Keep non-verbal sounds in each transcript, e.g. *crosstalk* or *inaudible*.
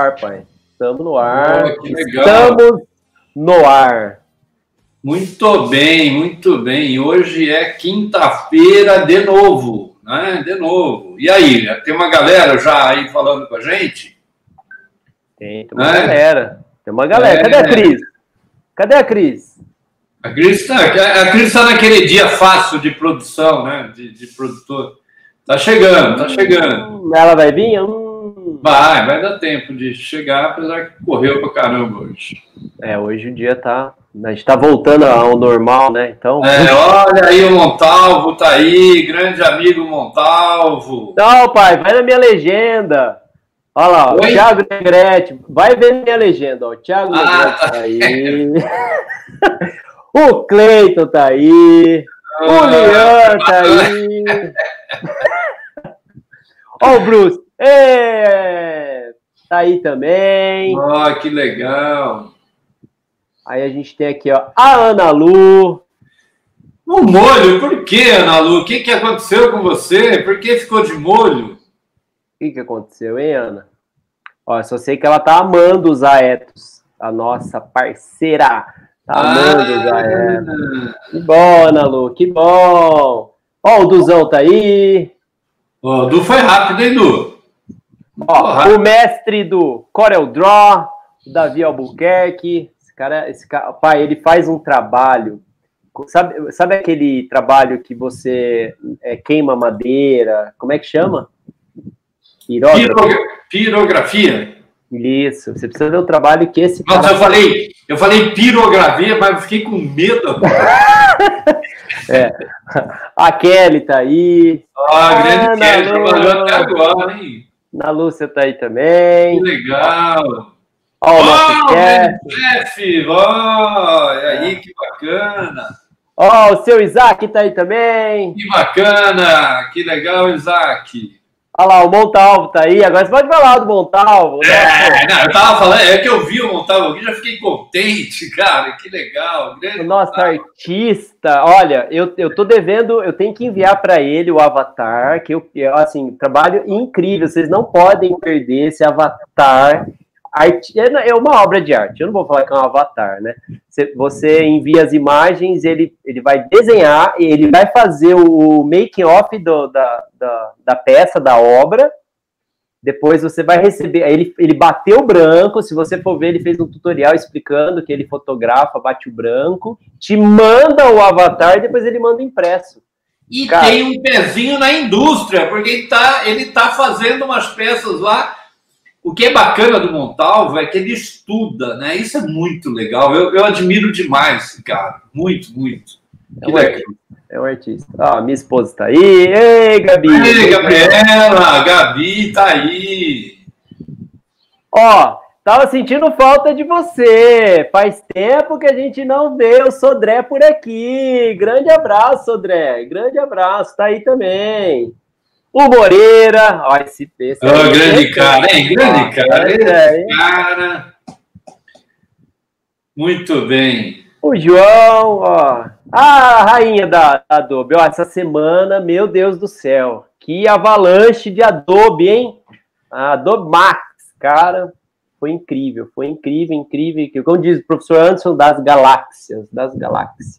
ar, pai. Estamos no ar. Oh. Estamos no ar. Muito bem, muito bem. Hoje é quinta-feira de novo, né? De novo. E aí, tem uma galera já aí falando com a gente? Tem, tem uma É. galera. Tem uma galera. É. Cadê a Cris? Cadê a Cris? A Cris está tá naquele dia fácil de produção, né? De, de produtor. Tá chegando, tá chegando. Hum, Ela vai vir? Hum. Vai, vai dar tempo de chegar, apesar que correu pra caramba hoje. É, hoje o dia tá. A gente tá voltando ao normal, né? Então. É, olha aí o Montalvo, tá aí, grande amigo Montalvo. Não, pai, vai na minha legenda. Olha lá, o Oi? Thiago Negrete. Vai ver minha legenda, ó. O Thiago Ah, Negrete tá. tá aí. *laughs* o Cleiton tá aí. O Ah, Leão *laughs* tá aí. Ó, o Bruce. É, tá aí também. Ó, que legal. Aí a gente tem aqui, ó, a Ana Lu. O molho, por que, Ana Lu? O que, que aconteceu com você? Por que ficou de molho? O que, que aconteceu, hein, Ana? Ó, só sei que ela tá amando usar Etos. A nossa parceira. Tá amando usar Etos. Que bom, Ana Lu, que bom. Ó, o Duzão tá aí. Ó, o Du foi rápido, hein, Du? Ó, o mestre do Corel Draw, o Davi Albuquerque. Esse cara, esse cara, pai, ele faz um trabalho. Sabe, sabe aquele trabalho que você é, queima madeira? Como é que chama? Pirografia. Isso, você precisa ver o trabalho que esse Nossa, cara eu falei, eu falei pirografia, mas eu fiquei com medo. *laughs* A Kelly tá aí, Ah, grande Ana Kelly, trabalhou até agora, hein? Na Lúcia tá aí Que também. legal. Ó, o nosso Ó, chefe. ó, aí, que bacana. Ó, o seu Isaac tá aí também. Que bacana, que legal, Isaac. Olha lá, o Montalvo tá aí. Agora você pode falar do Montalvo. né? É, não, eu tava falando, é que eu vi o Montalvo aqui, já fiquei contente, *laughs* cara, que legal. Grande O nosso Montalvo. artista, olha, eu, eu tô devendo, eu tenho que enviar para ele o avatar, que eu, assim, trabalho incrível, vocês não podem perder esse avatar. Arte, é é uma obra de arte, eu não vou falar que é um avatar, né? Você, envia as imagens, ele, ele vai desenhar, ele vai fazer o making off do, da, da, da peça, da obra, depois você vai receber. Ele, ele bateu o branco. Se você for ver, ele fez um tutorial explicando que ele fotografa, bate o branco, te manda o avatar e depois ele manda impresso. E Cara. tem um pezinho na indústria, porque ele tá, ele tá fazendo umas peças lá. O que é bacana do Montalvo é que ele estuda, né? Isso é muito legal. Eu, eu admiro demais esse cara. Muito, muito. É um artista. É um artista. Ah, minha esposa tá aí. Ei, Gabi. Ei, Gabriela, Gabi tá aí. Ó, tava sentindo falta de você. Faz tempo que a gente não vê o Sodré por aqui. Grande abraço, Sodré. Grande abraço. Tá aí também. O Moreira. Ó, esse, esse aí, grande esse- cara, hein? Grande cara. Esse cara. Muito bem. O João, ó. Ah, a rainha da da Adobe. Ó, essa semana, meu Deus do céu. Que avalanche de Adobe, hein? A Adobe Max, cara. Foi incrível, foi incrível, incrível. incrível. Como diz o professor Anderson, das galáxias, das galáxias.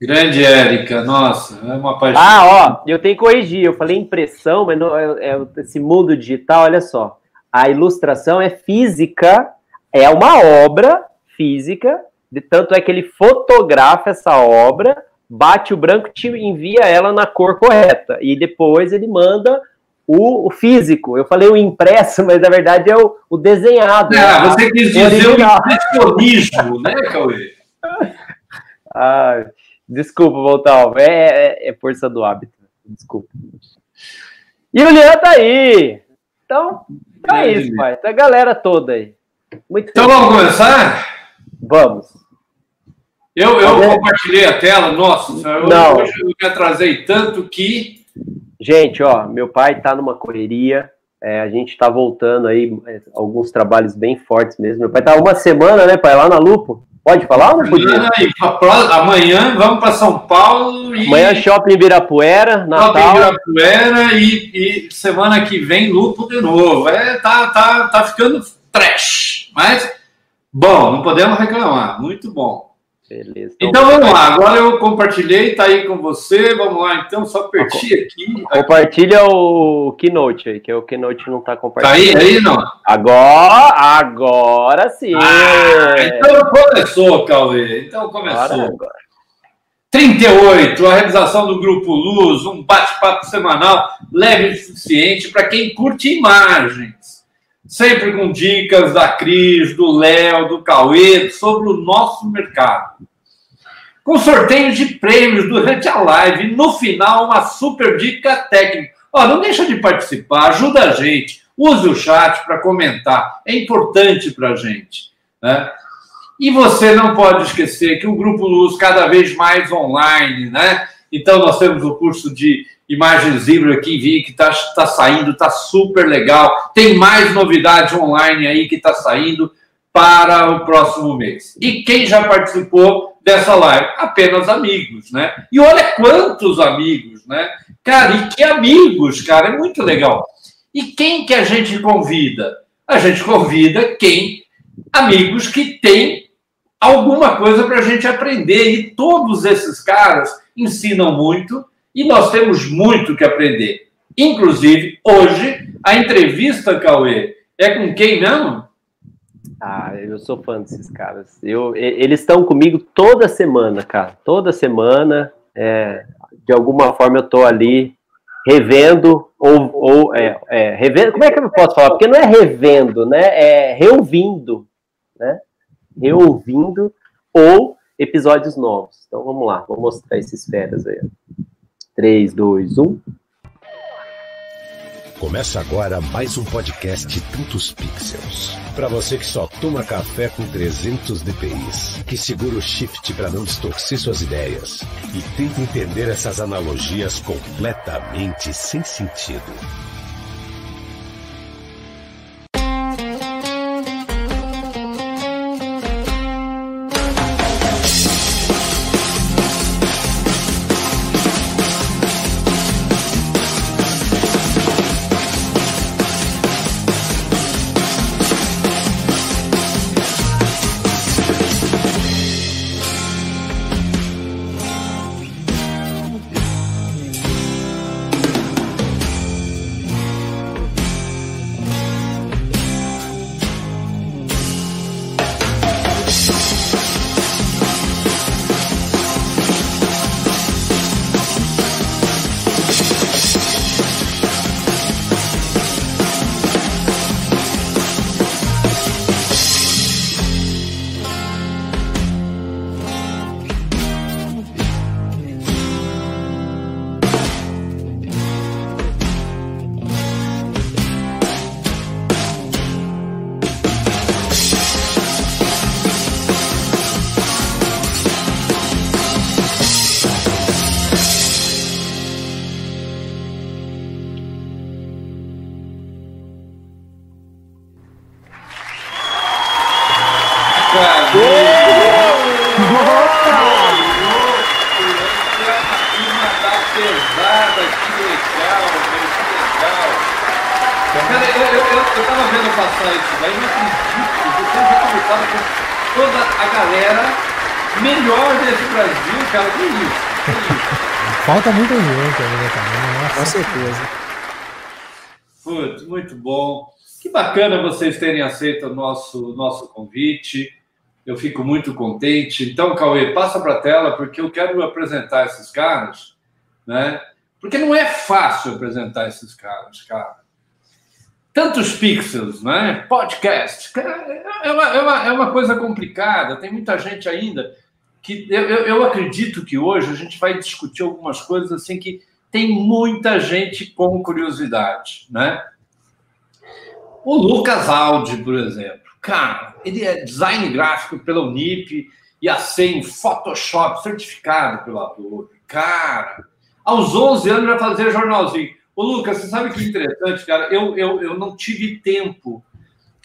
Grande Érica, nossa, é uma paixão. Ah, ó, eu tenho que corrigir. Eu falei impressão, mas não, é, é esse mundo digital, olha só. A ilustração é física, é uma obra física, de tanto é que ele fotografa essa obra, bate o branco, te envia ela na cor correta e depois ele manda o, o físico. Eu falei o impresso, *laughs* mas na verdade é o, o desenhado. Ah, né? você quis dizer o Original. impressionismo, né, Cauê? *laughs* Ah, desculpa, Voltal. É, é, é força do hábito. Desculpa. E o Leandro tá aí. Então, tá Grande isso, pai. Tá a galera toda aí. Muito Então feliz. vamos começar? Vamos. Eu, eu compartilhei a tela, nossa, eu- Não. hoje eu me atrasei tanto que. Gente, ó, meu pai tá numa correria. é, a gente tá voltando aí, é, alguns trabalhos bem fortes mesmo. Meu pai tá uma semana, né, pai, lá na Lupo. Pode falar ou não podia? Amanhã vamos para São Paulo. E... Amanhã Shopping Ibirapuera, Natal. Shopping Ibirapuera e, e semana que vem Lupo de novo. É, tá, tá, tá ficando trash. Mas, bom, não podemos reclamar. Muito bom. Beleza. Então, então vamos lá. Agora eu compartilhei, tá aí com você. Vamos lá, então, só aperti aqui. Compartilha o Keynote aí, que o Keynote não tá compartilhando. Tá aí, aí não? Agora, agora sim. Ah, então começou, Cauê. Então começou. Agora, agora. 38, a realização do Grupo Luz, um bate-papo semanal leve e suficiente para quem curte imagens. Sempre com dicas da Cris, do Léo, do Cauê sobre o nosso mercado. Com sorteios de prêmios durante a live. No final, uma super dica técnica. Ó, não deixa de participar, ajuda a gente. Use o chat para comentar. É importante para a gente. Né? E você não pode esquecer que o Grupo Luz cada vez mais online, né? Então nós temos o curso de imagens híbridas que vi que está tá saindo, está super legal. Tem mais novidade online aí que está saindo para o próximo mês. E quem já participou dessa live? Apenas amigos, né? E olha quantos amigos, né? Cara, e que amigos, cara, é muito legal. E quem que a gente convida? A gente convida quem? Amigos que têm alguma coisa para a gente aprender. E todos esses caras ensinam muito e nós temos muito que aprender. Inclusive, hoje, a entrevista, Cauê, é com quem mesmo? Ah, eu sou fã desses caras. Eu, eles estão comigo toda semana, cara. Toda semana. É, de alguma forma eu estou ali revendo ou, ou é, é, revendo. Como é que eu posso falar? Porque não é revendo, né? É reouvindo, né? Reouvindo ou episódios novos. Então vamos lá, vou mostrar esses feras aí. 3, 2, 1. Começa agora mais um podcast Tantos Pixels. Para você que só toma café com 300 dpi, que segura o shift para não distorcer suas ideias e tenta entender essas analogias completamente sem sentido. Falta muita gente ainda também, né? com certeza. Putz, muito bom. Que bacana vocês terem aceito o nosso, nosso convite. Eu fico muito contente. Então, Cauê, passa para a tela, porque eu quero apresentar esses caras, né? Porque não é fácil apresentar esses caras, cara. Tantos pixels, né? Podcast. É uma, é, uma, é uma coisa complicada, tem muita gente ainda que eu, eu, acredito que hoje a gente vai discutir algumas coisas assim que tem muita gente com curiosidade, né? O Lucas Aldi, por exemplo, cara, ele é design gráfico pela Unip e a em Photoshop certificado pelo Adobe. Cara, aos 11 anos já fazia jornalzinho. Ô, Lucas, você sabe que interessante, cara? Eu, eu, eu não tive tempo,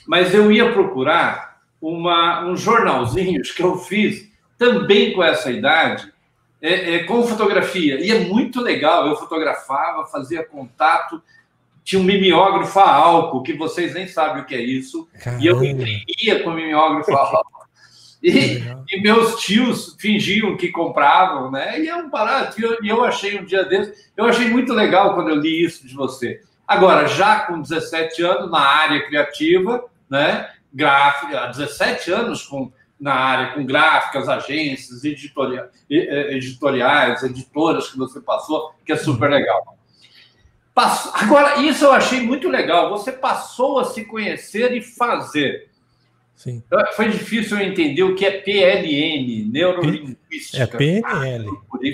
mas eu ia procurar uma, uns jornalzinhos que eu fiz também com essa idade, é, é, com fotografia. E é muito legal. Eu fotografava, fazia contato. Tinha um mimeógrafo a álcool, que vocês nem sabem o que é isso. Caramba. E eu imprimia com mimeógrafo a *laughs* álcool. E, e, meus tios fingiam que compravam, né? E é um barato. E eu, eu achei um dia desses, eu achei muito legal quando eu li isso de você. Agora, já com 17 anos na área criativa, né? Gráfica, 17 anos com na área com gráficas, agências, editoria, editoriais, editoras que você passou, que é super uhum. legal. Passou, agora, isso eu achei muito legal. Você passou a se conhecer e fazer. Sim. Foi difícil eu entender o que é PLN, neurolinguística. É PNL.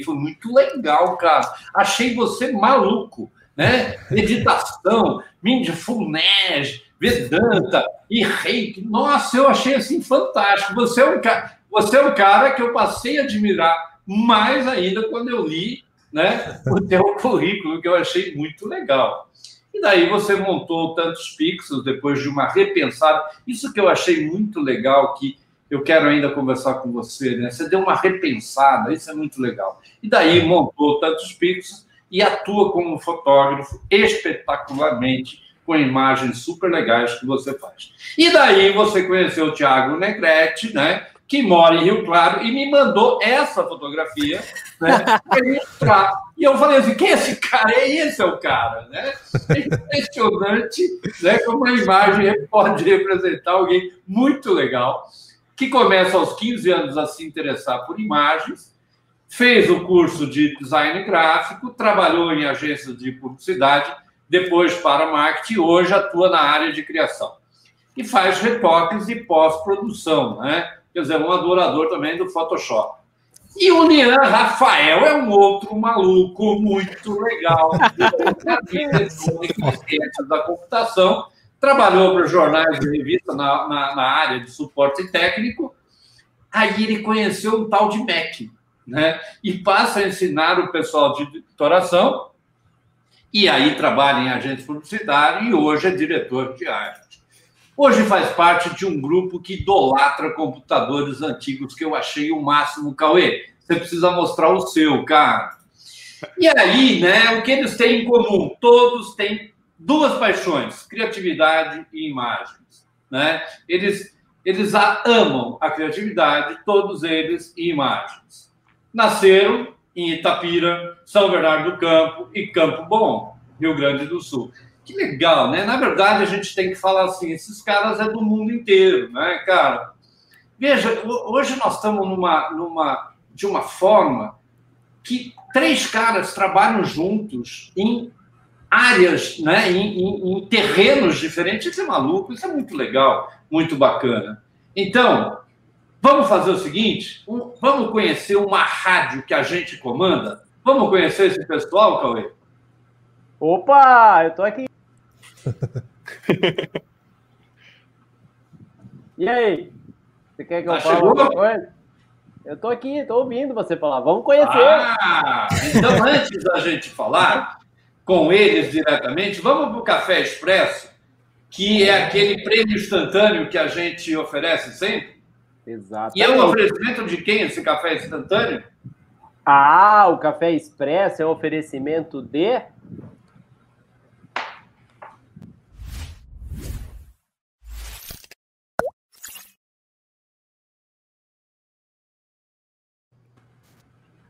Foi muito legal, cara. Achei você maluco, né? *laughs* Meditação, mindfulness, Vedanta e Reiki. Nossa, eu achei assim fantástico. Você é um cara, você é um cara que eu passei a admirar mais ainda quando eu li, né, *laughs* o teu currículo, que eu achei muito legal. E daí você montou tantos pixels depois de uma repensada. Isso que eu achei muito legal que eu quero ainda conversar com você, né? Você deu uma repensada, isso é muito legal. E daí montou tantos pixels e atua como fotógrafo espetacularmente com imagens super legais que você faz. E daí você conheceu o Thiago Negrete, né? Que mora em Rio Claro e me mandou essa fotografia, né? *laughs* E eu falei assim: quem é esse cara? É esse é o cara, né? É impressionante, né? Como uma imagem pode representar alguém muito legal, que começa aos 15 anos a se interessar por imagens, fez o curso de design gráfico, trabalhou em agências de publicidade depois para marketing, hoje atua na área de criação. E faz retoques e pós-produção, né? Quer dizer, um adorador também do Photoshop. E o Lian Rafael é um outro maluco muito legal, da computação, trabalhou para jornais e revistas na, na, na, área de suporte técnico. Aí ele conheceu um tal de Mac, né? E passa a ensinar o pessoal de editoração e aí trabalha em agente publicitário e hoje é diretor de arte. Hoje faz parte de um grupo que idolatra computadores antigos, que eu achei o máximo, Cauê. Você precisa mostrar o seu, cara. E aí, né, o que eles têm em comum? Todos têm duas paixões, criatividade e imagens. Né? Eles, eles amam a criatividade, todos eles, e imagens. Nasceram em Itapira, São Bernardo do Campo e Campo Bom, Rio Grande do Sul. Que legal, né? Na verdade, a gente tem que falar assim: esses caras é do mundo inteiro, né, cara? Veja, hoje nós estamos numa, numa, de uma forma que três caras trabalham juntos em áreas, né, em, em, em terrenos diferentes. Isso é maluco, isso é muito legal, muito bacana. Então, Vamos fazer o seguinte: um, vamos conhecer uma rádio que a gente comanda? Vamos conhecer esse pessoal, Cauê? Opa, eu tô aqui. *laughs* e aí? Você quer que eu ah, fale alguma coisa? Eu tô aqui, tô ouvindo você falar. Vamos conhecer. Ah, então *laughs* antes da gente falar com eles diretamente, vamos para o Café Expresso, que é aquele prêmio instantâneo que a gente oferece sempre. Exato. E é um oferecimento de quem esse café instantâneo? Ah, o café expresso é um oferecimento de.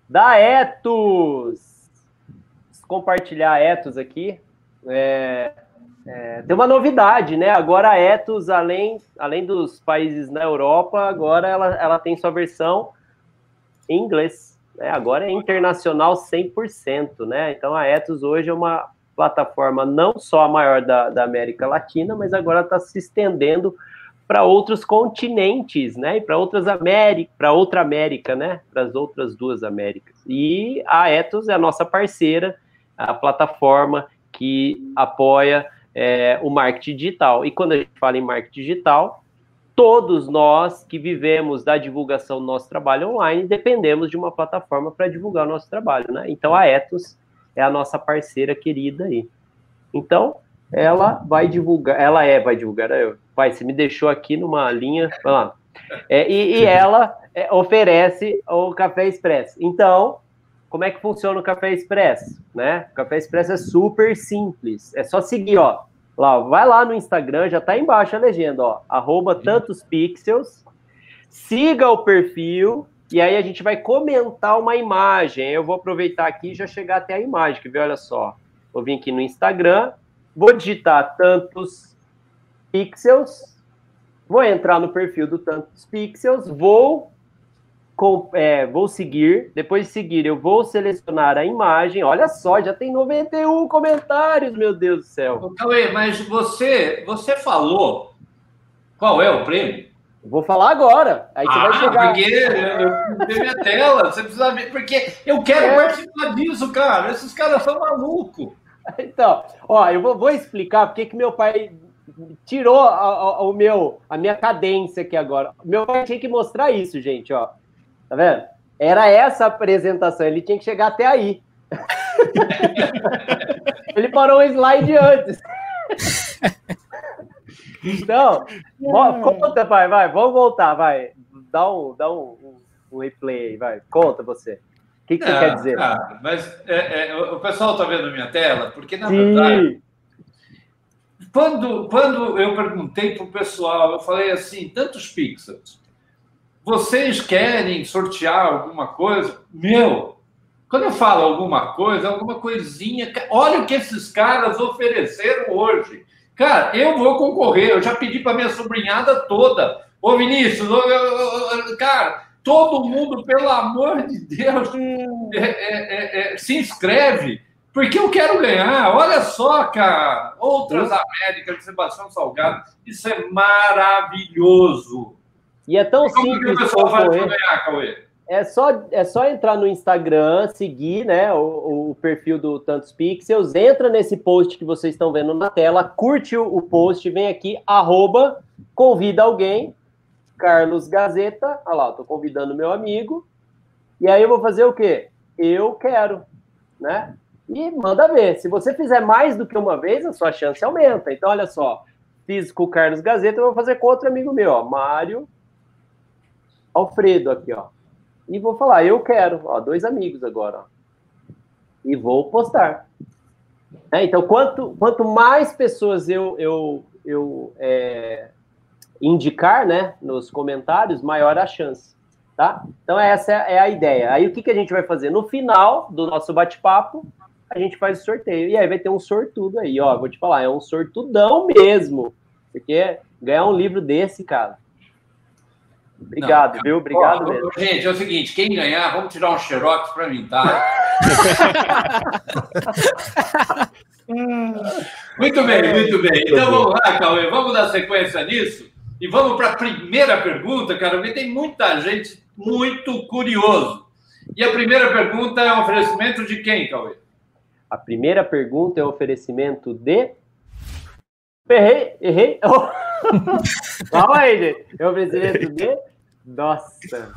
Da Etos! Compartilhar a Etos aqui. É, é, tem uma novidade, né? Agora a Etos, além, além dos países na Europa, agora ela, ela tem sua versão em inglês. Né? Agora é internacional 100%, né? Então a Etos hoje é uma plataforma não só a maior da, da América Latina, mas agora está se estendendo para outros continentes, né? E para outras Américas, para outra América, né? Para as outras duas Américas. E a Etos é a nossa parceira, a plataforma que apoia é, o marketing digital. E quando a gente fala em marketing digital, todos nós que vivemos da divulgação do nosso trabalho online dependemos de uma plataforma para divulgar o nosso trabalho, né? Então a Etos é a nossa parceira querida aí. Então, ela vai divulgar, ela é, vai divulgar, eu, pai, você me deixou aqui numa linha, lá. É, e, e, *laughs* ela é, oferece o café expresso. Então, como é que funciona o café expresso? Né? O café expresso é super simples, é só seguir, ó, lá, vai lá no Instagram, já tá embaixo a legenda, ó, arroba tantos pixels, siga o perfil, e aí a gente vai comentar uma imagem. Eu vou aproveitar aqui e já chegar até a imagem, que vê, olha só. Vou vir aqui no Instagram, vou digitar tantos pixels, vou entrar no perfil do tantos pixels, vou com, é, vou seguir, depois de seguir eu vou selecionar a imagem, olha só, já tem 91 comentários, meu Deus do céu. Cauê, mas você, você falou qual é o prêmio? Vou falar agora. Aí você ah, vai chegar. Porque eu vi minha tela, você precisa ver, porque eu quero é. participar disso, cara. Esses caras são malucos. Então, ó, eu vou, vou explicar porque que meu pai tirou a, a, o meu, a minha cadência aqui agora. Meu pai tinha que mostrar isso, gente, ó. Tá vendo? Era essa a apresentação, ele tinha que chegar até aí. *laughs* ele parou um slide antes. Então, conta, vai, vai, vamos voltar, vai. Dá um, dá um, um, replay aí, vai. Conta você. O que, que você quer dizer? Ah, mas é, é, o pessoal está vendo minha tela, porque na Sim. verdade, quando, quando eu perguntei para o pessoal, eu falei assim: tantos pixels, vocês querem sortear alguma coisa? Meu, quando eu falo alguma coisa, alguma coisinha, olha o que esses caras ofereceram hoje. Cara, eu vou concorrer. Eu já pedi para minha sobrinhada toda. Ô, Vinícius, ô, ô, ô, cara, todo mundo, pelo amor de Deus, é, é, é, é, se inscreve, porque eu quero ganhar. Olha só, cara, outras Américas de Sebastião Salgado. Isso é maravilhoso. E é tão Como simples. Para ganhar, Cauê? É só, é só entrar no Instagram, seguir né, o, o, perfil do Tantos Pixels, entra nesse post que vocês estão vendo na tela, curte o, o post, vem aqui, arroba, convida alguém, Carlos Gazeta, olha lá, estou convidando meu amigo, e aí eu vou fazer o quê? Eu quero, né? E manda ver. Se você fizer mais do que uma vez, a sua chance aumenta. Então, olha só, fiz com o Carlos Gazeta, eu vou fazer com outro amigo meu, ó, Mário Alfredo aqui, ó e vou falar, eu quero, ó, dois amigos agora, ó, e vou postar. É, então, quanto, quanto mais pessoas eu, eu, eu é, indicar, né, nos comentários, maior a chance, tá? Então, essa é a ideia. Aí, o que, que a gente vai fazer? No final do nosso bate-papo, a gente faz o sorteio. E aí vai ter um sortudo aí, ó, vou te falar, é um sortudão mesmo, porque ganhar um livro desse, cara, Obrigado, não, viu? Obrigado ó, mesmo. Gente, é o seguinte: quem ganhar, vamos tirar um xerox para mim, tá? *laughs* muito bem, muito bem. Então vamos lá, Cauê, vamos dar sequência nisso e vamos para a primeira pergunta, cara, porque tem muita gente muito curioso. E a primeira pergunta é um oferecimento de quem, Cauê? A primeira pergunta é um oferecimento de. Errei, errei. *laughs* Calma aí, gente. É um oferecimento de. Nossa.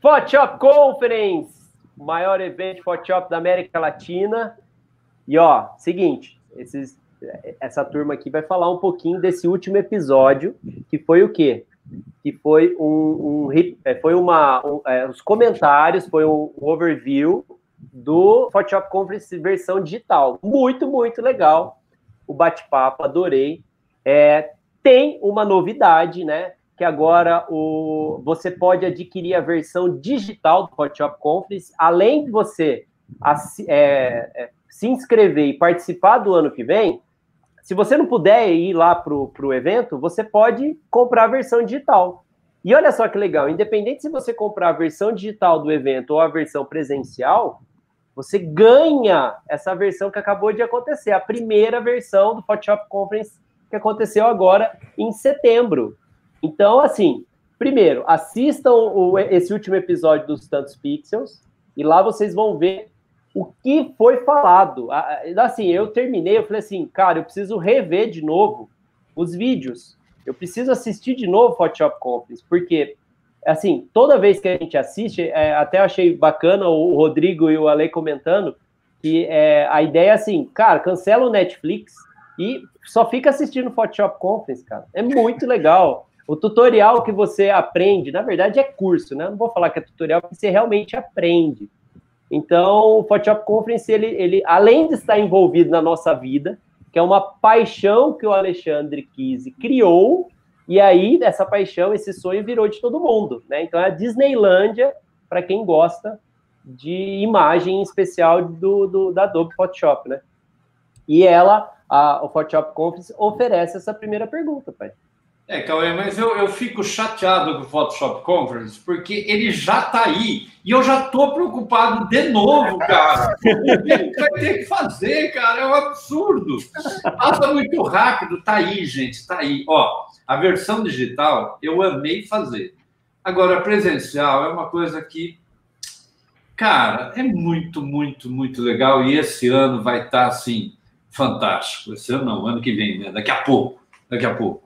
Photoshop Conference, maior evento Photoshop da América Latina. E ó, seguinte, esses, essa turma aqui vai falar um pouquinho desse último episódio, que foi o quê? Que foi um, um é, foi uma um, é, os comentários, foi um overview do Photoshop Conference versão digital. Muito, muito legal o bate-papo, adorei. É, tem uma novidade, né? Que agora o, você pode adquirir a versão digital do Photoshop Conference, além de você é, é, se inscrever e participar do ano que vem. Se você não puder ir lá para o evento, você pode comprar a versão digital. E olha só que legal, independente se você comprar a versão digital do evento ou a versão presencial, você ganha essa versão que acabou de acontecer, a primeira versão do Photoshop Conference que aconteceu agora em setembro. Então, assim, primeiro, assistam o, esse último episódio dos Tantos Pixels e lá vocês vão ver o que foi falado. Assim, eu terminei, eu falei assim, cara, eu preciso rever de novo os vídeos. Eu preciso assistir de novo o Photoshop Conference, porque assim, toda vez que a gente assiste, é, até achei bacana o Rodrigo e o Ale comentando que é, a ideia é assim, cara, cancela o Netflix e só fica assistindo Photoshop Conference, cara. É muito legal. O tutorial que você aprende, na verdade, é curso, né? Não vou falar que é tutorial, porque você realmente aprende. Então, o Photoshop Conference, ele, ele, além de estar envolvido na nossa vida, que é uma paixão que o Alexandre Kise criou, e aí, essa paixão, esse sonho virou de todo mundo, né? Então, é a Disneylândia, para quem gosta de imagem especial do, do, da Adobe Photoshop, né? E ela, a, o Photoshop Conference, oferece essa primeira pergunta, pai. É, Cauê, mas eu, eu fico chateado com o Photoshop Conference, porque ele já está aí. E eu já estou preocupado de novo, cara. O que vai ter que fazer, cara? É um absurdo. Passa muito rápido. Tá aí, gente, tá aí. Ó, a versão digital eu amei fazer. Agora, presencial é uma coisa que, cara, é muito, muito, muito legal. E esse ano vai estar, tá, assim, fantástico. Esse ano não, ano que vem, né? Daqui a pouco. Daqui a pouco.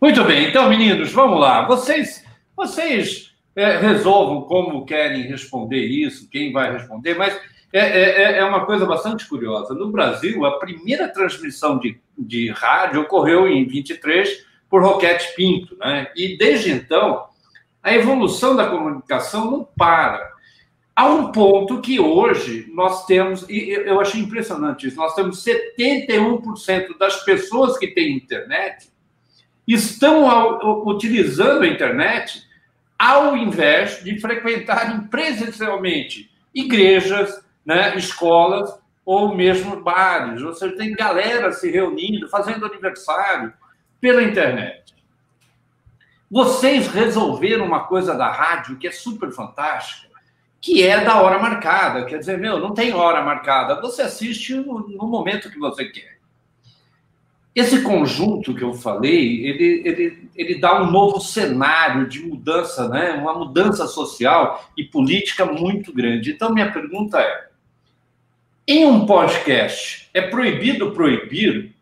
Muito bem, então, meninos, vamos lá. Vocês, vocês é, resolvam como querem responder isso, quem vai responder, mas é, é, é, é uma coisa bastante curiosa. No Brasil, a primeira transmissão de, de rádio ocorreu em 23 por Roquete Pinto, né? E desde então, a evolução da comunicação não para. Há um ponto que hoje nós temos, e eu achei impressionante isso, nós temos 71% das pessoas que têm internet estão utilizando a internet ao invés de frequentarem presencialmente igrejas, né, escolas ou mesmo bares. Seja, tem galera se reunindo, fazendo aniversário pela internet. Vocês resolveram uma coisa da rádio que é super fantástica, que é da hora marcada. Quer dizer, meu, não tem hora marcada. Você assiste no momento que você quer. Esse conjunto que eu falei, ele, ele, ele dá um novo cenário de mudança, né? uma mudança social e política muito grande. Então, minha pergunta é: em um podcast, é proibido proibir?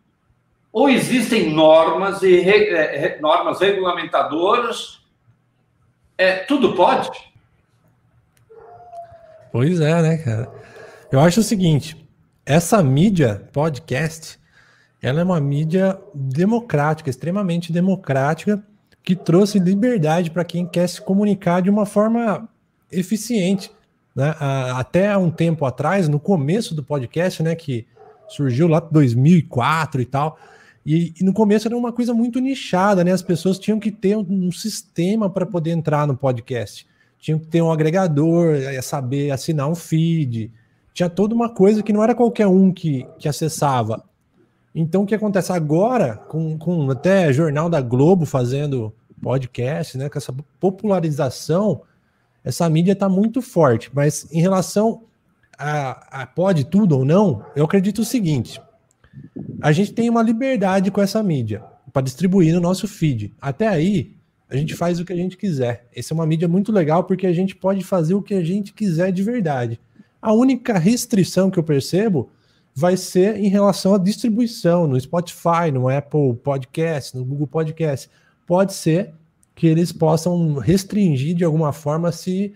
Ou existem normas e re, é, normas regulamentadoras? É, tudo pode? Pois é, né, cara? Eu acho o seguinte: essa mídia podcast ela é uma mídia democrática, extremamente democrática, que trouxe liberdade para quem quer se comunicar de uma forma eficiente. Né? Até um tempo atrás, no começo do podcast, né, que surgiu lá em 2004 e tal, e, e, no começo era uma coisa muito nichada, né? As pessoas tinham que ter um, um sistema para poder entrar no podcast. Tinham que ter um agregador, é, saber assinar um feed. Tinha toda uma coisa que não era qualquer um que, que acessava. Então, o que acontece agora, com, com até Jornal da Globo fazendo podcast, né, com essa popularização, essa mídia está muito forte. Mas em relação a, a pode tudo ou não, eu acredito o seguinte: a gente tem uma liberdade com essa mídia para distribuir no nosso feed. Até aí, a gente faz o que a gente quiser. Essa é uma mídia muito legal porque a gente pode fazer o que a gente quiser de verdade. A única restrição que eu percebo vai ser em relação à distribuição no Spotify, no Apple Podcast, no Google Podcast. Pode ser que eles possam restringir de alguma forma se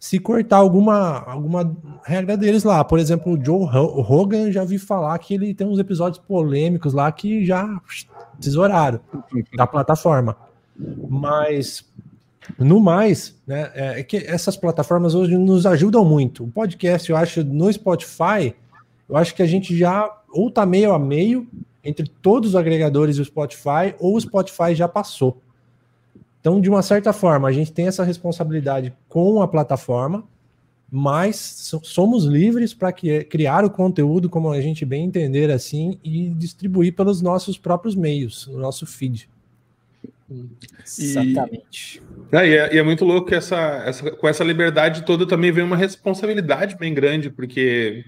se cortar alguma, alguma regra deles lá. Por exemplo, o Joe Rogan já vi falar que ele tem uns episódios polêmicos lá que já tesouraram da plataforma. Mas no mais, né, é, é que essas plataformas hoje nos ajudam muito. O podcast, eu acho, no Spotify, eu acho que a gente já ou tá meio a meio entre todos os agregadores do Spotify, ou o Spotify já passou. Então, de uma certa forma, a gente tem essa responsabilidade com a plataforma, mas somos livres para criar o conteúdo como a gente bem entender assim e distribuir pelos nossos próprios meios, no nosso feed. Exatamente. E é, e é, e é muito louco que essa, essa, com essa liberdade toda também vem uma responsabilidade bem grande, porque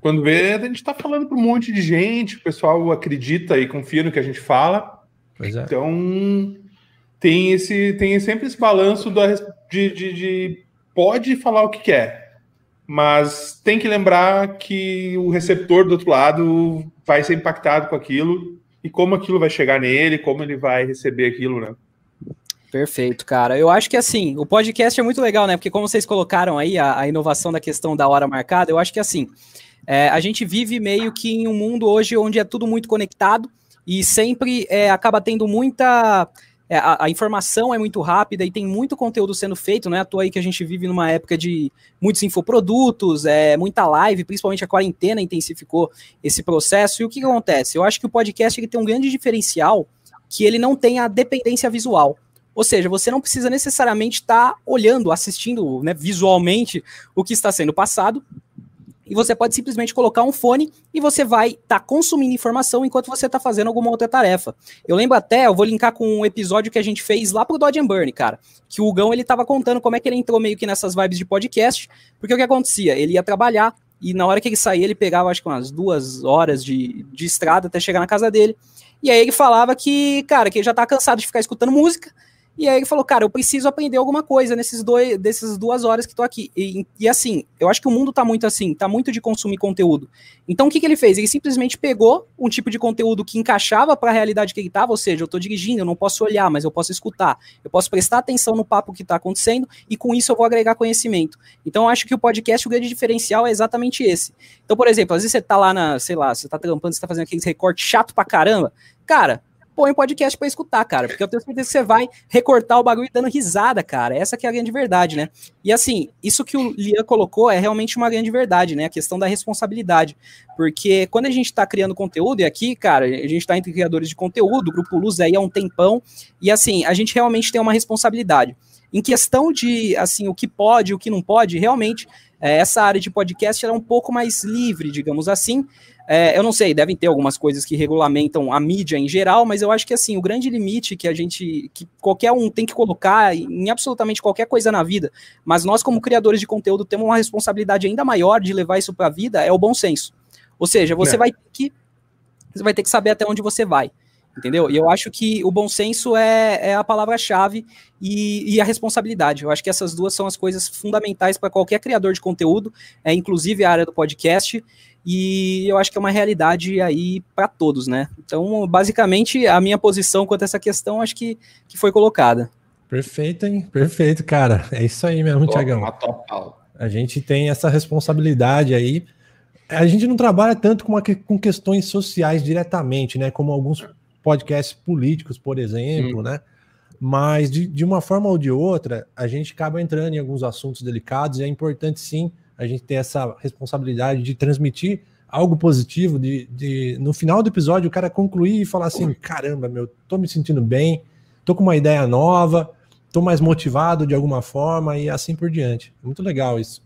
quando vê, a gente está falando para um monte de gente, o pessoal acredita e confia no que a gente fala. É. Então, tem, esse, tem sempre esse balanço da, de, de, de pode falar o que quer, mas tem que lembrar que o receptor do outro lado vai ser impactado com aquilo e como aquilo vai chegar nele, como ele vai receber aquilo, né? Perfeito, cara. Eu acho que assim, o podcast é muito legal, né? Porque como vocês colocaram aí a, a inovação da questão da hora marcada, eu acho que assim, é, a gente vive meio que em um mundo hoje onde é tudo muito conectado e sempre é, acaba tendo muita. É, a, a, informação é muito rápida e tem muito conteúdo sendo feito, não é à toa aí que a gente vive numa época de muitos infoprodutos, é, muita live, principalmente a quarentena intensificou esse processo. E o que, que acontece? Eu acho que o podcast ele tem um grande diferencial que ele não tem a dependência visual. Ou seja, você não precisa necessariamente estar tá olhando, assistindo né, visualmente o que está sendo passado, e você pode simplesmente colocar um fone e você vai estar tá consumindo informação enquanto você está fazendo alguma outra tarefa. Eu lembro até, eu vou linkar com um episódio que a gente fez lá pro Dodge and Burn, cara, que o Gão ele tava contando como é que ele entrou meio que nessas vibes de podcast, porque o que acontecia? Ele ia trabalhar e na hora que ele saía, ele pegava acho que umas duas horas de, de estrada até chegar na casa dele. E aí ele falava que, cara, que ele já tá cansado de ficar escutando música, e aí ele falou, cara, eu preciso aprender alguma coisa nesses dois, dessas duas horas que tô aqui. E, e, assim, eu acho que o mundo tá muito assim, tá muito de consumir conteúdo. Então o que, que ele fez? Ele simplesmente pegou um tipo de conteúdo que encaixava para a realidade que ele tava, ou seja, eu tô dirigindo, eu não posso olhar, mas eu posso escutar. Eu posso prestar atenção no papo que tá acontecendo e com isso eu vou agregar conhecimento. Então eu acho que o podcast, o grande diferencial é exatamente esse. Então, por exemplo, às vezes você tá lá na, sei lá, você tá trampando, você tá fazendo aqueles recortes chato pra caramba. Cara, põe um podcast para escutar, cara, porque eu tenho certeza que você vai recortar o bagulho dando risada, cara. Essa que é a grande verdade, né? E assim, isso que o Lian colocou é realmente uma grande verdade, né? A questão da responsabilidade. Porque quando a gente está criando conteúdo, e aqui, cara, a gente está entre criadores de conteúdo, o Grupo Luz aí há um tempão, e assim, a gente realmente tem uma responsabilidade. Em questão de, assim, o que pode, o que não pode, realmente, é, essa área de podcast é um pouco mais livre, digamos assim, é, eu não sei, devem ter algumas coisas que regulamentam a mídia em geral, mas eu acho que assim, o grande limite que a gente, que qualquer um tem que colocar em absolutamente qualquer coisa na vida, mas nós como criadores de conteúdo temos uma responsabilidade ainda maior de levar isso para a vida, é o bom senso. Ou seja, você é. vai ter que você vai ter que saber até onde você vai. Entendeu? E eu acho que o bom senso é, é a palavra-chave e, e, a responsabilidade. Eu acho que essas duas são as coisas fundamentais para qualquer criador de conteúdo, é, inclusive a área do podcast e eu acho que é uma realidade aí para todos, né? Então, basicamente, a minha posição quanto a essa questão acho que, que foi colocada. Perfeito, hein? Perfeito, cara. É isso aí mesmo, Tiagão. A gente tem essa responsabilidade aí. A gente não trabalha tanto com, com questões sociais diretamente, né? Como alguns podcasts políticos, por exemplo, hum. né? Mas de, de uma forma ou de outra, a gente acaba entrando em alguns assuntos delicados e é importante sim a gente ter essa responsabilidade de transmitir algo positivo, de, de no final do episódio o cara concluir e falar assim: caramba, meu, tô me sentindo bem, tô com uma ideia nova, tô mais motivado de alguma forma e assim por diante. Muito legal isso.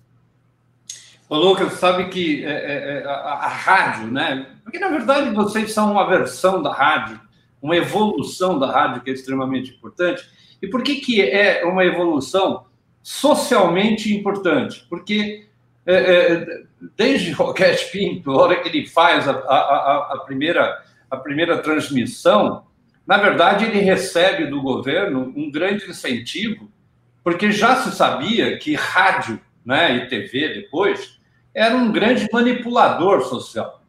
Ô, Lucas, sabe que é, é, é, a, a, rádio, né? Porque na verdade vocês são uma versão da rádio, uma evolução da rádio que é extremamente importante. E por que, que é uma evolução socialmente importante? Porque é, é, desde Roquete Pinto, a hora que ele faz a, a, a, primeira, a primeira transmissão, na verdade, ele recebe do governo um grande incentivo, porque já se sabia que rádio né, e TV depois era um grande manipulador social.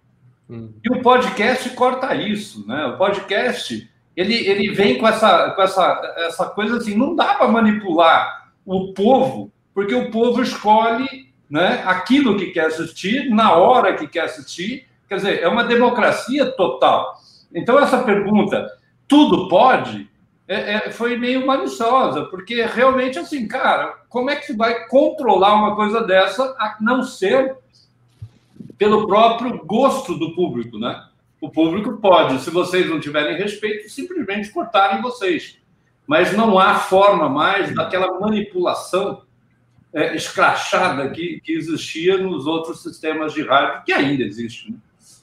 Hum. E o podcast corta isso, né? O podcast ele, ele vem com essa, com essa, essa coisa assim, não dá para manipular o povo, porque o povo escolhe né, aquilo que quer assistir, na hora que quer assistir. Quer dizer, é uma democracia total. Então, essa pergunta, tudo pode, é, é, foi meio maliciosa, porque realmente, assim, cara, como é que se vai controlar uma coisa dessa a não ser pelo próprio gosto do público, né? O público pode, se vocês não tiverem respeito, simplesmente cortarem vocês. Mas não há forma mais daquela manipulação é, escrachada que, que existia nos outros sistemas de rádio, que ainda existe. Né?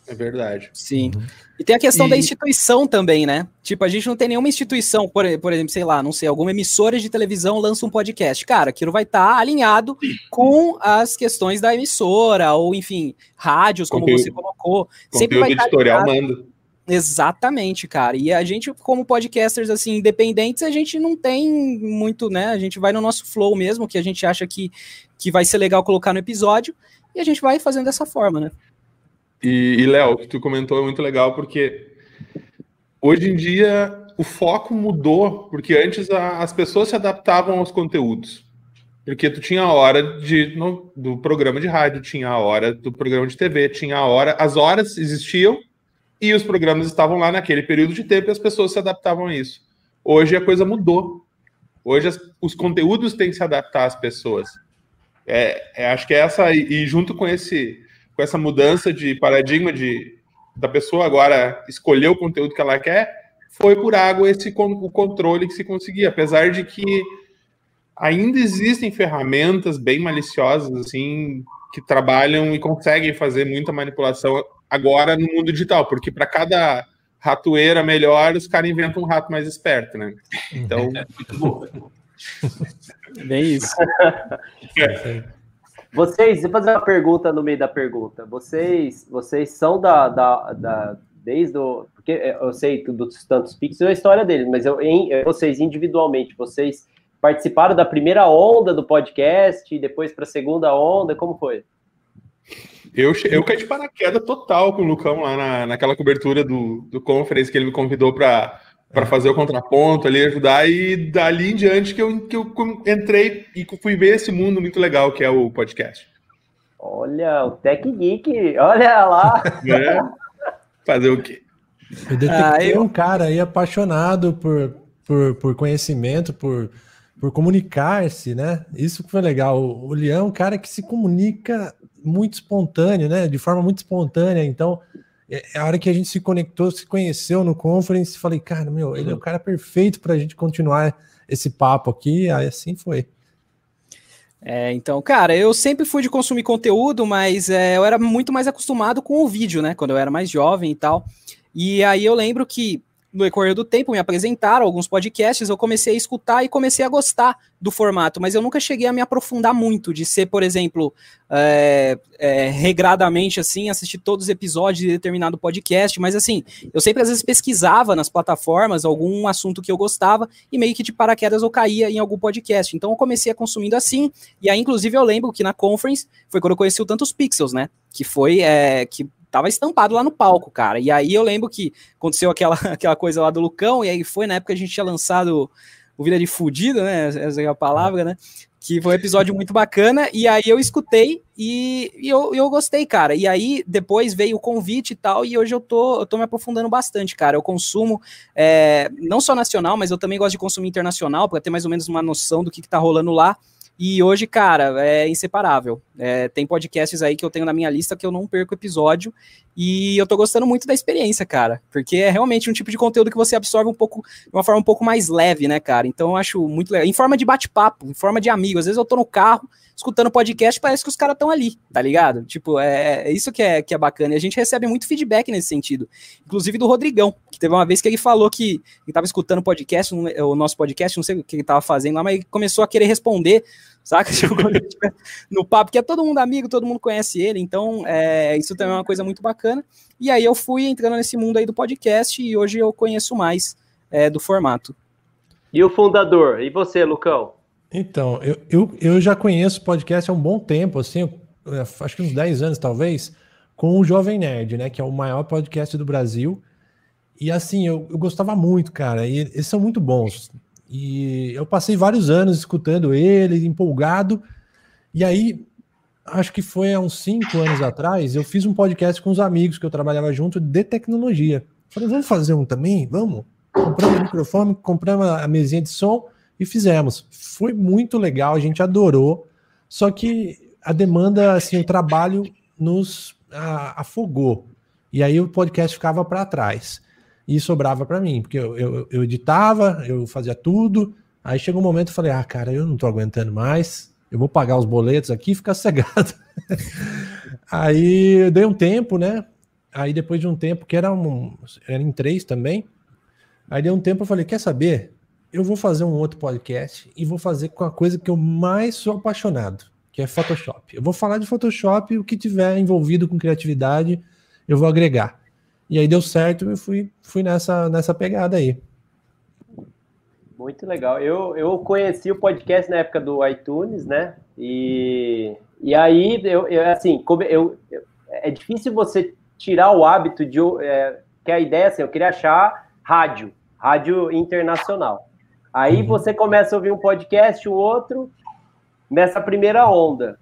É verdade. Sim. Uhum. E tem a questão e... da instituição também, né? Tipo, a gente não tem nenhuma instituição, por, por exemplo, sei lá, não sei, alguma emissora de televisão lança um podcast. Cara, aquilo vai estar tá alinhado com as questões da emissora, ou enfim, rádios, como conteúdo, você colocou. Sempre vai tá editorial estar manda. Exatamente, cara. E a gente, como podcasters assim, independentes, a gente não tem muito, né? A gente vai no nosso flow mesmo, que a gente acha que, que vai ser legal colocar no episódio, e a gente vai fazendo dessa forma, né? E, e Léo, o que tu comentou é muito legal, porque hoje em dia o foco mudou, porque antes a, as pessoas se adaptavam aos conteúdos. Porque tu tinha a hora de, no, do programa de rádio, tinha a hora do programa de TV, tinha a hora, as horas existiam e os programas estavam lá naquele período de tempo e as pessoas se adaptavam a isso. Hoje a coisa mudou. Hoje as, os conteúdos têm que se adaptar às pessoas. É, é, acho que é essa, e, e junto com, esse, com essa mudança de paradigma de, da pessoa agora escolher o conteúdo que ela quer, foi por água esse o controle que se conseguia, apesar de que ainda existem ferramentas bem maliciosas assim que trabalham e conseguem fazer muita manipulação agora no mundo digital, porque para cada ratoeira melhor, os caras inventam um rato mais esperto, né? Então, *laughs* bem isso. É. Vocês, vou fazer uma pergunta no meio da pergunta. Vocês, vocês são da, da, da desde o porque eu sei dos tantos Pix é a história deles, mas eu, em, vocês individualmente, vocês participaram da primeira onda do podcast, depois para a segunda onda, como foi? Eu, eu caí de paraquedas total com o Lucão lá na, naquela cobertura do, do conference que ele me convidou para para fazer o contraponto ali, ajudar, e dali em diante que eu, que eu entrei e fui ver esse mundo muito legal que é o podcast. Olha, o Tech Geek, olha lá. *laughs* É, fazer o quê? Eu detectei ah, eu... um cara aí apaixonado por, por, por conhecimento, por, por comunicar-se, né? Isso que foi legal. O, o Leão é um cara que se comunica muito espontâneo, né? De forma muito espontânea. Então, é, é a hora que a gente se conectou, se conheceu no conference, falei, cara, meu, ele é o cara perfeito para a gente continuar esse papo aqui. Aí assim foi. É, então, cara, eu sempre fui de consumir conteúdo, mas é, eu era muito mais acostumado com o vídeo, né? Quando eu era mais jovem e tal. E aí eu lembro que no decorrer do tempo me apresentaram alguns podcasts, eu comecei a escutar e comecei a gostar do formato, mas eu nunca cheguei a me aprofundar muito, de ser, por exemplo, é, é, regradamente assim, assistir todos os episódios de determinado podcast, mas assim, eu sempre às vezes pesquisava nas plataformas algum assunto que eu gostava e meio que de paraquedas eu caía em algum podcast. Então eu comecei a consumindo assim, e aí inclusive eu lembro que na conference foi quando eu conheci o Tantos Pixels, né? Que foi é, que tava estampado lá no palco, cara. E aí eu lembro que aconteceu aquela, *laughs* aquela coisa lá do Lucão, e aí foi na época que a gente tinha lançado o Vida de Fudido, né? Essa é a palavra, né? Que foi um episódio muito bacana, e aí eu escutei e, e eu, eu gostei, cara. E aí depois veio o convite e tal, e hoje eu tô, eu tô me aprofundando bastante, cara. Eu consumo é, não só nacional, mas eu também gosto de consumir internacional, para ter mais ou menos uma noção do que, que tá rolando lá. E hoje, cara, é inseparável. É, tem podcasts aí que eu tenho na minha lista que eu não perco episódio. E eu tô gostando muito da experiência, cara. Porque é realmente um tipo de conteúdo que você absorve um pouco, de uma forma um pouco mais leve, né, cara? Então eu acho muito legal. Em forma de bate-papo, em forma de amigo. Às vezes eu tô no carro, escutando podcast, parece que os caras estão ali, tá ligado? Tipo, é, é, isso que é, que é bacana. E a gente recebe muito feedback nesse sentido. Inclusive do Rodrigão, que teve uma vez que ele falou que ele tava escutando podcast, o nosso podcast, não sei o que ele tava fazendo lá, mas começou a querer responder saca? *laughs* Tipo, *laughs* no papo, que é todo mundo amigo, todo mundo conhece ele, então é, isso também é uma coisa muito bacana. E aí eu fui entrando nesse mundo aí do podcast e hoje eu conheço mais é, do formato. E o fundador? E você, Lucão? Então, eu, eu, eu já conheço o podcast há um bom tempo, assim, acho que uns 10 anos talvez, com o Jovem Nerd, né? Que é o maior podcast do Brasil. E assim, eu, eu gostava muito, cara. E eles são muito bons. E eu passei vários anos escutando ele, empolgado. E aí, acho que foi há uns cinco anos atrás, eu fiz um podcast com os amigos que eu trabalhava junto de tecnologia. Falei, vamos fazer um também? Vamos. Compramos o microfone, compramos a mesinha de som e fizemos. Foi muito legal, a gente adorou. Só que a demanda, assim, o trabalho nos afogou. E aí o podcast ficava para trás e sobrava para mim, porque eu, eu, eu, editava, eu fazia tudo. Aí chegou um momento eu falei: ah, cara, eu não tô aguentando mais, eu vou pagar os boletos aqui e ficar cegado. *laughs* aí eu dei um tempo, né? Aí depois de um tempo, que era, um, era em três também, aí deu um tempo eu falei: quer saber? Eu vou fazer um outro podcast e vou fazer com a coisa que eu mais sou apaixonado, que é Photoshop. Eu vou falar de Photoshop o que tiver envolvido com criatividade, eu vou agregar. E aí deu certo e fui, fui nessa, nessa pegada aí. Muito legal. Eu, eu conheci o podcast na época do iTunes, né? E, e aí, eu, eu assim, como eu, eu, é difícil você tirar o hábito de. É, que a ideia assim, eu queria achar rádio. rádio internacional. Aí Uhum. você começa a ouvir um podcast, o outro, nessa primeira onda,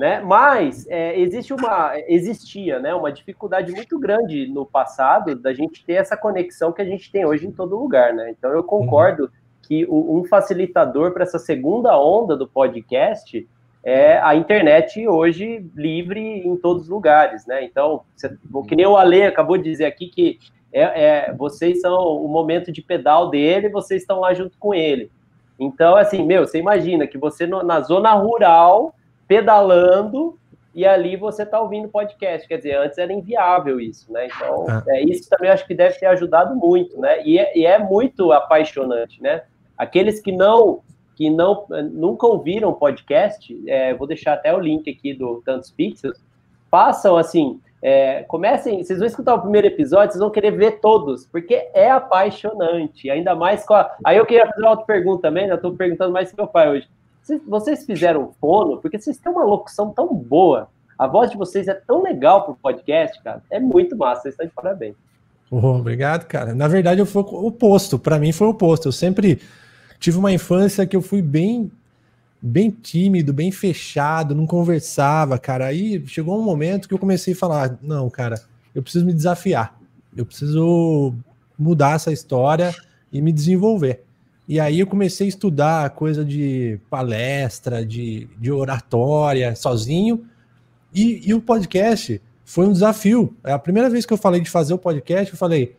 né? Mas é, existe uma, existia, né, uma dificuldade muito grande no passado da gente ter essa conexão que a gente tem hoje em todo lugar, né? Então eu concordo que o- um facilitador para essa segunda onda do podcast é a internet hoje livre em todos os lugares, né? Então, você- que nem o Ale acabou de dizer aqui que é, é, vocês são o momento de pedal dele, vocês estão lá junto com ele. Então, assim, meu, você imagina que você no- na zona rural, pedalando, e ali você está ouvindo podcast. Quer dizer, antes era inviável isso, né? Então, Ah. é, isso também acho que deve ter ajudado muito, né? E é, e é muito apaixonante, né? Aqueles que não que não nunca ouviram podcast, é, vou deixar até o link aqui do Tantos Pixels, façam assim, é, comecem, vocês vão escutar o primeiro episódio, vocês vão querer ver todos, porque é apaixonante, ainda mais com a... Aí eu queria fazer uma outra pergunta também, né? eu estou perguntando mais pro meu pai hoje. Vocês, fizeram fono, porque vocês têm uma locução tão boa, a voz de vocês é tão legal pro podcast, cara, é muito massa, vocês estão de parabéns. Oh, obrigado, cara. Na verdade, eu fui o oposto. Para mim foi o oposto. Eu sempre tive uma infância que eu fui bem bem tímido, bem fechado, não conversava, cara. Aí chegou um momento que eu comecei a falar: "Não, cara, eu preciso me desafiar. Eu preciso mudar essa história e me desenvolver". E aí eu comecei a estudar coisa de palestra, de, de oratória, sozinho. E, e o podcast foi um desafio. É a primeira vez que eu falei de fazer o podcast, eu falei: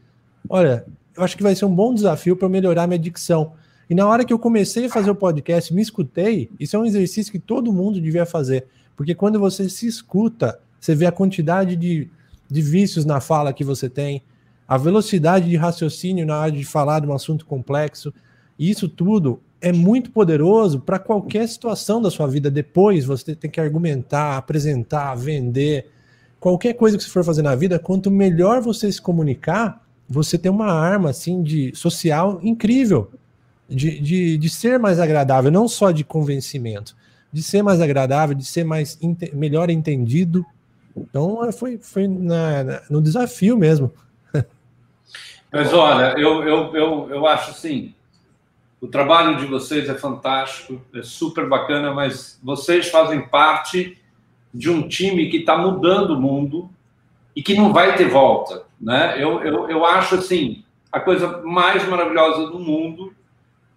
olha, eu acho que vai ser um bom desafio para melhorar minha dicção. E na hora que eu comecei a fazer o podcast, me escutei, isso é um exercício que todo mundo devia fazer. Porque quando você se escuta, você vê a quantidade de, de vícios na fala que você tem, a velocidade de raciocínio na hora de falar de um assunto complexo. Isso tudo é muito poderoso para qualquer situação da sua vida. Depois você tem que argumentar, apresentar, vender. Qualquer coisa que você for fazer na vida, quanto melhor você se comunicar, você tem uma arma assim de social incrível. De, de, de ser mais agradável, não só de convencimento, de ser mais agradável, de ser mais ente- melhor entendido. Então é, foi, foi na- na- no desafio mesmo. *laughs* Mas olha, eu, eu, eu, eu acho assim, o trabalho de vocês é fantástico, é super bacana, mas vocês fazem parte de um time que está mudando o mundo e que não vai ter volta, né? Eu, eu, eu acho assim, a coisa mais maravilhosa do mundo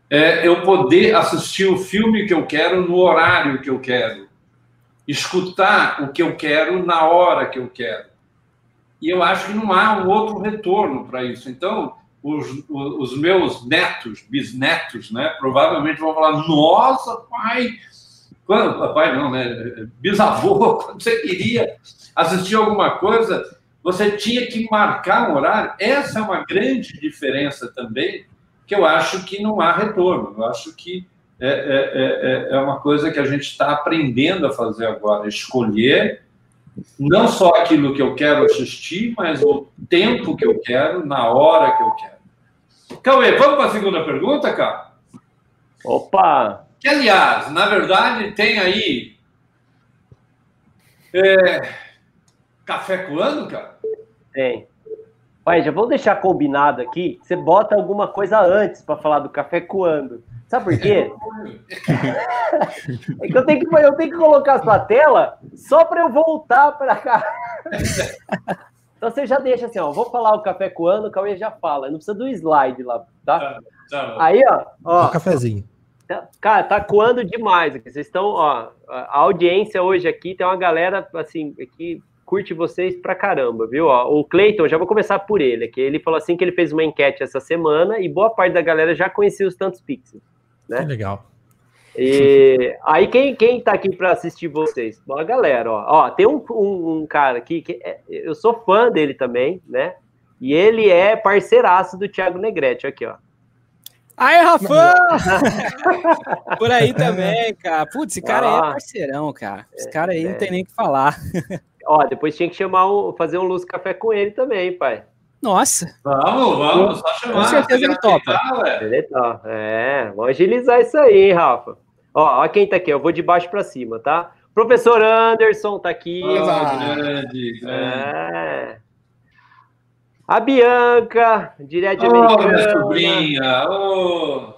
é eu poder assistir o filme que eu quero no horário que eu quero, escutar o que eu quero na hora que eu quero. E eu acho que não há um outro retorno para isso. Então, os, os, meus netos, bisnetos, né, provavelmente vão falar: Nossa, pai, quando, papai não, né? Bisavô, *laughs* quando você queria assistir alguma coisa, você tinha que marcar um horário. Essa é uma grande diferença também, que eu acho que não há retorno. Eu acho que é, é, é, é uma coisa que a gente está aprendendo a fazer agora, escolher não só aquilo que eu quero assistir, mas o tempo que eu quero, na hora que eu quero. Cauê, vamos para a segunda pergunta, cara? Opa! Que, aliás, na verdade, tem aí. É, café coando, cara? Tem. Pai, já vou deixar combinado aqui. Você bota alguma coisa antes para falar do café coando. Sabe por quê? *laughs* é que eu tenho que, eu tenho que colocar a sua tela só para eu voltar para cá. *laughs* então você já deixa assim, ó. Vou falar o café coando, o Cauê já fala. Não precisa do slide lá, tá? tá, tá Aí, ó. ó cafezinho. Tá, cara, tá coando demais aqui. Vocês estão, ó. A audiência hoje aqui tem uma galera, assim, que curte vocês pra caramba, viu? Ó, o Cleiton, já vou começar por ele aqui. Ele falou assim que ele fez uma enquete essa semana e boa parte da galera já conhecia os tantos pixels. Né? Que legal. E aí, quem, quem tá aqui para assistir vocês? Bom, a galera, ó. ó tem um, um, um, cara aqui que é, eu sou fã dele também, né? E ele é parceiraço do Thiago Negrete, aqui, ó. Aí, Rafa! *laughs* Por aí também, cara. Putz, esse cara ah, aí é parceirão, cara. Esse cara aí é. não tem nem o que falar. *laughs* Ó, depois tinha que chamar um, fazer um Luz Café com ele também, pai. Nossa. Vamos, vamos, só chamar. Com certeza ele topa. Ele tá. É, vamos agilizar isso aí, Rafa. Ó, ó quem tá aqui, eu vou de baixo para cima, tá? Professor Anderson tá aqui. Oh, grande, grande. É. A Bianca, direto de Ô, minha Americana. sobrinha. Ô.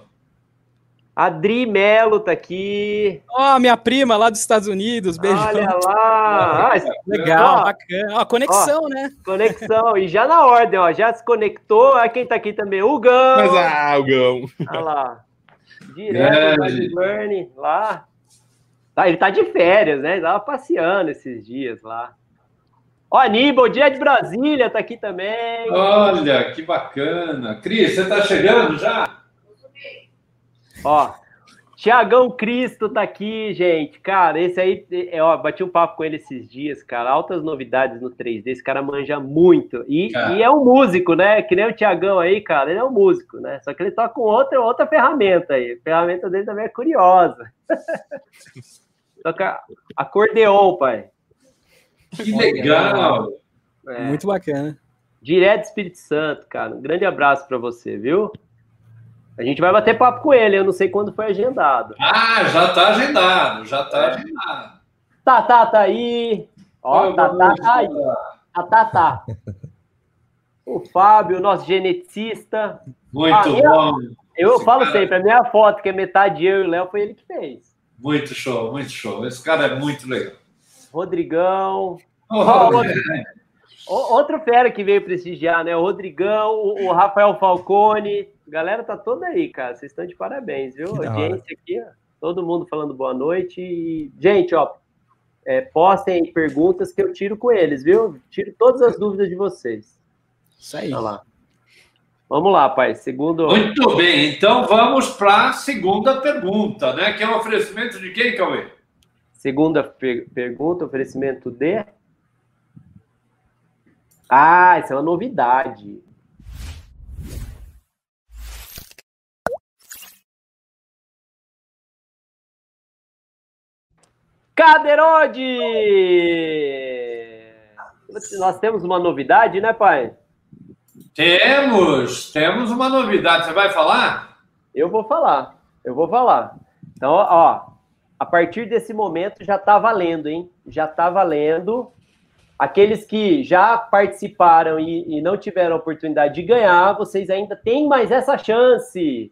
A Dri Melo tá aqui. Ó, minha prima lá dos Estados Unidos, beijo. Olha lá. Ah, Legal, Ó, bacana. Ó, conexão, né? conexão. E já na ordem, ó. Já se conectou. Olha quem tá aqui também. O Gão. Mas, ah, o Gão. Olha lá. Direto do Burn, lá. Tá, ele tá de férias, né? Ele tava passeando esses dias lá. Ó, Aníbal, dia de Brasília, tá aqui também. Olha, que bacana. Cris, você tá chegando já? Ó, Tiagão Cristo tá aqui, gente. Cara, esse aí, é, ó, bati um papo com ele esses dias, cara. Altas novidades no 3D. Esse cara manja muito. E, Cara. e é um músico, né? Que nem o Tiagão aí, cara. Ele é um músico, né? Só que ele toca com outra, outra ferramenta aí. A ferramenta dele também é curiosa. *laughs* Toca acordeon, pai. Que legal. É, Muito bacana. Direto do Espírito Santo, cara. Um grande abraço pra você, viu? A gente vai bater papo com ele. Eu não sei quando foi agendado. Ah, já tá agendado, já tá agendado. Tatá tá aí. Ó, Tatá boa tá aí. noite. Tatá tá. O Fábio, nosso geneticista. Muito Ah, bom. Eu falo cara- sempre, a minha foto, que é metade eu e o Léo, foi ele que fez. Muito show, muito show. Esse cara é muito legal. Rodrigão. Ô, Ó, Rodrigo, O- Outro fera que veio prestigiar, né? O Rodrigão, o Rafael Falcone. A galera tá toda aí, cara. Vocês estão de parabéns, viu? Que Audiência aqui, ó. Todo mundo falando boa noite. E, gente, ó, é, postem aí perguntas que eu tiro com eles, viu? Tiro todas as dúvidas de vocês. Isso aí. Olha lá. Vamos lá, pai. Segundo. Muito bem, então vamos para a segunda pergunta, né? Que é um oferecimento de quem, Cauê? Segunda per- pergunta, oferecimento de. Ah, isso é uma novidade. Caderode! Nós temos uma novidade, né, pai? Temos, temos uma novidade. Você vai falar? Eu vou falar. Eu vou falar. Então, ó, a partir desse momento já tá valendo, hein? Já tá valendo. Aqueles que já participaram e, e não tiveram a oportunidade de ganhar, vocês ainda têm mais essa chance.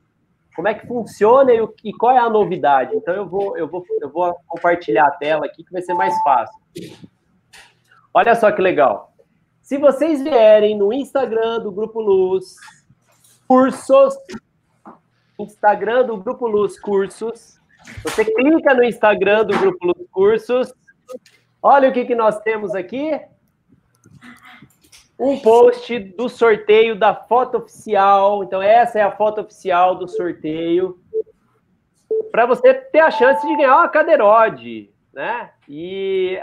Como é que funciona e, e qual é a novidade? Então eu vou, eu vou, eu vou compartilhar a tela aqui que vai ser mais fácil. Olha só que legal. Se vocês vierem no Instagram do Grupo Luz, cursos, Instagram do Grupo Luz Cursos. Você clica no Instagram do Grupo Luz Cursos. Olha o que, que nós temos aqui. Um post do sorteio da foto oficial. Então, essa é a foto oficial do sorteio. Para você ter a chance de ganhar uma cadeirode, né? E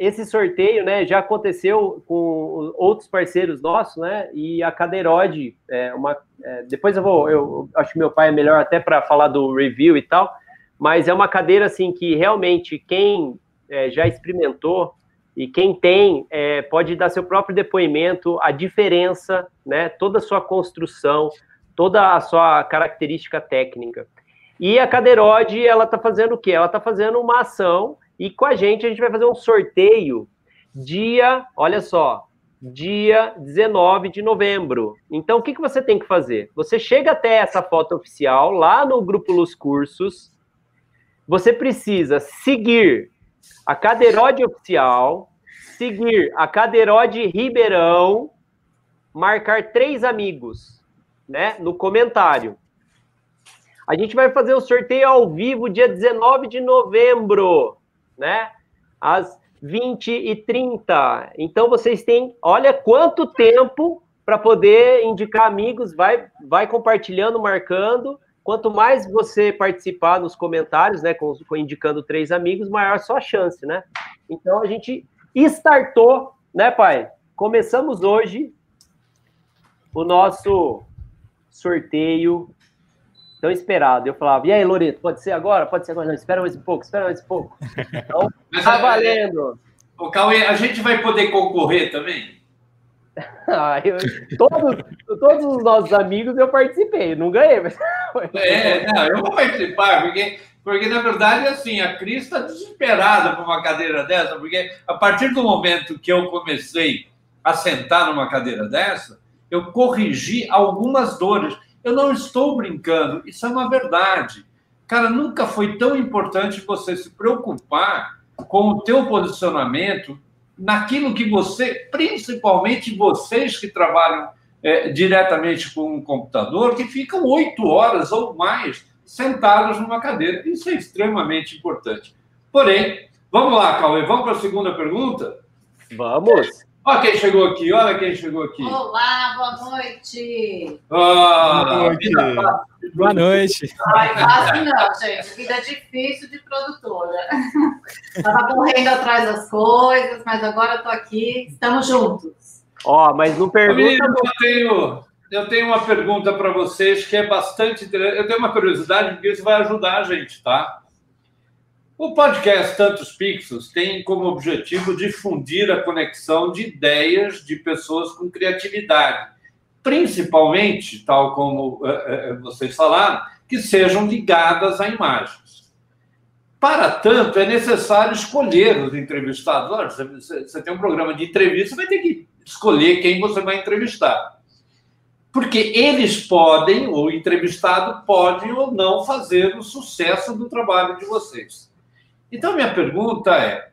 esse sorteio, né, já aconteceu com outros parceiros nossos, né? E a cadeirode, é uma, é, depois eu vou, eu acho que meu pai é melhor até para falar do review e tal, mas é uma cadeira assim que realmente quem é, já experimentou e quem tem é, pode dar seu próprio depoimento, a diferença, né? Toda a sua construção, toda a sua característica técnica. E a Cadeirode, ela está fazendo o quê? Ela está fazendo uma ação e com a gente a gente vai fazer um sorteio dia, olha só, dia 19 de novembro. Então, o que, que você tem que fazer? Você chega até essa foto oficial lá no Grupo Luz Cursos, você precisa seguir a Cadeirode Oficial, seguir a Cadeirode Ribeirão, marcar três amigos, né, no comentário. A gente vai fazer o sorteio ao vivo dia 19 de novembro, né? Às 20h30. Então vocês têm, olha quanto tempo para poder indicar amigos, vai, vai compartilhando, marcando. Quanto mais você participar nos comentários, né, com, com indicando três amigos, maior sua chance, né? Então a gente startou, né, pai? Começamos hoje o nosso sorteio tão esperado. Eu falava, e aí, Loreto, pode ser agora? Pode ser agora? Não, espera mais um pouco, espera mais um pouco. *laughs* Então, tá valendo. Ô, Cauê, a gente vai poder concorrer também? *laughs* Ah, eu- todos, todos os nossos amigos eu participei, não ganhei, mas. *laughs* É, não, eu vou participar, porque, porque na verdade, assim, a Cris está desesperada por uma cadeira dessa, porque a partir do momento que eu comecei a sentar numa cadeira dessa, eu corrigi algumas dores. Eu não estou brincando, isso é uma verdade. Cara, nunca foi tão importante você se preocupar com o teu posicionamento naquilo que você, principalmente vocês que trabalham é, diretamente com um computador, que ficam oito horas ou mais sentados numa cadeira. Isso é extremamente importante. Porém, vamos lá, Cauê, vamos para a segunda pergunta? Vamos. Olha quem chegou aqui, olha quem chegou aqui. Olá, boa noite. Boa noite. Boa noite. Ai, fácil não, gente. Vida difícil de produtora. Tava correndo atrás das coisas, mas agora eu tô aqui. Estamos juntos. Ó, mas não pergunta. eu tenho, eu tenho uma pergunta para vocês que é bastante interessante. Eu tenho uma curiosidade, porque isso vai ajudar a gente, tá? O podcast Tantos Pixels tem como objetivo difundir a conexão de ideias de pessoas com criatividade, principalmente, tal como eh, eh, vocês falaram, que sejam ligadas a imagens. Para tanto, é necessário escolher os entrevistados. Olha, você, tem um programa de entrevista, vai ter que escolher quem você vai entrevistar. Porque eles podem, ou o entrevistado pode ou não fazer o sucesso do trabalho de vocês. Então, minha pergunta é: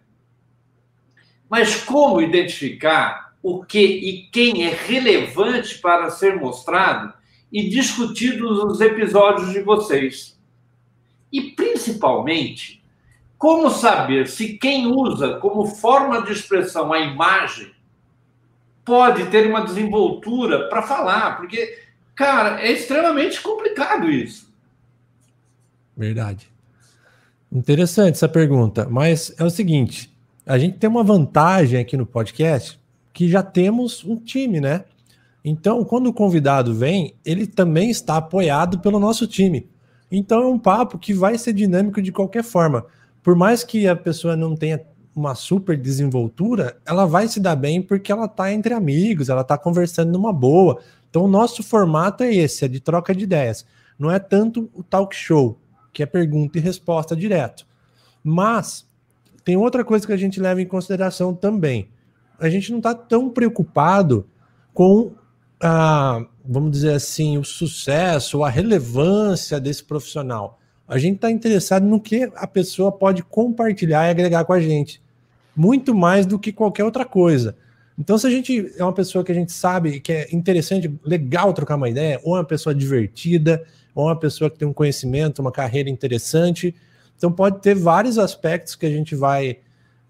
mas como identificar o que e quem é relevante para ser mostrado e discutido nos episódios de vocês? E, principalmente, como saber se quem usa como forma de expressão a imagem pode ter uma desenvoltura para falar? Porque, cara, é extremamente complicado isso. Verdade. Interessante essa pergunta, mas é o seguinte: a gente tem uma vantagem aqui no podcast que já temos um time, né? Então, quando o convidado vem, ele também está apoiado pelo nosso time. Então, é um papo que vai ser dinâmico de qualquer forma. Por mais que a pessoa não tenha uma super desenvoltura, ela vai se dar bem porque ela está entre amigos, ela está conversando numa boa. Então, o nosso formato é esse, é de troca de ideias. Não é tanto o talk show, que é pergunta e resposta direto. Mas tem outra coisa que a gente leva em consideração também. A gente não está tão preocupado com a, vamos dizer assim, o sucesso ou a relevância desse profissional. A gente está interessado no que a pessoa pode compartilhar e agregar com a gente, muito mais do que qualquer outra coisa. Então, se a gente é uma pessoa que a gente sabe que é interessante, legal trocar uma ideia, ou é uma pessoa divertida, ou uma pessoa que tem um conhecimento, uma carreira interessante, então pode ter vários aspectos que a gente vai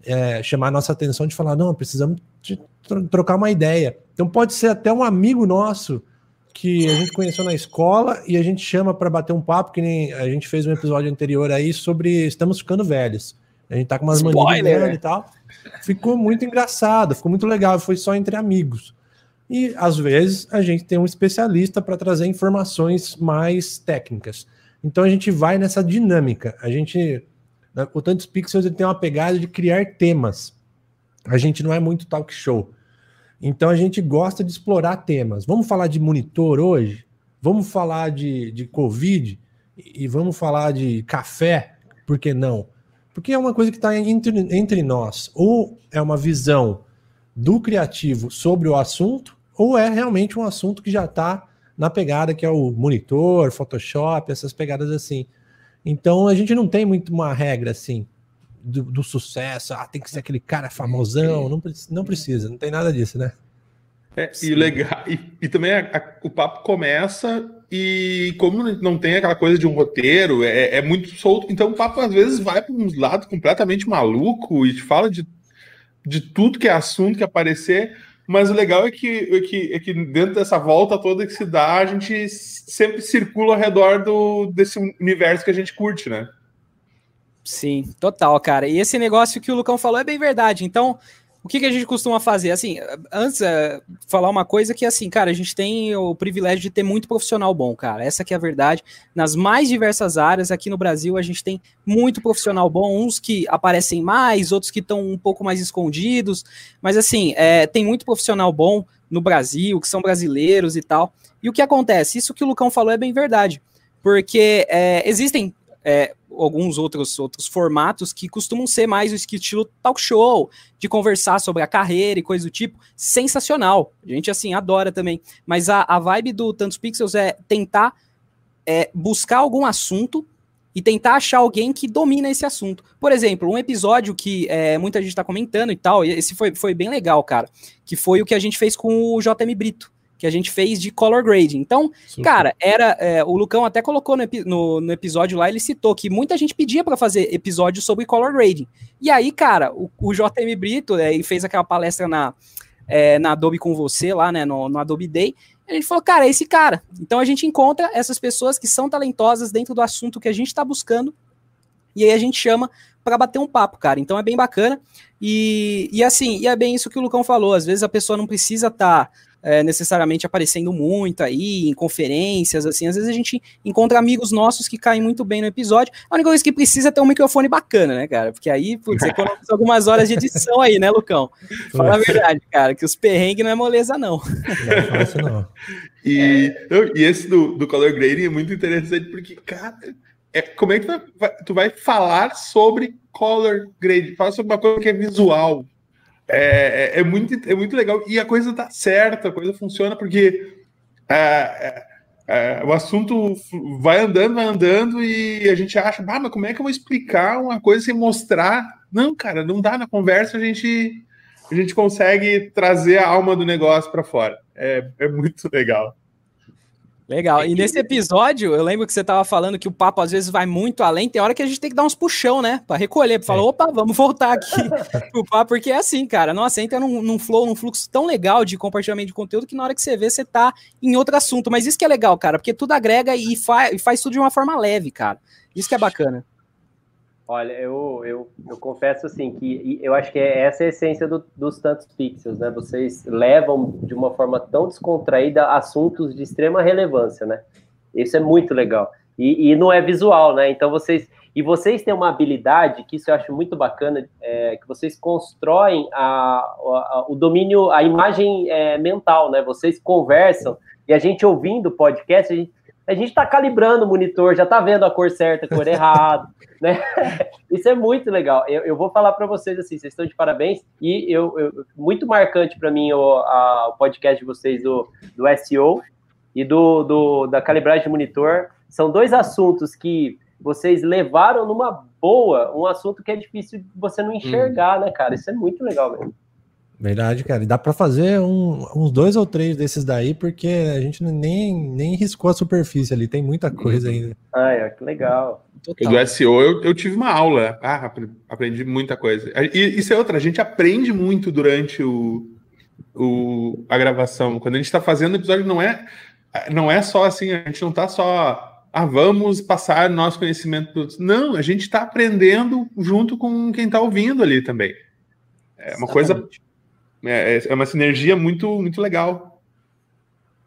é, chamar a nossa atenção de falar, não, precisamos trocar uma ideia. Então pode ser até um amigo nosso que a gente conheceu na escola e a gente chama para bater um papo, que nem a gente fez um episódio anterior aí sobre estamos ficando velhos. A gente tá com umas manias e tal. Ficou muito engraçado, ficou muito legal, foi só entre amigos. E às vezes a gente tem um especialista para trazer informações mais técnicas. Então a gente vai nessa dinâmica. A gente, o Tantos Pixels ele tem uma pegada de criar temas. A gente não é muito talk show. Então a gente gosta de explorar temas. Vamos falar de monitor hoje? Vamos falar de, de Covid? E vamos falar de café? Por que não? Porque é uma coisa que está entre, entre nós. Ou é uma visão do criativo sobre o assunto, ou é realmente um assunto que já está na pegada que é o monitor, Photoshop, essas pegadas assim. Então a gente não tem muito uma regra assim do, do sucesso, ah, tem que ser aquele cara famosão, não, não precisa, não tem nada disso, né? É, e legal, e, e também a- a- o papo começa e como não tem aquela coisa de um roteiro, é, é muito solto, então o papo às vezes vai para uns lados completamente maluco e te fala de, de tudo que é assunto que aparecer, mas o legal é que, é, que, é que dentro dessa volta toda que se dá, a gente sempre circula ao redor do, desse universo que a gente curte, né? Sim, total, cara. E esse negócio que o Lucão falou é bem verdade. Então, o que, que a gente costuma fazer? Assim, antes, é, falar uma coisa que, assim, cara, a gente tem o privilégio de ter muito profissional bom, cara. Essa que é a verdade. Nas mais diversas áreas, aqui no Brasil, a gente tem muito profissional bom. Uns que aparecem mais, outros que estão um pouco mais escondidos. Mas, assim, é, tem muito profissional bom no Brasil, que são brasileiros e tal. E o que acontece? Isso que o Lucão falou é bem verdade. Porque é, existem é, alguns outros, outros formatos que costumam ser mais o estilo talk show, de conversar sobre a carreira e coisa do tipo. Sensacional. A gente, assim, adora também. Mas a, a vibe do Tantos Pixels é tentar é, buscar algum assunto e tentar achar alguém que domina esse assunto. Por exemplo, um episódio que é, muita gente está comentando e tal, esse foi, foi bem legal, cara, que foi o que a gente fez com o JM Brito, que a gente fez de color grading. Então, cara, era é, o Lucão até colocou no, no, no, episódio lá, ele citou que muita gente pedia para fazer episódios sobre color grading. E aí, cara, o, o JM Brito é, fez aquela palestra na, é, na Adobe com você lá, né, no, no Adobe Day, a gente falou, cara, é esse cara. Então a gente encontra essas pessoas que são talentosas dentro do assunto que a gente está buscando, e aí a gente chama para bater um papo, cara. Então é bem bacana. E, e assim, e é bem isso que o Lucão falou. Às vezes a pessoa não precisa estar tá é, necessariamente aparecendo muito aí, em conferências, assim. Às vezes a gente encontra amigos nossos que caem muito bem no episódio. A única coisa que precisa é ter um microfone bacana, né, cara? Porque aí, putz, *laughs* economiza algumas horas de edição aí, né, Lucão? Fala a verdade, cara, que os perrengues não é moleza, não. Não, isso não. E, é. e esse do, do color grading é muito interessante porque, cara, é, como é que tu vai, tu vai falar sobre color grading? Fala sobre uma coisa que é visual, é, é, é, muito, é muito legal. E a coisa tá certa, a coisa funciona, porque é, é, o assunto vai andando, vai andando, e a gente acha, ah, mas como é que eu vou explicar uma coisa sem mostrar? Não, cara, não dá. Na conversa a gente, a gente consegue trazer a alma do negócio para fora. É, é muito legal. Legal. E nesse episódio, eu lembro que você estava falando que o papo às vezes vai muito além. Tem hora que a gente tem que dar uns puxão, né? Para recolher, para falar, opa, vamos voltar aqui *laughs* o papo, porque é assim, cara. Nossa, entra num, num, flow, num fluxo tão legal de compartilhamento de conteúdo que na hora que você vê, você tá em outro assunto. Mas isso que é legal, cara, porque tudo agrega e, fa e faz tudo de uma forma leve, cara. Isso que é bacana. Olha, eu, eu, eu confesso assim que eu acho que é essa a essência do, dos tantos pixels, né? Vocês levam de uma forma tão descontraída assuntos de extrema relevância, né? Isso é muito legal. E, e não é visual, né? Então vocês e vocês têm uma habilidade que isso eu acho muito bacana, é, que vocês constroem a, a, o domínio, a imagem é, mental, né? Vocês conversam e a gente ouvindo o podcast, a gente a gente está calibrando o monitor, já está vendo a cor certa, a cor *laughs* errada, né? Isso é muito legal. Eu, eu vou falar para vocês assim, vocês estão de parabéns e eu, eu muito marcante para mim o, a, o podcast de vocês do, do SEO e do, do da calibragem de monitor. São dois assuntos que vocês levaram numa boa, um assunto que é difícil você não enxergar, hum. né, cara? Isso é muito legal mesmo. Verdade, cara. E dá para fazer um, uns dois ou três desses daí, porque a gente nem, nem riscou a superfície ali, tem muita coisa ainda. Ah, é, que legal. Total. Do SEO eu, eu tive uma aula, ah, aprendi muita coisa. E isso é outra, a gente aprende muito durante o, o, a gravação. Quando a gente está fazendo o episódio, não é, não é só assim, a gente não está só, ah, vamos passar nosso conhecimento. Não, a gente está aprendendo junto com quem está ouvindo ali também. É uma Exatamente. coisa é, é, é uma sinergia muito, muito legal.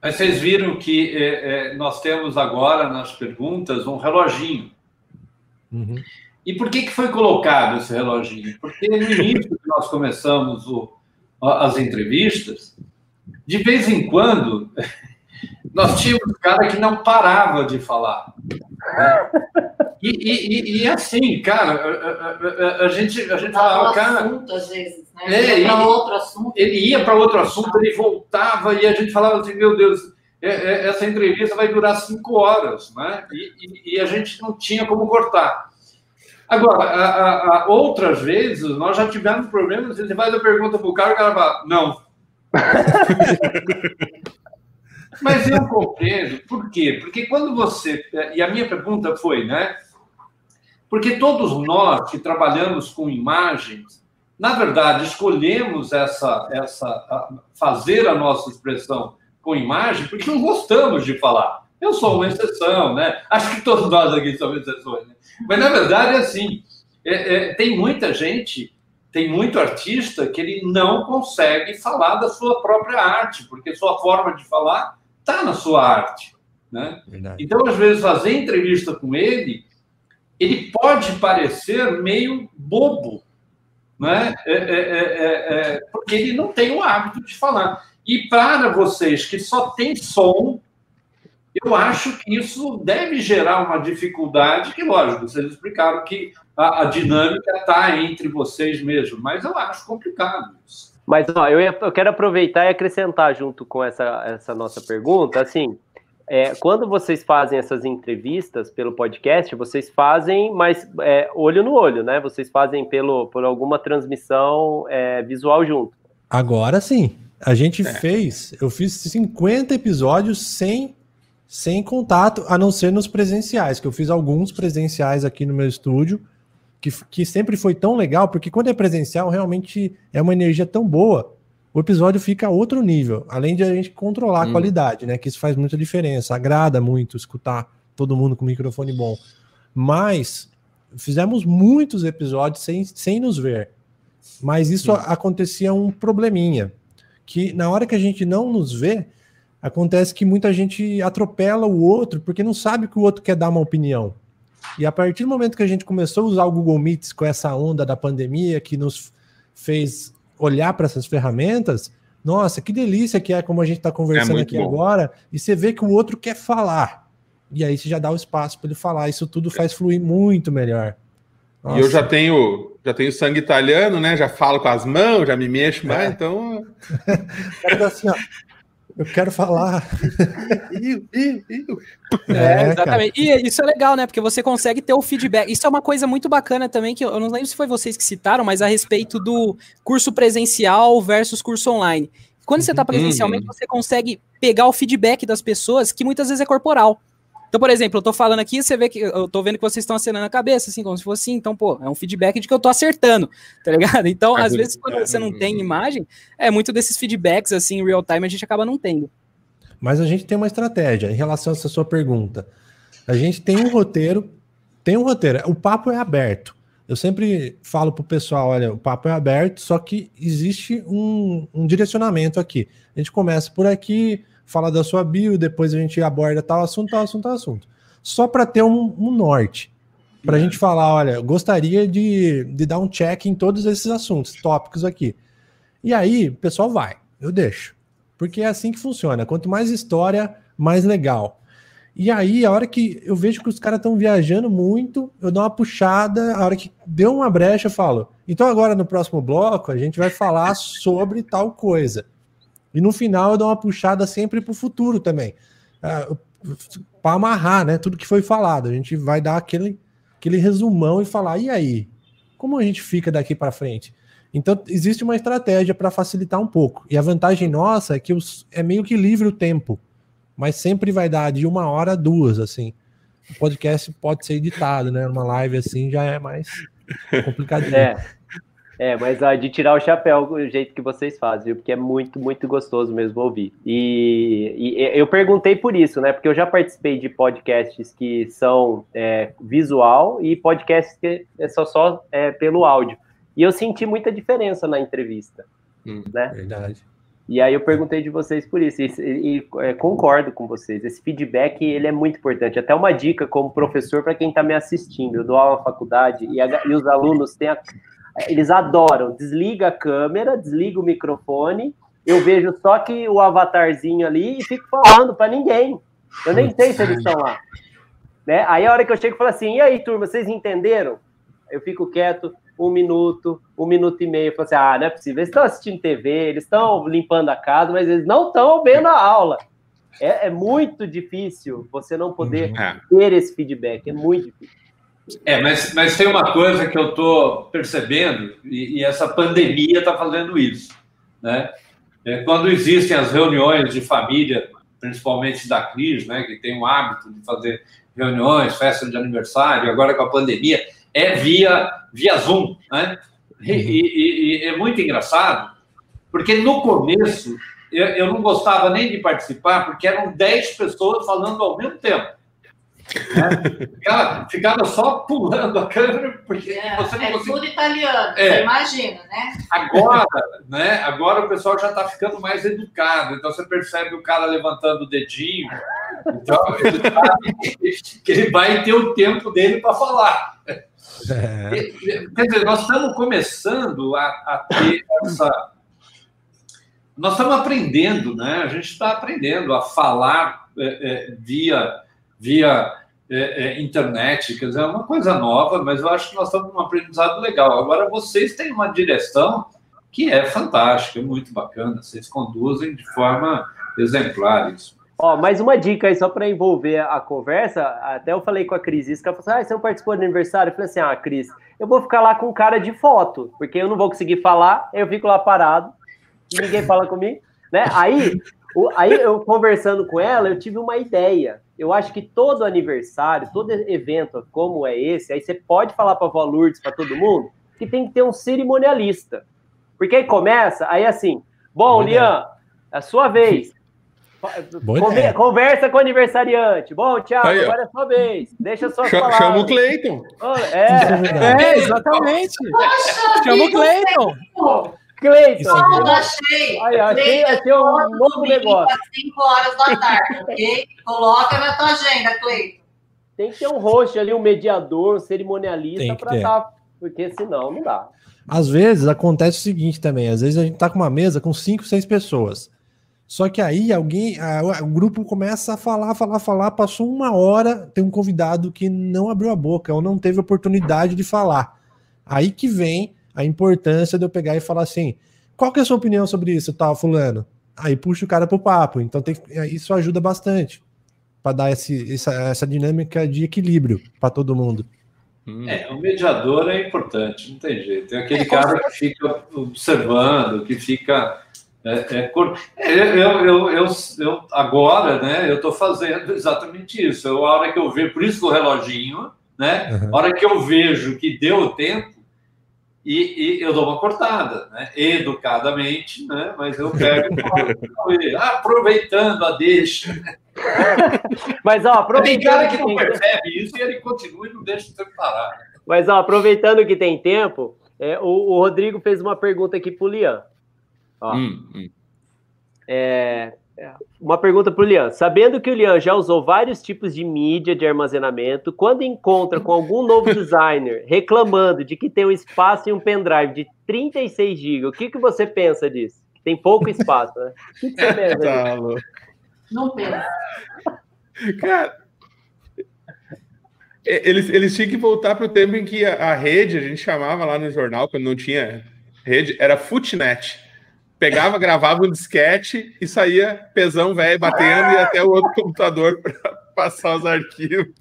Mas vocês viram que é, é, nós temos agora nas perguntas um reloginho. Uhum. E por que, que foi colocado esse reloginho? Porque no início que nós começamos o, as entrevistas, de vez em quando, nós tínhamos um cara que não parava de falar. Né? E, e, e, assim, cara, a, a, a gente, a gente falava, cara. Assunto, às vezes, né? É, ele, outro assunto. ele ia para outro assunto, ele voltava e a gente falava assim, meu Deus, é, é, essa entrevista vai durar cinco horas, né? E, e, a gente não tinha como cortar. Agora, a, a, outras vezes, nós já tivemos problemas, você faz a pergunta para o cara, o cara fala, não. *laughs* Mas eu compreendo, por quê? Porque quando você. E a minha pergunta foi, né? Porque todos nós que trabalhamos com imagens, na verdade, escolhemos essa, essa fazer a nossa expressão com imagem porque não gostamos de falar. Eu sou uma exceção, né? Acho que todos nós aqui somos exceções. Né? Mas, na verdade, é assim, é, é, tem muita gente, tem muito artista que ele não consegue falar da sua própria arte, porque sua forma de falar está na sua arte. Né? Então, às vezes, fazer entrevista com ele ele pode parecer meio bobo, né? É, é, é, é, porque ele não tem o hábito de falar. E para vocês que só tem som, eu acho que isso deve gerar uma dificuldade, que, lógico, vocês explicaram que a, a dinâmica está entre vocês mesmo, mas eu acho complicado isso. Mas ó, eu, eu quero aproveitar e acrescentar junto com essa, essa nossa pergunta, assim, é, quando vocês fazem essas entrevistas pelo podcast, vocês fazem mais é, olho no olho, né? Vocês fazem pelo, por alguma transmissão é, visual junto. Agora sim. A gente é. fez, eu fiz 50 episódios sem sem contato, a não ser nos presenciais, que eu fiz alguns presenciais aqui no meu estúdio, que, que sempre foi tão legal, porque quando é presencial, realmente é uma energia tão boa, o episódio fica a outro nível, além de a gente controlar a hum. qualidade, né? Que isso faz muita diferença, agrada muito escutar todo mundo com microfone bom. Mas fizemos muitos episódios sem, sem nos ver. Mas isso acontecia um probleminha, que na hora que a gente não nos vê, acontece que muita gente atropela o outro porque não sabe que o outro quer dar uma opinião. E a partir do momento que a gente começou a usar o Google Meets com essa onda da pandemia que nos fez olhar para essas ferramentas, nossa, que delícia que é como a gente está conversando é aqui bom. agora, e você vê que o outro quer falar. E aí você já dá o espaço para ele falar. Isso tudo faz fluir muito melhor. Nossa. E eu já tenho, já tenho sangue italiano, né? Já falo com as mãos, já me mexo mais, é. então. *laughs* assim, ó. Eu quero falar. é, exatamente. E isso é legal, né? Porque você consegue ter o feedback. Isso é uma coisa muito bacana também, que eu não lembro se foi vocês que citaram, mas a respeito do curso presencial versus curso online. Quando você está presencialmente, uhum. você consegue pegar o feedback das pessoas, que muitas vezes é corporal. Então, por exemplo, eu tô falando aqui, você vê que eu tô vendo que vocês estão acenando a cabeça, assim, como se fosse assim. Então, pô, é um feedback de que eu tô acertando, *laughs* tá ligado? Então, às vezes, quando você não tem imagem, é muito desses feedbacks, assim, em real time, a gente acaba não tendo. Mas a gente tem uma estratégia em relação a essa sua pergunta. A gente tem um roteiro, tem um roteiro, o papo é aberto. Eu sempre falo pro pessoal, olha, o papo é aberto, só que existe um, um direcionamento aqui. A gente começa por aqui, fala da sua bio, depois a gente aborda tal assunto, tal assunto, tal assunto. Só para ter um, um norte. Para a gente falar, olha, gostaria de, de dar um check em todos esses assuntos, tópicos aqui. E aí, o pessoal vai, eu deixo. Porque é assim que funciona. Quanto mais história, mais legal. E aí, a hora que eu vejo que os caras estão viajando muito, eu dou uma puxada, a hora que deu uma brecha, eu falo. Então, agora no próximo bloco, a gente vai falar sobre tal coisa. E no final eu dou uma puxada sempre para o futuro também. Uh, para amarrar né, tudo que foi falado. A gente vai dar aquele, aquele resumão e falar: e aí? Como a gente fica daqui para frente? Então, existe uma estratégia para facilitar um pouco. E a vantagem nossa é que os, é meio que livre o tempo, mas sempre vai dar de uma hora a duas, assim. O podcast pode ser editado, né? Uma live assim já é mais complicadinho. É. É, mas a de tirar o chapéu o jeito que vocês fazem, viu? Porque é muito, muito gostoso mesmo ouvir. E, e, eu perguntei por isso, né? Porque eu já participei de podcasts que são é, visual e podcasts que é só, só é, pelo áudio. E eu senti muita diferença na entrevista. Hum, né? Verdade. E aí eu perguntei de vocês por isso, e, e, e é, concordo com vocês. Esse feedback ele é muito importante. Até uma dica como professor para quem está me assistindo. Eu dou aula na faculdade e, a, e os alunos têm a, eles adoram. Desliga a câmera, desliga o microfone. Eu vejo só que o avatarzinho ali e fico falando para ninguém. Eu nem sei se eles estão lá. Né? Aí a hora que eu chego, eu falo assim: e aí, turma, vocês entenderam? Eu fico quieto um minuto, um minuto e meio. Eu falo assim: ah, não é possível. Eles estão assistindo TV, eles estão limpando a casa, mas eles não estão vendo a aula. É, é, muito difícil você não poder uhum. ter esse feedback. É muito difícil. É, mas, mas tem uma coisa que eu estou percebendo, e, e, essa pandemia está fazendo isso. Né? É, quando existem as reuniões de família, principalmente da Cris, né, que tem o hábito de fazer reuniões, festa de aniversário, agora com a pandemia, é via, via Zoom. Né? E, e, e é muito engraçado, porque no começo eu, eu não gostava nem de participar, porque eram 10 pessoas falando ao mesmo tempo. Né? Ficava, ficava, só pulando a câmera, porque é, você não é conseguia... tudo italiano, é. imagina, né? Agora, né? Agora o pessoal já está ficando mais educado, então você percebe o cara levantando o dedinho, então ele sabe que ele vai ter o tempo dele para falar. É. Quer dizer, nós estamos começando a, a ter essa, nós estamos aprendendo, né? A gente está aprendendo a falar é, é, via, via é, é, internet, quer dizer, é uma coisa nova, mas eu acho que nós estamos num aprendizado legal. Agora, vocês têm uma direção que é fantástica, muito bacana, vocês conduzem de forma exemplar isso. Ó, mais uma dica aí, só para envolver a conversa. Até eu falei com a Cris isso, que ela falou assim: ah, você não participou do aniversário? Eu falei assim: ah, Cris, eu vou ficar lá com cara de foto, porque eu não vou conseguir falar, eu fico lá parado, ninguém fala comigo, né? Aí, o, aí eu conversando com ela, eu tive uma ideia. Eu acho que todo aniversário, todo evento como é esse, aí você pode falar para a Lourdes, para todo mundo, que tem que ter um cerimonialista. Porque aí começa, aí assim, bom, Lian, é a sua vez. Conver, conversa com o aniversariante. Bom, Thiago, aí, agora é sua vez. Deixa só Chama, chama o Cleiton. É, é, exatamente. Poxa, *laughs* chama o Cleiton. Cleiton. Oh, achei. Aí, achei, achei um novo negócio. Às 5 horas da tarde, *laughs* ok? Coloca na tua agenda, Cleiton. Tem que ter um host ali, um mediador, um cerimonialista para estar, tá, porque senão não dá. Às vezes acontece o seguinte também, às vezes a gente tá com uma mesa com cinco, seis pessoas. Só que aí alguém, a, o grupo começa a falar, falar, falar, passou uma hora, tem um convidado que não abriu a boca ou não teve oportunidade de falar. Aí que vem a importância de eu pegar e falar assim: qual que é a sua opinião sobre isso, tal, fulano? Aí puxa o cara pro papo. Então tem, isso ajuda bastante para dar esse, essa, essa dinâmica de equilíbrio para todo mundo. Hum. É, o mediador é importante, não tem jeito. Tem aquele é, cara que fica observando, que fica é, é, é, eu, eu, eu, eu, agora, né, eu estou fazendo exatamente isso. Eu, a hora que eu vejo, por isso o reloginho, né? Uhum. A hora que eu vejo que deu tempo, e, e eu dou uma cortada, né? Educadamente, né? Mas eu pego aproveitando a deixa. *laughs* Mas ó, aproveitando. Tem cara que não percebe isso e ele continua e não deixa você parar. Mas ó, aproveitando que tem tempo, é, o, o Rodrigo fez uma pergunta aqui pro Lian. Ó, hum, hum. É uma pergunta para o Lian. Sabendo que o Lian já usou vários tipos de mídia de armazenamento, quando encontra com algum novo *laughs* designer reclamando de que tem um espaço em um pendrive de 36 GB, o que, que você pensa disso? Tem pouco espaço, né? O que, que você pensa tá, disso? Não pensa. Cara, eles, eles tinham que voltar para o tempo em que a, a, rede, a gente chamava lá no jornal, quando não tinha rede, era Footnet pegava, gravava um disquete e saía pesão velho batendo e até o outro computador para passar os arquivos.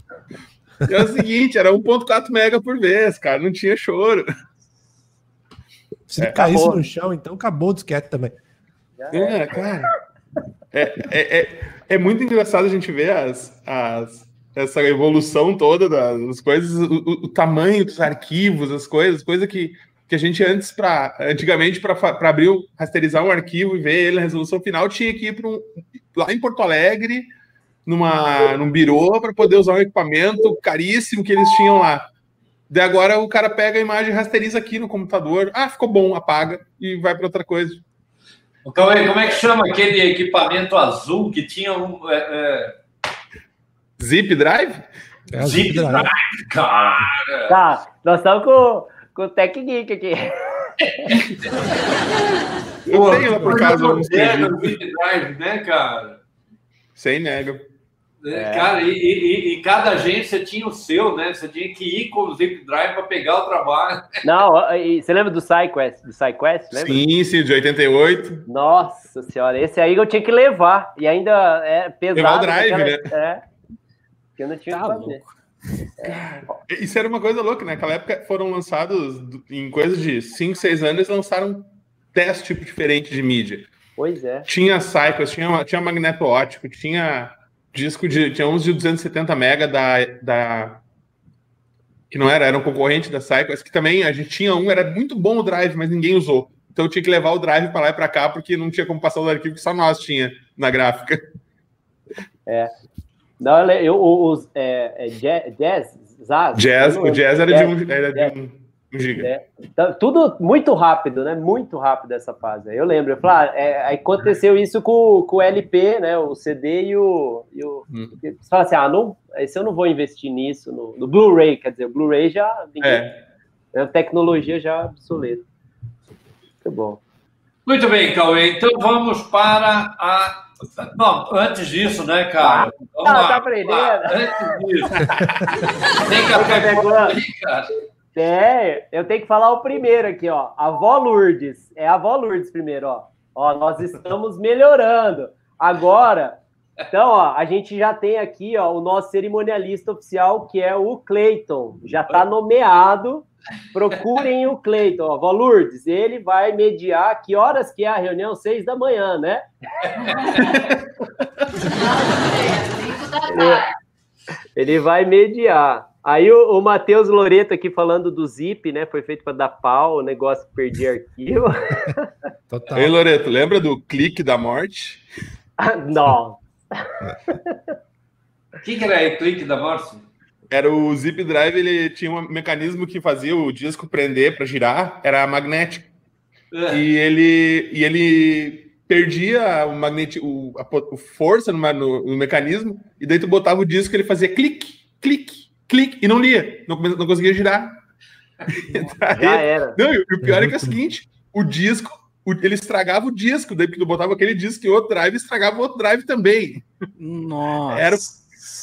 E é o seguinte, era 1.4 mega por vez, cara, não tinha choro. Se é, caísse acabou. no chão, então acabou o disquete também. É, cara. É, é, é, é, muito engraçado a gente ver as, as, essa evolução toda das coisas, o, o tamanho dos arquivos, as coisas, coisa que que a gente antes, para antigamente, para abrir, rasterizar um arquivo e ver ele na resolução final, tinha que ir para um, lá em Porto Alegre, numa, num birô, para poder usar um equipamento caríssimo que eles tinham lá. Daí agora o cara pega a imagem e rasteriza aqui no computador. Ah, ficou bom, apaga e vai para outra coisa. Aí, como é que chama aquele equipamento azul que tinha um. É, é... Zip Drive? É, Zip Drive, cara! Tá, nós estamos com com o Tech Geek aqui. Eu tenho lá por casa alguns Drive, né, cara? Sem nega. É, é. Cara, e, e, e, cada agência tinha o seu, né? Você tinha que ir com o Zip Drive para pegar o trabalho. Não, você lembra do SciQuest? Do SciQuest lembra? Sim, sim, de 88. Nossa senhora, esse aí eu tinha que levar. E ainda é pesado. Levar o drive, aquela... né? É. Que eu não tinha tá que fazer. Louco. Isso era uma coisa louca, né? Naquela época foram lançados, em coisa de 5, 6 anos, lançaram 10 tipos diferentes de mídia. Pois é. Tinha Cycles, tinha, tinha magneto ótico, tinha disco de. Tinha uns de 270 mega da, da. Que não era, era um concorrente da Cycles, que também a gente tinha um, era muito bom o drive, mas ninguém usou. Então eu tinha que levar o drive para lá e para cá, porque não tinha como passar o arquivo que só nós tinha na gráfica. É. Não, eu, os, é, é, jazz, Zaz, jazz, o jazz era de um, era de um, um giga. É, então, tudo muito rápido, né? Muito rápido essa fase. Eu lembro, eu falei, ah, é, aconteceu isso com, com o LP, né? O CD e o. E o hum. Você fala assim, ah, não, esse eu não vou investir nisso, no, no Blu-ray, quer dizer, o Blu-ray já. Ninguém, é. é tecnologia já obsoleta. Muito bom. Muito bem, Cauê. Então vamos para a. Não, antes disso, né, cara? Vamos Ah, lá, tá vamos lá. aprendendo. Antes disso. *laughs* Tem café com aí, cara? É, eu tenho que falar o primeiro aqui, ó. A avó Lourdes. É a avó Lourdes primeiro, ó. Ó, nós estamos melhorando. Agora, então, ó, a gente já tem aqui, ó, o nosso cerimonialista oficial, que é o Cleiton. Já tá nomeado. Procurem o Cleiton, ó. Vó Lourdes, ele vai mediar. Que horas que é a reunião? Seis da manhã, né? Ele vai mediar. Aí o, o Matheus Loreto aqui falando do Zip, né? Foi feito para dar pau, o negócio perdi arquivo. Total. Ei, Loreto, lembra do clique da morte? *laughs* Não. O que, que era aí, clique da morte? Era o Zip Drive, ele tinha um mecanismo que fazia o disco prender para girar, era magnético. É. E ele, e ele perdia o magneti, o, a po- força no, no- no mecanismo, e daí tu botava o disco ele fazia clique, clique, clique, e não lia, não, não conseguia girar. *laughs* *laughs* Daí- Já era. não, e o pior é que é o seguinte: o disco, o- ele estragava o disco, daí porque tu botava aquele disco em outro drive, estragava o outro drive também. Nossa. Era-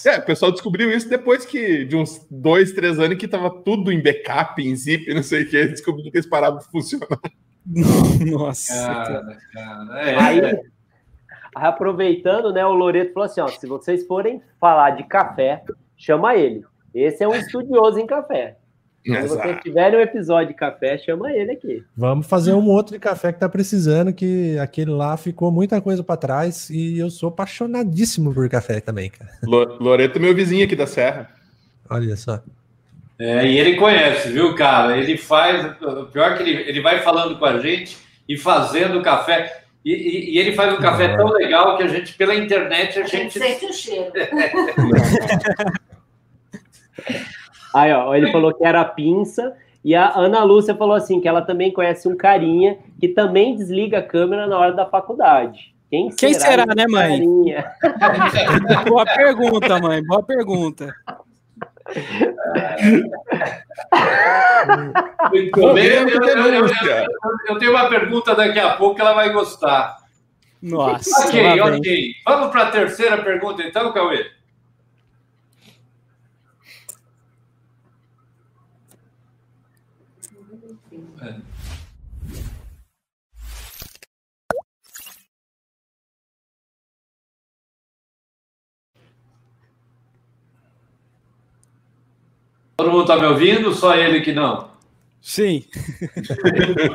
É, o pessoal descobriu isso depois que, de uns dois, três anos, que tava tudo em backup, em zip, não sei o que, descobriu que eles paravam de funcionar. *laughs* Nossa. Cara, cara. É, Aí, é. aproveitando, né, o Loreto falou assim, ó, se vocês forem falar de café, chama ele. Esse é um estudioso em café. Se vocês Exato. tiverem um episódio de café, chama ele aqui. Vamos fazer um outro de café que tá precisando, que aquele lá ficou muita coisa para trás e eu sou apaixonadíssimo por café também, cara. Lo- Loreto é meu vizinho aqui da Serra. Olha só. É, e ele conhece, viu, cara? Ele faz. O pior é que ele, ele vai falando com a gente e fazendo café. E, e- e ele faz um café tão legal que a gente, pela internet, a A gente gente. sente o cheiro. *laughs* *laughs* Aí, ó, ele falou que era a pinça. E a Ana Lúcia falou assim, que ela também conhece um carinha que também desliga a câmera na hora da faculdade. Quem será, Quem será, né, mãe? carinha? *laughs* Boa pergunta, mãe. Boa pergunta. Muito bem. Eu, eu- eu- eu- tenho uma pergunta daqui a pouco que ela vai gostar. Nossa. Ok, ok. Vamos para a terceira pergunta, então, Cauê? Todo mundo está me ouvindo? Só ele que não? Sim.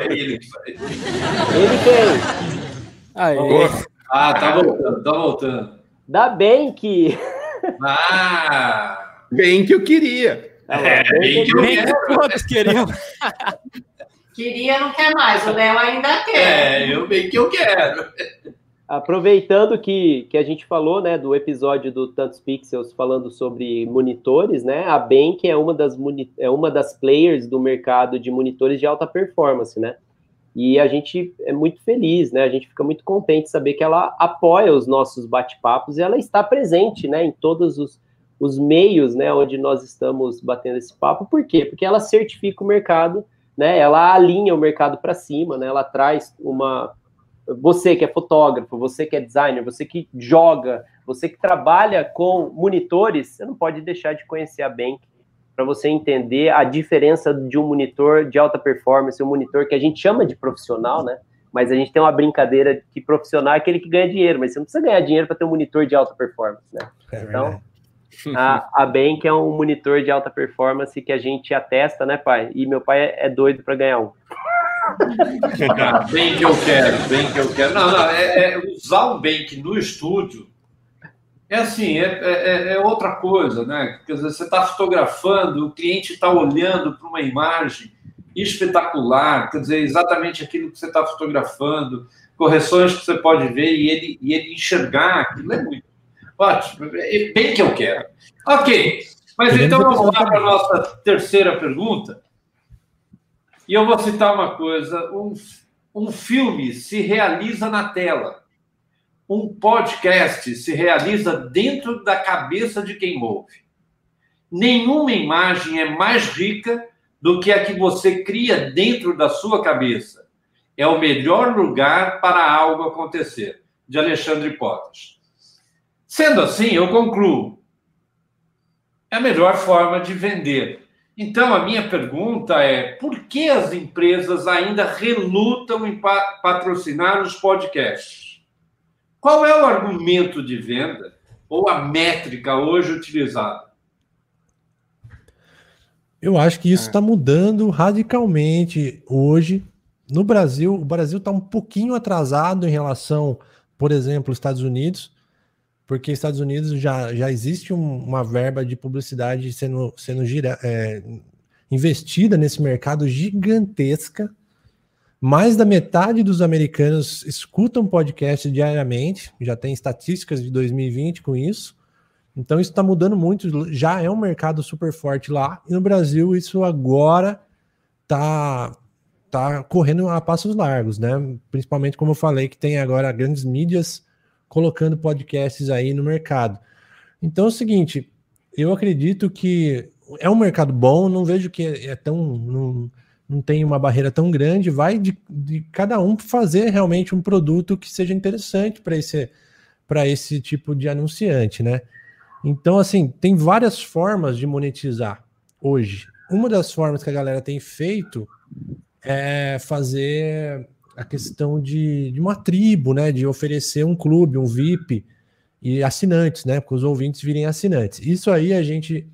Ele. Ele quem? Aí. Pô, Ah, tá voltando, tá voltando. Dá bem que... Ah! bem que eu queria. É, bem que eu Bem que todos queriam. Queria, não quer mais. O Léo ainda quer. É, eu bem que eu quero. Aproveitando que, que a gente falou, né, do episódio do Tantos Pixels falando sobre monitores, né, a Bank é uma das, é uma das players do mercado de monitores de alta performance, né, e a gente é muito feliz, né, a gente fica muito contente de saber que ela apoia os nossos bate-papos e ela está presente, né, em todos os, os meios, né, onde nós estamos batendo esse papo, por quê? Porque ela certifica o mercado, né, ela alinha o mercado para cima, né, ela traz uma você que é fotógrafo, você que é designer, você que joga, você que trabalha com monitores, você não pode deixar de conhecer a Bank para você entender a diferença de um monitor de alta performance, um monitor que a gente chama de profissional, né? Mas a gente tem uma brincadeira que profissional é aquele que ganha dinheiro, mas você não precisa ganhar dinheiro para ter um monitor de alta performance, né? É Então. A, a Bank é um monitor de alta performance que a gente atesta, né, pai? E meu pai é, é doido para ganhar um. Bem que eu quero, bem que eu quero. Não, não, é, é usar o Bank no estúdio é assim, é, é- é outra coisa, né? Quer dizer, você está fotografando, o cliente está olhando para uma imagem espetacular, quer dizer, exatamente aquilo que você está fotografando, correções que você pode ver e ele, e ele enxergar aquilo é muito ótimo, é bem que eu quero. Ok, mas então vamos lá para a nossa terceira pergunta. E eu vou citar uma coisa: um, um filme se realiza na tela, um podcast se realiza dentro da cabeça de quem ouve. Nenhuma imagem é mais rica do que a que você cria dentro da sua cabeça. é o melhor lugar para algo acontecer, de Alexandre Potas. Sendo assim, eu concluo. É a melhor forma de vender. Então, a minha pergunta é: por que as empresas ainda relutam em patrocinar os podcasts? Qual é o argumento de venda ou a métrica hoje utilizada? Eu acho que isso está é. mudando radicalmente hoje. No Brasil, o Brasil está um pouquinho atrasado em relação, por exemplo, aos Estados Unidos, porque Estados Unidos já, já existe um, uma verba de publicidade sendo, sendo gira, é, investida nesse mercado gigantesca. Mais da metade dos americanos escutam podcast diariamente, já tem estatísticas de 2020 com isso. Então isso está mudando muito, já é um mercado super forte lá, e no Brasil isso agora está tá correndo a passos largos, né? Principalmente como eu falei, que tem agora grandes mídias colocando podcasts aí no mercado. Então é o seguinte, eu acredito que é um mercado bom, não vejo que é tão. Não, não tem uma barreira tão grande, vai de, de cada um fazer realmente um produto que seja interessante para esse, esse tipo de anunciante, né? Então, assim, tem várias formas de monetizar hoje. Uma das formas que a galera tem feito é fazer a questão de, de uma tribo, né? De oferecer um clube, um VIP e assinantes, né? Para os ouvintes virem assinantes. Isso aí a gente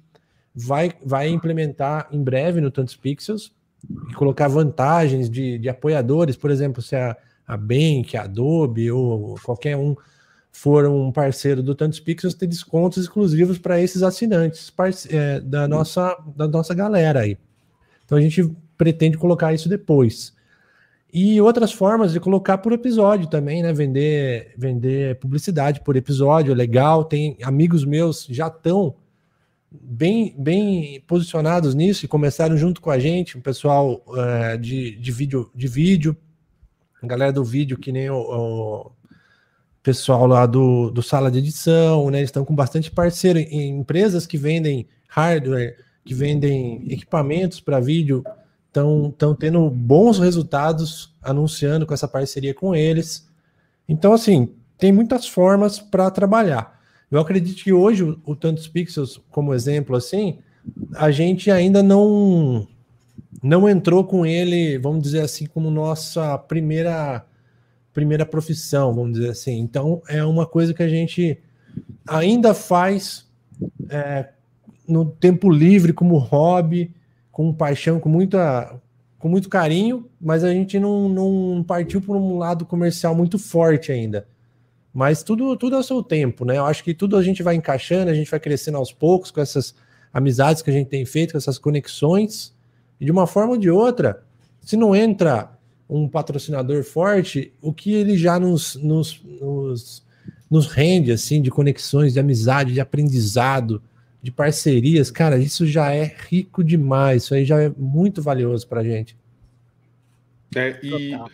vai, vai implementar em breve no Tantos Pixels e colocar vantagens de, de apoiadores, por exemplo, se a, a Bank, a Adobe ou qualquer um for um parceiro do Tantos Pixels, ter descontos exclusivos para esses assinantes é, da, nossa, da nossa galera aí. Então a gente pretende colocar isso depois. E outras formas de colocar por episódio também, né? Vender, vender publicidade por episódio, legal. Tem amigos meus já estão bem, bem posicionados nisso e começaram junto com a gente, o pessoal é, de, de, vídeo, de vídeo, a galera do vídeo, que nem o, o pessoal lá do, do sala de edição, né? Eles estão com bastante parceiro em empresas que vendem hardware, que vendem equipamentos para vídeo, estão tendo bons resultados anunciando com essa parceria com eles. Então, assim, tem muitas formas para trabalhar. Eu acredito que hoje o, Tantos Pixels, como exemplo, assim, a gente ainda não não entrou com ele, vamos dizer assim, como nossa primeira primeira profissão, vamos dizer assim. Então é uma coisa que a gente ainda faz é, no tempo livre, como hobby, com paixão, com muita com muito carinho, mas a gente não, não partiu por um lado comercial muito forte ainda. Mas tudo, tudo ao seu tempo, né? Eu acho que tudo a gente vai encaixando, a gente vai crescendo aos poucos com essas amizades que a gente tem feito, com essas conexões. E de uma forma ou de outra, se não entra um patrocinador forte, o que ele já nos, nos, nos, nos rende, assim, de conexões, de amizade, de aprendizado, de parcerias, cara, isso já é rico demais. Isso aí já é muito valioso para a gente. É, e Total.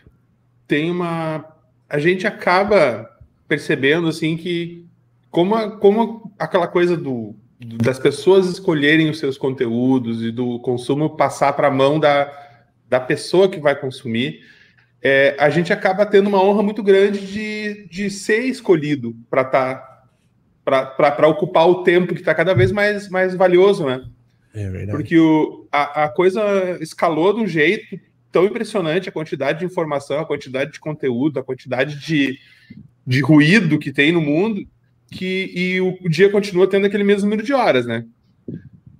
tem uma. A gente acaba percebendo assim que como, a, como aquela coisa do, das pessoas escolherem os seus conteúdos e do consumo passar para a mão da, da pessoa que vai consumir, é, a gente acaba tendo uma honra muito grande de, de ser escolhido para estar tá, para ocupar o tempo que está cada vez mais, mais valioso, né? É verdade. Porque o, a, a coisa escalou de um jeito tão impressionante a quantidade de informação, a quantidade de conteúdo, a quantidade de, de ruído que tem no mundo, que e o, o dia continua tendo aquele mesmo número de horas, né?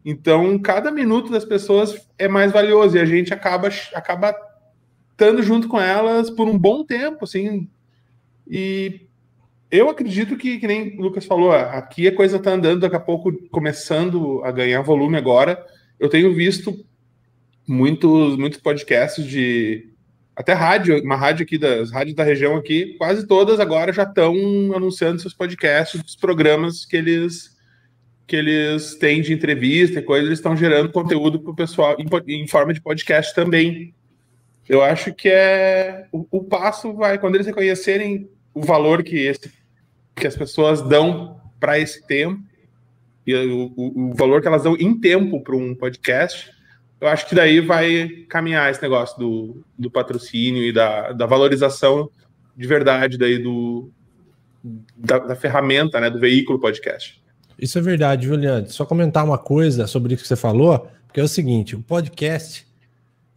Então, cada minuto das pessoas é mais valioso e a gente acaba acaba estando junto com elas por um bom tempo, assim. E eu acredito que, que nem o Lucas falou, aqui a coisa está andando, daqui a pouco começando a ganhar volume agora. Eu tenho visto muitos, muitos podcasts de até rádio, uma rádio aqui das rádios da região aqui, quase todas agora já estão anunciando seus podcasts, os programas que eles que eles têm de entrevista e coisas, eles estão gerando conteúdo para o pessoal em, em, forma de podcast também. Eu acho que é o, o, passo vai quando eles reconhecerem o valor que esse, que as pessoas dão para esse tempo e o, o, valor que elas dão em tempo para um podcast, eu acho que daí vai caminhar esse negócio do, do patrocínio e da, da valorização de verdade daí do, da, da, ferramenta, né, do veículo podcast. Isso é verdade, Juliano. Só comentar uma coisa sobre isso que você falou, porque é o seguinte, o podcast,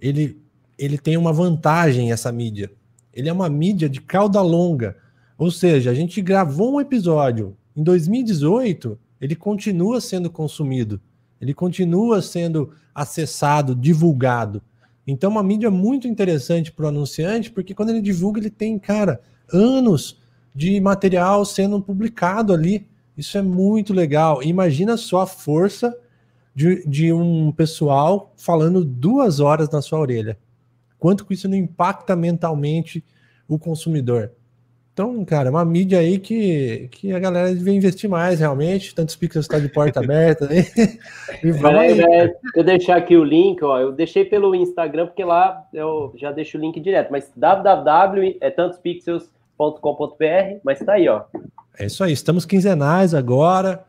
ele, ele tem uma vantagem, essa mídia. Ele é uma mídia de cauda longa. Ou seja, a gente gravou um episódio em 2018, ele continua sendo consumido, ele continua sendo acessado, divulgado. Então, uma mídia muito interessante para o anunciante, porque quando ele divulga, ele tem, cara, anos de material sendo publicado ali. Isso é muito legal. Imagina só a força de, de um pessoal falando duas horas na sua orelha. Quanto que isso não impacta mentalmente o consumidor? Então, cara, é uma mídia aí que, que a galera devia investir mais, realmente. Tantos pixels está de porta aberta. Né? *laughs* e vamos aí. É, eu deixar aqui o link, ó. Eu deixei pelo Instagram, porque lá eu já deixo o link direto. Mas www é tantospixels.com.br, mas tá aí, ó. É isso aí, estamos quinzenais agora.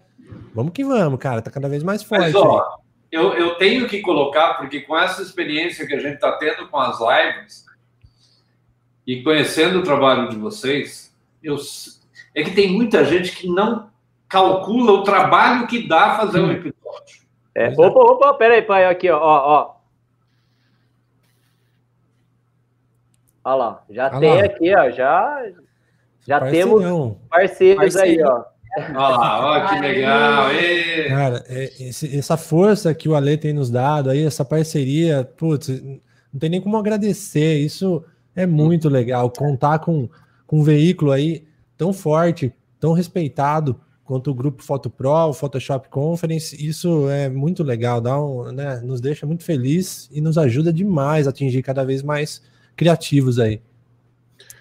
Vamos que vamos, cara. Tá cada vez mais forte. Mas, ó, eu, eu tenho que colocar, porque com essa experiência que a gente está tendo com as lives, e conhecendo o trabalho de vocês, eu, é que tem muita gente que não calcula o trabalho que dá fazer um episódio. É, opa, opa, peraí, pai, aqui, ó, ó. Olha lá, já Olha tem lá. aqui, ó, já, já temos parceiros aí, ó. Olha lá, ó, que legal. Ei. Cara, é, esse, essa força que o Ale tem nos dado aí, essa parceria, putz, não tem nem como agradecer. Isso é muito legal contar com, com um veículo aí tão forte, tão respeitado quanto o grupo Foto Pro, o Photoshop Conference. Isso é muito legal, dá um, né, nos deixa muito feliz e nos ajuda demais a atingir cada vez mais criativos aí.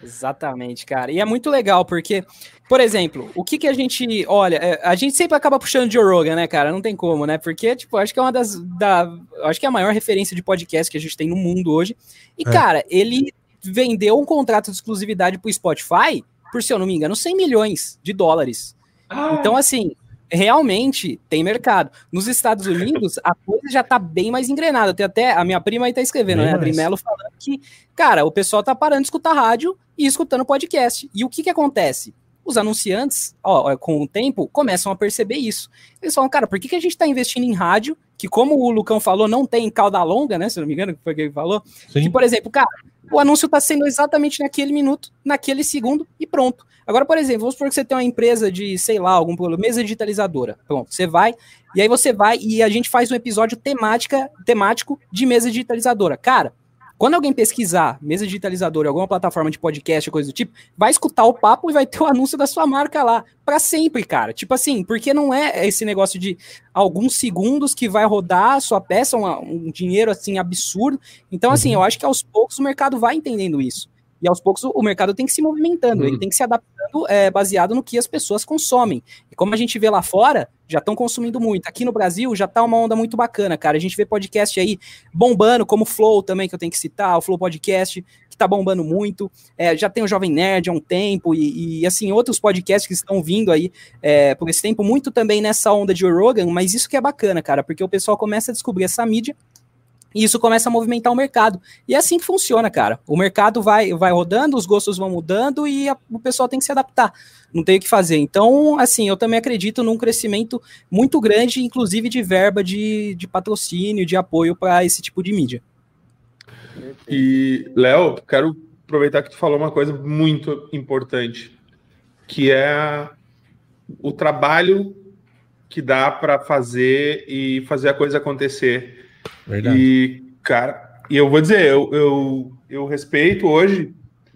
Exatamente, cara. E é muito legal, porque, por exemplo, o que que a gente. Olha, é, a gente sempre acaba puxando Joe Rogan, né, cara? Não tem como, né? Porque, tipo, acho que é uma das. Da, acho que é a maior referência de podcast que a gente tem no mundo hoje. E, é. cara, ele vendeu um contrato de exclusividade para o Spotify por, se eu não me engano, 100 milhões de dólares. Ah. Então, assim, realmente tem mercado. Nos Estados Unidos, a coisa já tá bem mais engrenada. Tem até a minha prima aí tá escrevendo, bem né? A Adri falando que, cara, o pessoal tá parando de escutar rádio e escutando podcast. E o que que acontece? Os anunciantes, ó, com o tempo, começam a perceber isso. Eles falam, cara, por que, que a gente está investindo em rádio, que como o Lucão falou, não tem cauda longa, né? Se não me engano, que foi o que ele falou. Sim. Que, por exemplo, cara, o anúncio está sendo exatamente naquele minuto, naquele segundo e pronto. Agora, por exemplo, vamos supor que você tem uma empresa de, sei lá, algum mesa digitalizadora. Pronto, você vai, e aí você vai e a gente faz um episódio temática, temático de mesa digitalizadora. Cara, quando alguém pesquisar mesa digitalizadora, alguma plataforma de podcast, coisa do tipo, vai escutar o papo e vai ter o anúncio da sua marca lá. para sempre, cara. Tipo assim, porque não é esse negócio de alguns segundos que vai rodar a sua peça, uma, um dinheiro assim absurdo. Então, assim, uhum. eu acho que aos poucos o mercado vai entendendo isso. E aos poucos o mercado tem que se movimentando, uhum. ele tem que se adaptando é, baseado no que as pessoas consomem. E como a gente vê lá fora, já estão consumindo muito. Aqui no Brasil já tá uma onda muito bacana, cara. A gente vê podcast aí bombando, como o Flow também, que eu tenho que citar, o Flow Podcast, que tá bombando muito. É, já tem o Jovem Nerd há um tempo, e, e assim, outros podcasts que estão vindo aí é, por esse tempo, muito também nessa onda de Rogan, mas isso que é bacana, cara, porque o pessoal começa a descobrir essa mídia e isso começa a movimentar o mercado. E é assim que funciona, cara. O mercado vai, vai rodando, os gostos vão mudando e a, o pessoal tem que se adaptar. Não tem o que fazer. Então, assim, eu também acredito num crescimento muito grande, inclusive de verba de, de patrocínio, de apoio para esse tipo de mídia. E, Léo, quero aproveitar que tu falou uma coisa muito importante, que é o trabalho que dá para fazer e fazer a coisa acontecer. Verdade. E, cara, e eu vou dizer, eu, eu, eu respeito hoje,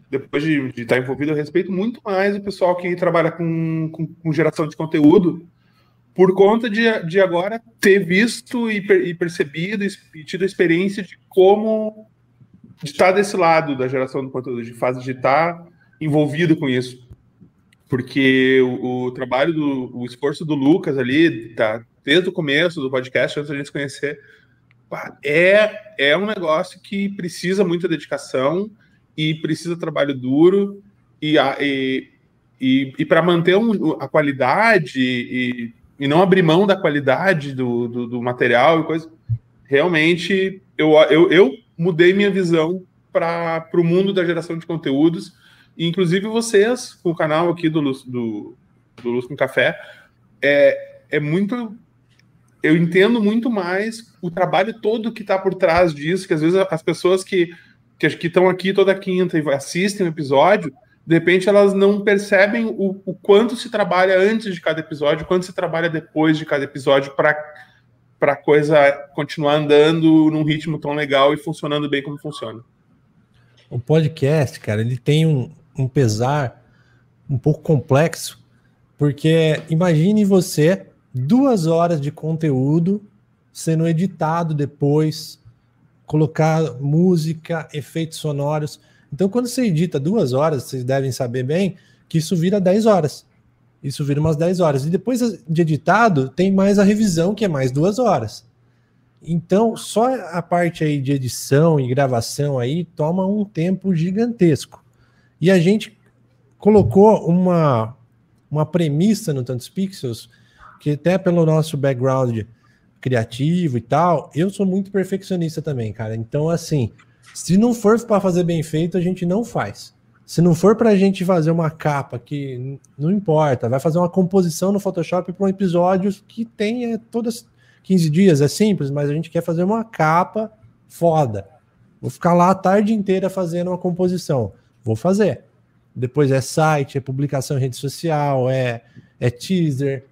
depois de, de estar envolvido, eu respeito muito mais o pessoal que trabalha com, com, com geração de conteúdo, por conta de, de agora ter visto e, per, e percebido e tido a experiência de como de estar desse lado da geração do conteúdo, de fase de estar envolvido com isso. Porque o, o trabalho do o esforço do Lucas ali, tá, desde o começo do podcast, antes da gente se conhecer, é, é um negócio que precisa muita dedicação e precisa trabalho duro e, e, e, e para manter um, a qualidade e, e não abrir mão da qualidade do, do, do material e coisa realmente eu, eu, eu mudei minha visão para o mundo da geração de conteúdos, inclusive vocês, com o canal aqui do do, do Luz com Café, é, é muito. Eu entendo muito mais o trabalho todo que está por trás disso, que às vezes as pessoas que que estão aqui toda quinta e assistem o episódio, de repente elas não percebem o, o quanto se trabalha antes de cada episódio, quanto se trabalha depois de cada episódio para para coisa continuar andando num ritmo tão legal e funcionando bem como funciona. O podcast, cara, ele tem um, um pesar um pouco complexo, porque imagine você duas horas de conteúdo sendo editado depois, colocar música, efeitos sonoros. Então, quando você edita duas horas, vocês devem saber bem que isso vira 10 horas. Isso vira umas 10 horas. E depois de editado, tem mais a revisão, que é mais duas horas. Então, só a parte aí de edição e gravação aí toma um tempo gigantesco. E a gente colocou uma, uma premissa no Tantos Pixels, que até pelo nosso background criativo e tal, eu sou muito perfeccionista também, cara. Então, assim, se não for para fazer bem feito, a gente não faz. Se não for para a gente fazer uma capa que não importa, vai fazer uma composição no Photoshop para um episódio que tem é, todas 15 dias, é simples, mas a gente quer fazer uma capa foda. Vou ficar lá a tarde inteira fazendo uma composição. Vou fazer. Depois é site, é publicação em rede social, é, é teaser.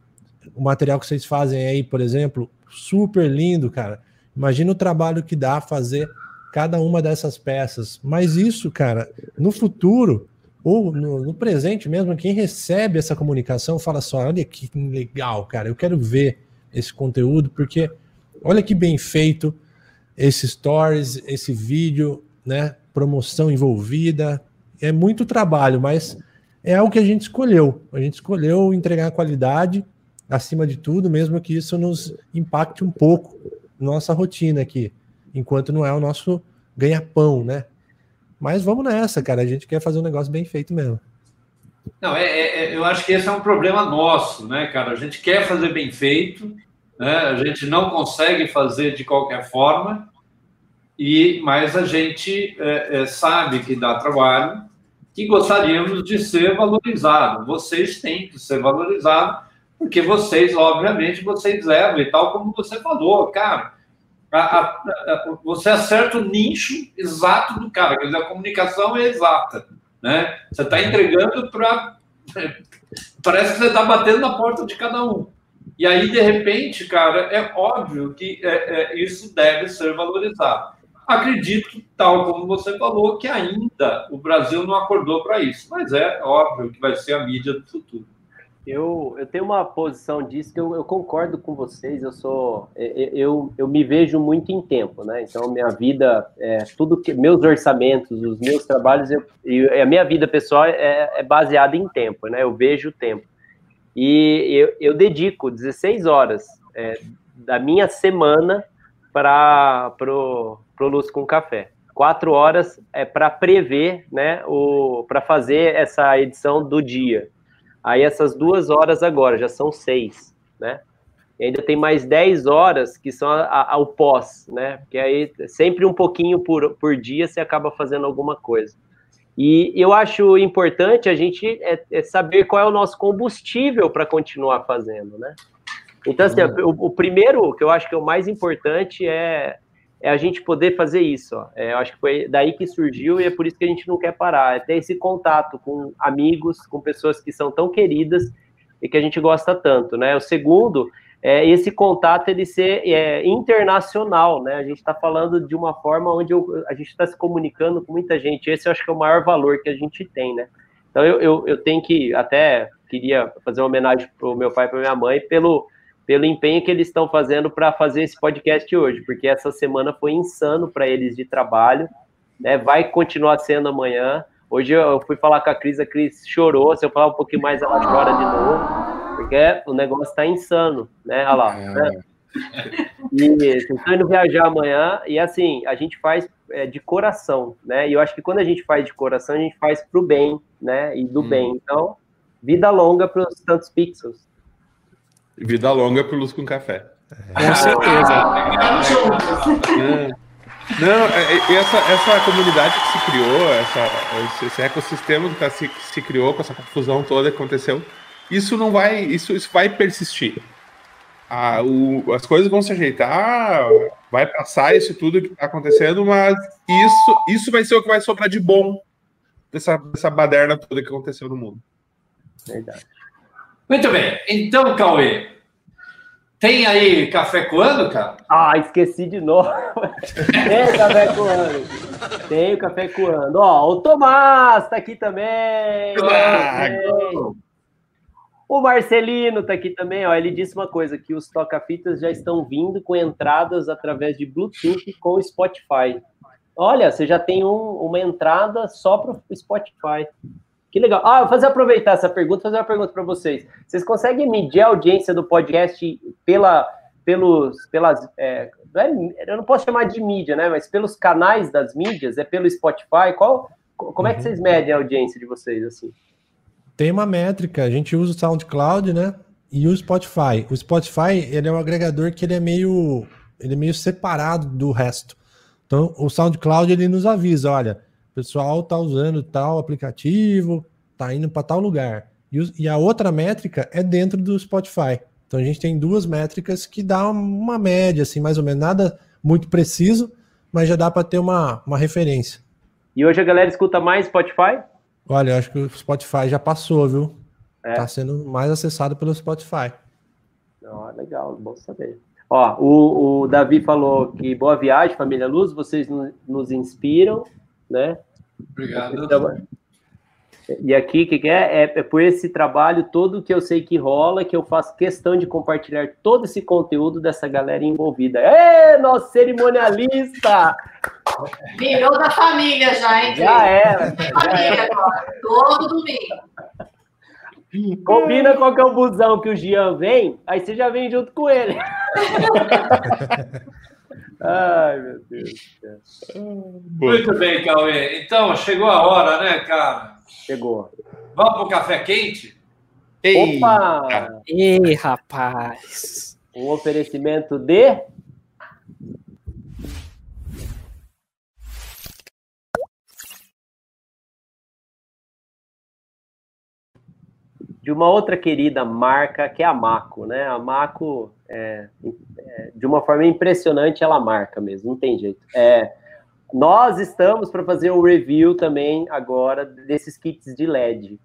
O material que vocês fazem aí, por exemplo, super lindo, cara. Imagina o trabalho que dá fazer cada uma dessas peças. Mas isso, cara, no futuro ou no, no, presente mesmo, quem recebe essa comunicação fala só: olha que legal, cara, eu quero ver esse conteúdo, porque olha que bem feito esse stories, esse vídeo, né? Promoção envolvida. É muito trabalho, mas é o que a gente escolheu. A gente escolheu entregar qualidade acima de tudo, mesmo que isso nos impacte um pouco nossa rotina aqui enquanto não é o nosso ganha-pão, né? Mas vamos nessa, cara. A gente quer fazer um negócio bem feito mesmo. Não, é, é, é, eu acho que esse é um problema nosso, né, cara? A gente quer fazer bem feito, né? A gente não consegue fazer de qualquer forma, e mas a gente é, é sabe que dá trabalho e gostaríamos de ser valorizado. Vocês têm que ser valorizados, porque vocês, obviamente, vocês levam e tal como você falou, cara a, a, a, você acerta o nicho exato do cara, quer dizer, a comunicação é exata. Né? Você está entregando para. *laughs* Parece que você está batendo na porta de cada um. E aí, de repente, cara, é óbvio que é, é, isso deve ser valorizado. Acredito, tal como você falou, que ainda o Brasil não acordou para isso, mas é óbvio que vai ser a mídia do futuro. Eu, eu tenho uma posição disso que eu, eu concordo com vocês. Eu sou eu, eu me vejo muito em tempo, né? Então minha vida, é, tudo que meus orçamentos, os meus trabalhos, eu, a minha vida pessoal é, é baseada em tempo, né? Eu vejo o tempo e eu, eu dedico 16 horas é, da minha semana para pro, pro Luz com Café. Quatro horas é para prever, né? O para fazer essa edição do dia. Aí essas duas horas agora já são seis, né? E ainda tem mais dez horas que são ao pós, né? Porque aí sempre um pouquinho por, por dia você acaba fazendo alguma coisa. E eu acho importante a gente é, é saber qual é o nosso combustível para continuar fazendo, né? Então, assim, uhum. o, o, primeiro que eu acho que é o mais importante é é a gente poder fazer isso. Ó. É, eu acho que foi daí que surgiu e é por isso que a gente não quer parar. É ter esse contato com amigos, com pessoas que são tão queridas e que a gente gosta tanto, né? O segundo é esse contato ele ser é, internacional, né? A gente está falando de uma forma onde eu, a gente está se comunicando com muita gente. Esse eu acho que é o maior valor que a gente tem, né? Então eu, eu, eu tenho que até queria fazer uma homenagem para o meu pai e para minha mãe pelo pelo empenho que eles estão fazendo para fazer esse podcast hoje, porque essa semana foi insano para eles de trabalho, né? Vai continuar sendo amanhã. Hoje eu fui falar com a Cris, a Cris chorou. Se eu falar um pouquinho mais, ela chora de novo, porque o negócio está insano, né? Olha lá. Né? E estão indo viajar amanhã, e assim, a gente faz é, de coração, né? E eu acho que quando a gente faz de coração, a gente faz para o bem, né? E do hum. bem. Então, vida longa para os tantos pixels. Vida longa pro Luz com Café. Com certeza. Estamos juntos. É. Não, é- é- essa, essa comunidade que se criou, essa, esse, esse ecossistema que, tá se, que se criou com essa confusão toda que aconteceu, isso não vai, isso, isso vai persistir. Ah, o- as coisas vão se ajeitar, vai passar isso tudo que está acontecendo, mas isso, isso vai ser o que vai sobrar de bom dessa, dessa baderna toda que aconteceu no mundo. Verdade. Muito bem. Então, Cauê, tem aí café coando, cara? Ah, esqueci de novo. *laughs* Tem café coando. Tem o café coando. Ó, o Tomás tá aqui também. Ah. O Marcelino tá aqui também, ó. Ele disse uma coisa: que os toca-fitas já estão vindo com entradas através de Bluetooth com o Spotify. Olha, você já tem um- uma entrada só para o Spotify. Que legal. Ah, vou fazer aproveitar essa pergunta, fazer uma pergunta para vocês. Vocês conseguem medir a audiência do podcast pela, pelos, pelas, é, não é- eu não posso chamar de mídia, né? Mas pelos canais das mídias, é pelo Spotify. Qual, como é que vocês medem a audiência de vocês assim? Tem uma métrica, a gente usa o SoundCloud, né? E o Spotify. O Spotify, ele é um agregador que ele é meio, ele é meio separado do resto. Então, o SoundCloud ele nos avisa, olha, o pessoal tá usando tal aplicativo, tá indo para tal lugar. E, a outra métrica é dentro do Spotify. Então a gente tem duas métricas que dá uma média, assim, mais ou menos, nada muito preciso, mas já dá para ter uma, uma referência. E hoje a galera escuta mais Spotify? Olha, eu acho que o Spotify já passou, viu? É. Tá sendo mais acessado pelo Spotify. Ó, legal, bom saber. Ó, o, o Davi falou que boa viagem, família Luz, vocês no- nos inspiram, né? Obrigado. E aqui, o que, que é? é? É por esse trabalho todo que eu sei que rola, que eu faço questão de compartilhar todo esse conteúdo dessa galera envolvida. Ê, nosso cerimonialista! Virou da família já, hein? Já era, família agora. Todo domingo. Combina qual que é o busão que o Jean vem, aí você já vem junto com ele. *laughs* Ai, meu Deus. do céu. Muito bem, Cauê. Então, chegou a hora, né, cara? Chegou. Vamos pro café quente? Opa! Ei, rapaz. Um oferecimento de. De uma outra querida marca que é a Maco, né? A Maco, é, é, de uma forma impressionante, ela marca mesmo, não tem jeito. É, nós estamos para fazer o review também agora desses kits de LED.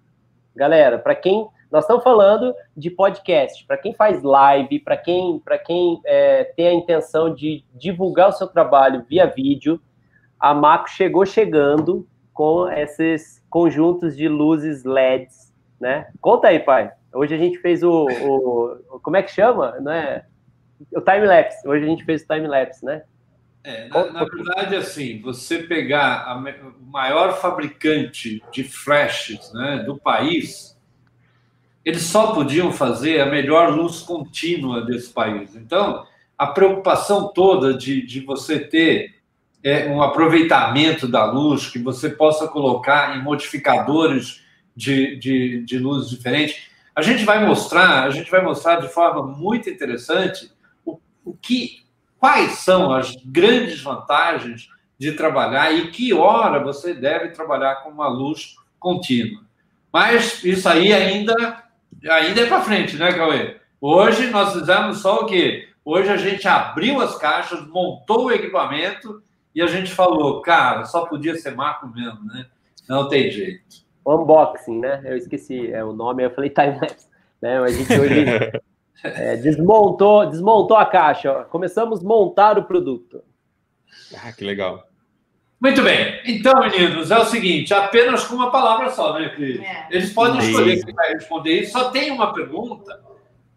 Galera, para quem nós estamos falando de podcast, para quem faz live, para quem, para quem é, tem a intenção de divulgar o seu trabalho via vídeo, a Maco chegou chegando com esses conjuntos de luzes LEDs, né? Conta aí, pai. Hoje a gente fez o, o como é que chama, né? O time lapse. Hoje a gente fez o time lapse, né? É, na, na verdade, assim, você pegar a o maior fabricante de flashes né, do país, eles só podiam fazer a melhor luz contínua desse país. Então, a preocupação toda de, de você ter é, um aproveitamento da luz, que você possa colocar em modificadores de, de, de luz diferentes, a gente vai mostrar, a gente vai mostrar de forma muito interessante o, o que quais são as grandes vantagens de trabalhar e que hora você deve trabalhar com uma luz contínua. Mas isso aí ainda, ainda é para frente, né, Cauê? Hoje nós fizemos só o quê? Hoje a gente abriu as caixas, montou o equipamento e a gente falou, cara, só podia ser Marco mesmo, né? Não tem jeito. Unboxing, né? Eu esqueci é, o nome, eu falei time lapse, né? Mas a gente hoje *laughs* é, desmontou, desmontou a caixa. ó. Começamos a montar o produto. Ah, que legal. Muito bem. Então, meninos, é o seguinte, apenas com uma palavra só, né, Cris? É. Eles podem Sim. escolher quem vai responder isso. Só tem uma pergunta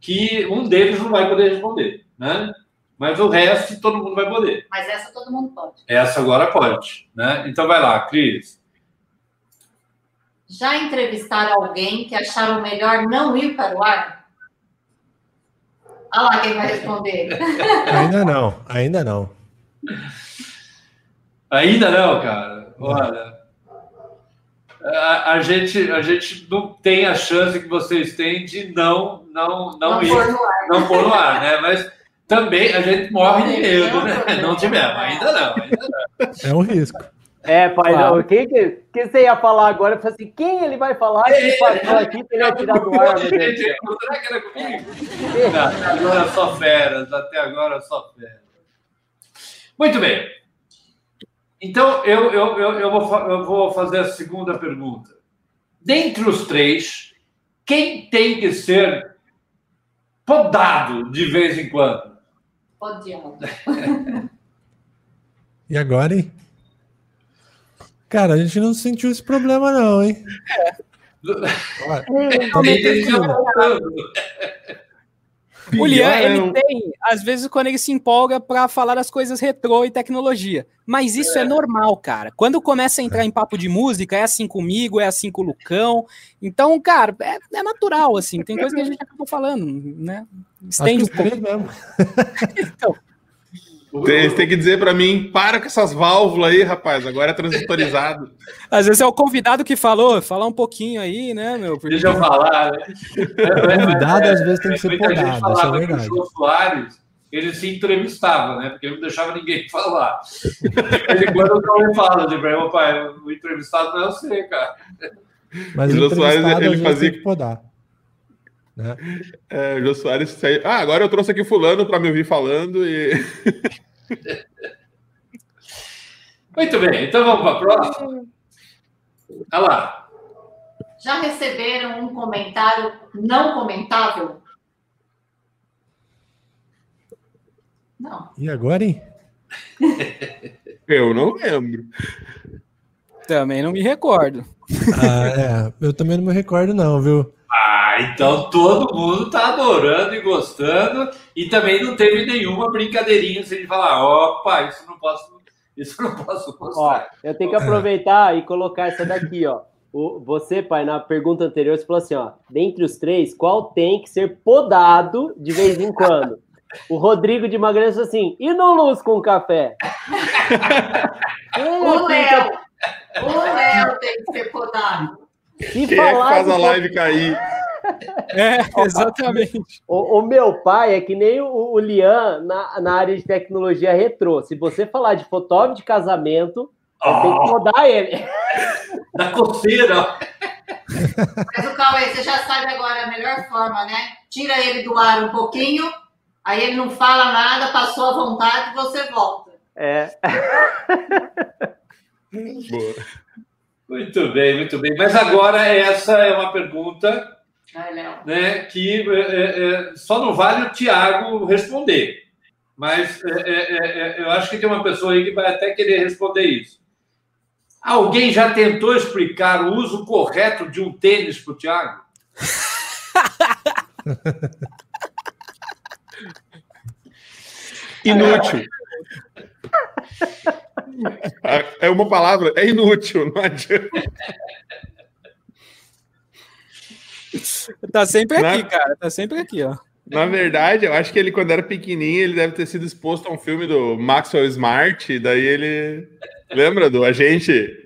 que um deles não vai poder responder, né? Mas o resto todo mundo vai poder. Mas essa todo mundo pode. Essa agora pode, né? Então vai lá, Cris. Já entrevistaram alguém que acharam melhor não ir para o ar? Olha lá quem vai responder. *laughs* Ainda não, ainda não. Ainda não, cara. Olha, a, a gente, a gente não tem a chance que vocês têm de não, não, não, Não ir. pôr no ar. não pôr no ar, né? Mas também a gente morre de medo, né? Não tivemos, ainda não, ainda não. É um risco. É, pai, Claro. não. Quem que, que você ia falar agora? Eu falei assim, quem ele vai falar que passou aqui que ele ia tirar do ar? Será que era comigo? Não, até agora só feras, até agora só feras. Muito bem. Então, eu, eu, eu, eu, vou, eu vou fazer a segunda pergunta. Dentre os três, quem tem que ser podado de vez em quando? Podíamos. *laughs* E agora, hein? Cara, a gente não sentiu esse problema, não, hein? Olha, tá? O Lian, é ele um- tem, às vezes, quando ele se empolga pra falar das coisas retrô e tecnologia. Mas isso é. normal, cara. Quando começa a entrar em papo de música, é assim comigo, é assim com o Lucão. Então, cara, é, é natural, assim. Tem coisa que a gente acabou falando, né? Estende um pouco. mesmo. *laughs* Tem, tem que dizer pra mim, para com essas válvulas aí, rapaz. Agora é transistorizado. *laughs* Às vezes é o convidado que falou, falar um pouquinho aí, né, meu? Porque- Deixa eu falar. Né? Convidado, às vezes, tem que ser Muita gente podado, isso é falava que o. Jô Soares, ele se entrevistava, né? Porque ele não deixava ninguém *laughs* falar. Ele, quando o Cauê fala de pra ele, "Ô, pai, o entrevistado não é você, cara. Mas O o Jô Soares, ele fazia- tem que podar. Né? É, o Jô Soares saiu. Ah, agora eu trouxe aqui fulano pra me ouvir falando e. *laughs* Muito bem, então vamos para a próxima. Olha lá. Já receberam um comentário não comentável? Não. E agora, hein? *laughs* Eu não lembro. Também não me recordo. Ah, é, eu também não me recordo, não, viu? Ah, então todo mundo tá adorando e gostando. E também não teve nenhuma brincadeirinha assim de falar, opa, isso não posso, isso não posso Ó, mostrar. eu tenho que aproveitar e colocar essa daqui, ó. O, você, pai, na pergunta anterior, você falou assim, ó. Dentre os três, qual tem que ser podado de vez em quando? O Rodrigo de Magalhães falou assim, e no luz com café? Quem *laughs* O que- Léo. O Léo tem que ser podado. Se Quem é que falar faz de a live cair? É, *laughs* exatamente. O, o meu pai é que nem o, o Lian na, na área de tecnologia retrô. Se você falar de fotógrafo de casamento, eu tenho que rodar ele. Da coceira. Mas o Cauê, você já sabe agora a melhor forma, né? Tira ele do ar um pouquinho, aí ele não fala nada, passou à vontade, você volta. É. Boa. Muito bem, muito bem. Mas agora essa é uma pergunta Ai, Léo. né, que é, é, é, só não vale o Tiago responder. Mas é, é, é, é, eu acho que tem uma pessoa aí que vai até querer responder isso. Alguém já tentou explicar o uso correto de um tênis para o Tiago? *laughs* Inútil. *laughs* É uma palavra, é inútil, não adianta. *laughs* Tá sempre aqui, Né? cara. Tá sempre aqui, ó. Na verdade, eu acho que ele, quando era pequenininho, ele deve ter sido exposto a um filme do Maxwell Smart, e daí ele. Lembra do agente?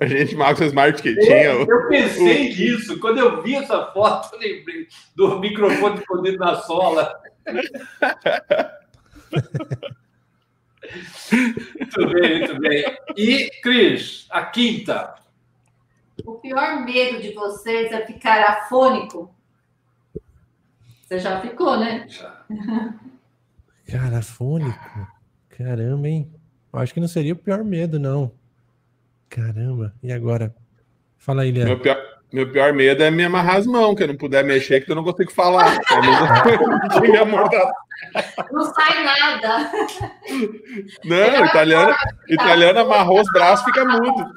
Agente Maxwell Smart que tinha. o- Eu pensei nisso. Quando eu vi essa foto, eu lembrei do microfone escondido na sola. *laughs* muito bem, muito bem. E, Cris, a quinta. O pior medo de vocês é ficar afônico? Você já ficou, né? *laughs* Cara, fônico. Caramba, hein? Eu acho que não seria o pior medo, não. Caramba. E agora? Fala aí, Meu Leandro. pior, meu pior medo é me amarrar as mãos, que eu não puder mexer, que eu não consigo falar. *laughs* É. Não sai nada. Não, o italiano, italiano amarrou os braços, fica mudo.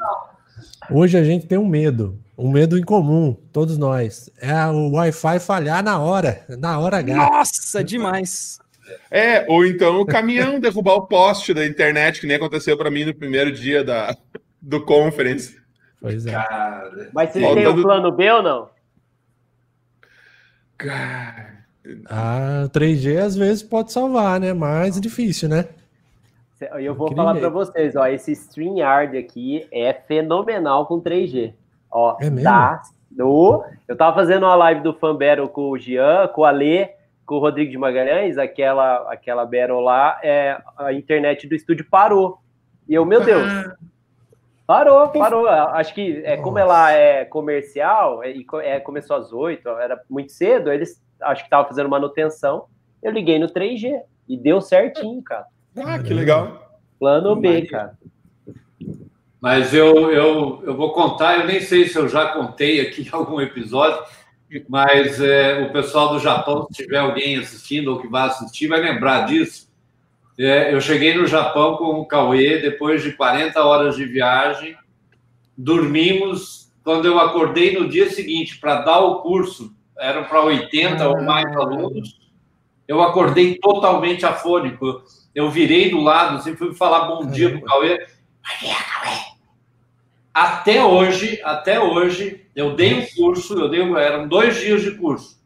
Hoje a gente tem um medo. Um medo em comum, todos nós. É o Wi-Fi falhar na hora. Na hora H. Nossa, demais. É, ou então o caminhão *laughs* derrubar o poste da internet, que nem aconteceu para mim no primeiro dia da, do conference. Pois é. Cara, Mas vocês Falta têm um plano B ou não? Cara, Ah, o 3G às vezes pode salvar, né? Mas é difícil, né? E eu vou Aquele falar para vocês, ó, esse StreamYard aqui é fenomenal com 3G. Ó, É mesmo? tá no... Eu tava fazendo uma live do Fan Battle com o Jean, com o Alê, com o Rodrigo de Magalhães, aquela, aquela battle lá, é, a internet do estúdio parou. E eu, meu Deus, Ah. parou, parou. Acho que é, como ela é comercial, é, e é, começou às 8, era muito cedo, eles acho que estavam fazendo manutenção. Eu liguei no 3G e deu certinho, cara. Ah, que legal. Plano B, cara. Mas eu, eu, eu vou contar, eu nem sei se eu já contei aqui *laughs* em algum episódio, mas é, o pessoal do Japão, se tiver alguém assistindo ou que vai assistir, vai lembrar disso. É, eu cheguei no Japão com o Cauê, depois de 40 horas de viagem, dormimos. Quando eu acordei no dia seguinte para dar o curso, eram para 80 ou mais alunos, eu acordei totalmente afônico. Eu virei do lado, assim, fui falar bom dia pro Cauê. Até hoje, até hoje, eu dei um curso, eu dei, eram dois dias de curso.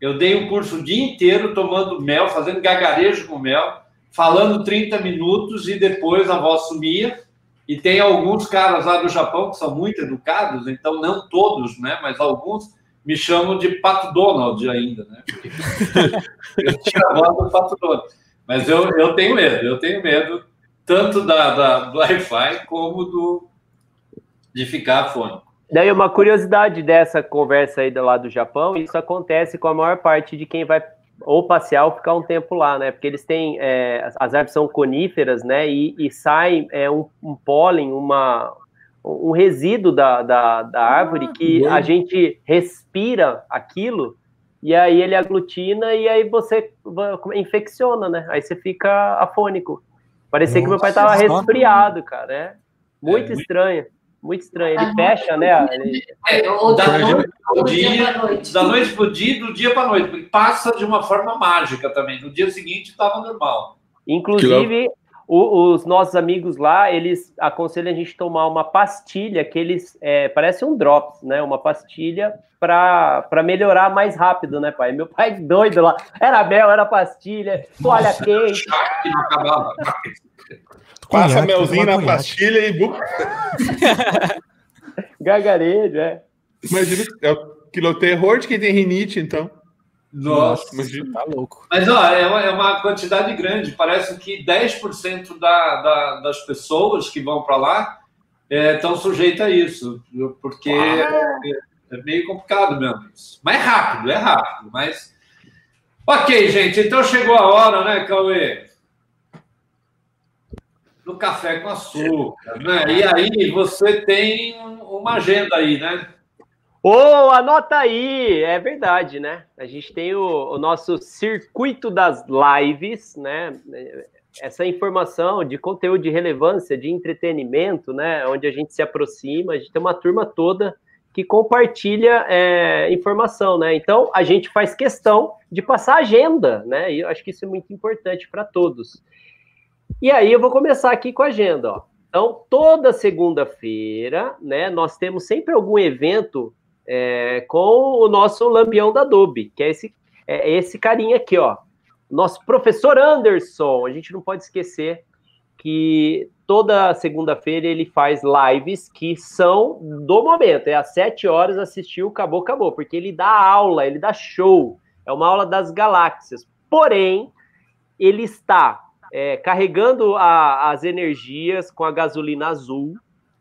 Eu dei um curso o dia inteiro tomando mel, fazendo gagarejo com mel, falando 30 minutos e depois a voz sumia. E tem alguns caras lá do Japão que são muito educados, então não todos, né? Mas alguns me chamam de Pato Donald ainda, né? *laughs* Eu tinha a voz do Pato Donald. Mas eu, eu tenho medo, eu tenho medo tanto da, da, do Wi-Fi como do, de ficar fone. Daí uma curiosidade dessa conversa aí do lá do Japão, isso acontece com a maior parte de quem vai ou passear ou ficar um tempo lá, né? Porque eles têm, é, as- árvores são coníferas, né? E, e sai é, um, um pólen, uma, um resíduo da, da, da árvore que a gente respira aquilo e aí ele aglutina e aí você infecciona, né? Aí você fica afônico. Parecia que meu pai tava Nossa. resfriado, cara. É muito É, muito- estranho. Muito estranho. Ele fecha, né? Ele- É, Ou da da noite pro dia dia, pra noite. da noite pro dia do dia para noite, porque passa de uma forma mágica também. No dia seguinte estava normal. Inclusive, o- os nossos amigos lá, eles aconselham a gente tomar uma pastilha que eles é, parece um drops, né? Uma pastilha para melhorar mais rápido, né, pai? Meu pai doido lá. Era mel, era pastilha, toalha quente. Que não acabava. *laughs* Passa melzinho na conhaque. pastilha e. *laughs* Gargarejo, é. Imagina, é o que o terror de quem tem rinite, então. Nossa. Imagina. Tá louco. Mas ó, é, uma, é uma quantidade grande. Parece que 10% da, da, das pessoas que vão para lá estão sujeitas a isso, porque é, é meio complicado mesmo. isso. Mas é rápido, é rápido. Mas ok, gente. Então chegou a hora, né, Cauê? No café com açúcar, né? E aí você tem uma agenda aí, né? Ô, anota aí! É verdade, né? A gente tem o, o nosso circuito das lives, né? Essa informação de conteúdo de relevância, de entretenimento, né? Onde a gente se aproxima, a gente tem uma turma toda que compartilha é, informação, né? Então a gente faz questão de passar agenda, né? E eu acho que isso é muito importante para todos. E aí eu vou começar aqui com a agenda, ó. Então, toda segunda-feira, né, nós temos sempre algum evento é, com o nosso lampião da Adobe, que é esse, é esse carinha aqui, ó. Nosso professor Anderson. A gente não pode esquecer que toda segunda-feira ele faz lives que são do momento. É às sete horas, assistiu, acabou, acabou. Porque ele dá aula, ele dá show. É uma aula das galáxias. Porém, ele está é, carregando a- as energias com a gasolina azul,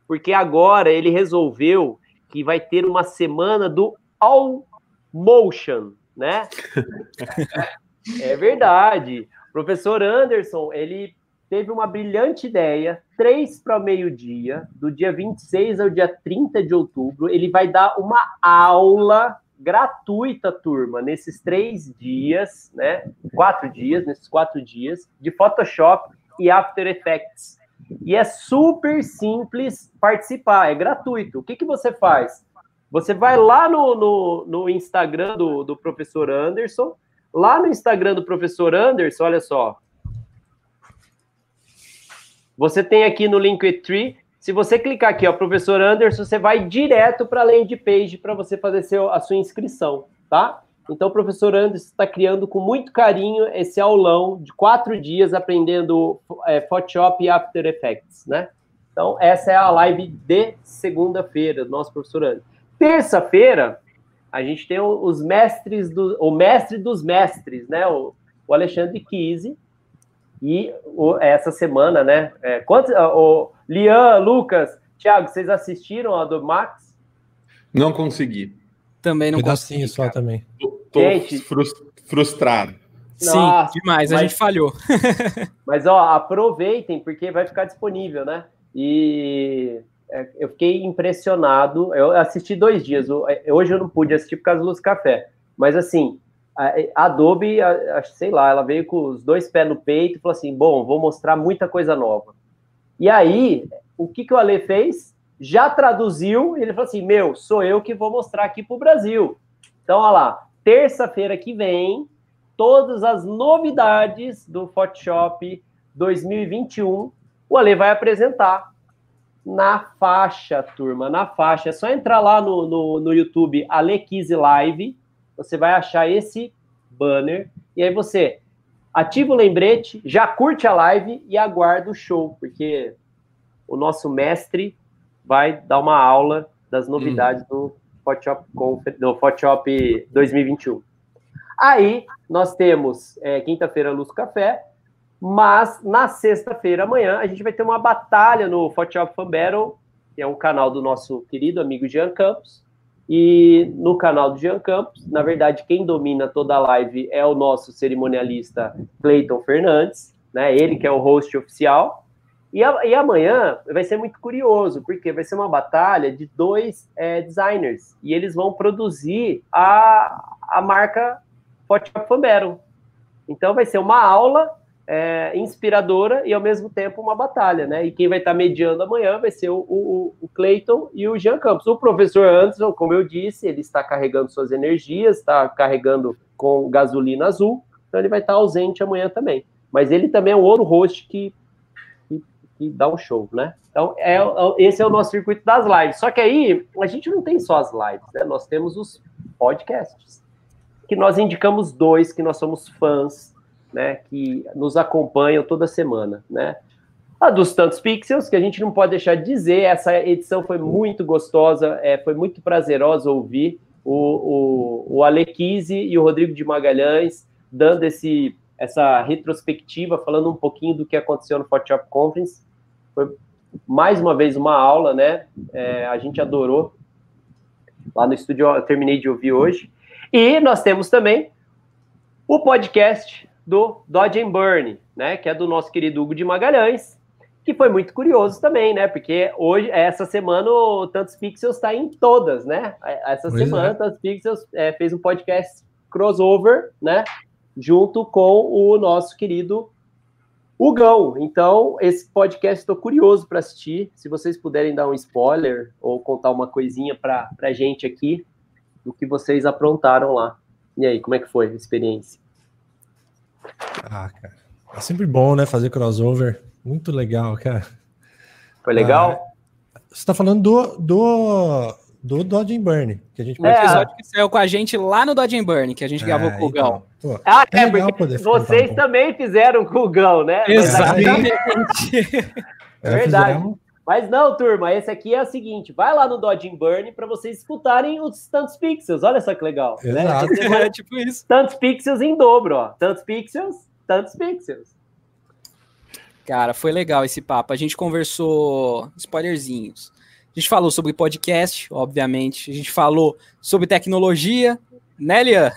porque agora ele resolveu que vai ter uma semana do All Motion, né? é verdade. O professor Anderson, ele teve uma brilhante ideia, três para meio-dia, do dia 26 ao dia 30 de outubro, ele vai dar uma aula gratuita, turma, nesses três dias, né? Quatro dias, nesses quatro dias, de Photoshop e After Effects. E é super simples participar, é gratuito. O que, que você faz? Você vai lá no, no, no Instagram do, do professor Anderson, lá no Instagram do professor Anderson, olha só. Você tem aqui no Linktree, se você clicar aqui, ó, professor Anderson, você vai direto para a landing page para você fazer seu, a sua inscrição, tá? Então, o professor Anderson está criando com muito carinho esse aulão de quatro dias aprendendo é, Photoshop e After Effects, né? Então, essa é a live de segunda-feira do nosso professor Anderson. Terça-feira, a gente tem os mestres do, o mestre dos mestres, né? O, o Alexandre Kise. E o, essa semana, né? É, quantos, o Lian, Lucas, Thiago, vocês assistiram a do Max? Não consegui. Também não Pedacinho consegui. só cara. também. Tô, Gente. frus- frustrado. Sim, Nossa, demais. A mas- gente falhou. *laughs* Mas ó, aproveitem porque vai ficar disponível, né? E é, eu fiquei impressionado. Eu assisti dois dias. é, Hoje eu não pude assistir por causa do Luz Café. Mas assim, a a Adobe, a- a- sei lá, ela veio com os dois pés no peito e falou assim: bom, vou mostrar muita coisa nova. E aí, o que, que o Ale fez? Já traduziu, e ele falou assim: meu, sou eu que vou mostrar aqui para o Brasil. Então, olha lá, terça-feira que vem, todas as novidades do Photoshop 2021, o Ale vai apresentar na faixa, turma, na faixa. É só entrar lá no, no, no YouTube, Ale Kise Live, você vai achar esse banner, e aí você ativa o lembrete, já curte a live e aguarda o show, porque o nosso mestre vai dar uma aula das novidades do Photoshop, Confer- do Photoshop 2021. Aí nós temos é, quinta-feira Luz Café, mas na sexta-feira amanhã a gente vai ter uma batalha no Photoshop Fan Battle, que é um canal do nosso querido amigo Jean Campos. E no canal do Jean Campos, na verdade, quem domina toda a live é o nosso cerimonialista Cleiton Fernandes, né? Ele que é o host oficial. E, a- e amanhã vai ser muito curioso, porque vai ser uma batalha de dois é, designers. E eles vão produzir a, a marca Photoshop Battle. Então vai ser uma aula é, inspiradora e ao mesmo tempo uma batalha, né? E quem vai estar mediando amanhã vai ser o, o, o Clayton e o Jean Campos. O professor Anderson, como eu disse, ele está carregando suas energias, está carregando com gasolina azul, então ele vai estar ausente amanhã também. Mas ele também é um outro host que, que, dá um show, né? Então, é, esse é o nosso circuito das lives. Só que aí, a gente não tem só as lives, né? Nós temos os podcasts, que nós indicamos dois que nós somos fãs, né, que nos acompanham toda semana, né? A dos tantos pixels, que a gente não pode deixar de dizer, essa edição foi muito gostosa, é, foi muito prazerosa ouvir o, o, o Alequise e o Rodrigo de Magalhães dando esse, essa retrospectiva, falando um pouquinho do que aconteceu no Photoshop Conference. Foi mais uma vez uma aula, né? É, a gente adorou. Lá no estúdio eu terminei de ouvir hoje. E nós temos também o podcast do Dodge and Burn, né, que é do nosso querido Hugo de Magalhães, que foi muito curioso também, né, porque hoje, essa semana, o Tantos Pixels está em todas, né, essa Pois semana, é. Tantos Pixels é, fez um podcast crossover, né, junto com o nosso querido Hugão. Então, esse podcast estou curioso para assistir, se vocês puderem dar um spoiler ou contar uma coisinha para a gente aqui, do que vocês aprontaram lá. E aí, como é que foi a experiência? Ah, cara. É sempre bom, né? Fazer crossover. Muito legal, cara. Foi legal? Você tá falando do, do, do Dodge and Burn, que a gente O É. episódio que saiu com a gente lá no Dodge and Burn, que a gente gravou com o Gão. então, Ah, é é, legal porque poder vocês um também fizeram com o Gão, né? Exatamente. *laughs* É verdade. fizemos- Mas não, turma, esse aqui é o seguinte: vai lá no Dodge and Burn para vocês escutarem os tantos pixels. Olha só que legal. né? Exato. Semana, *laughs* É tipo isso. Tantos pixels em dobro, ó. Tantos pixels, tantos pixels. Cara, foi legal esse papo. A gente conversou spoilerzinhos. A gente falou sobre podcast, obviamente. A gente falou sobre tecnologia, né, Lian?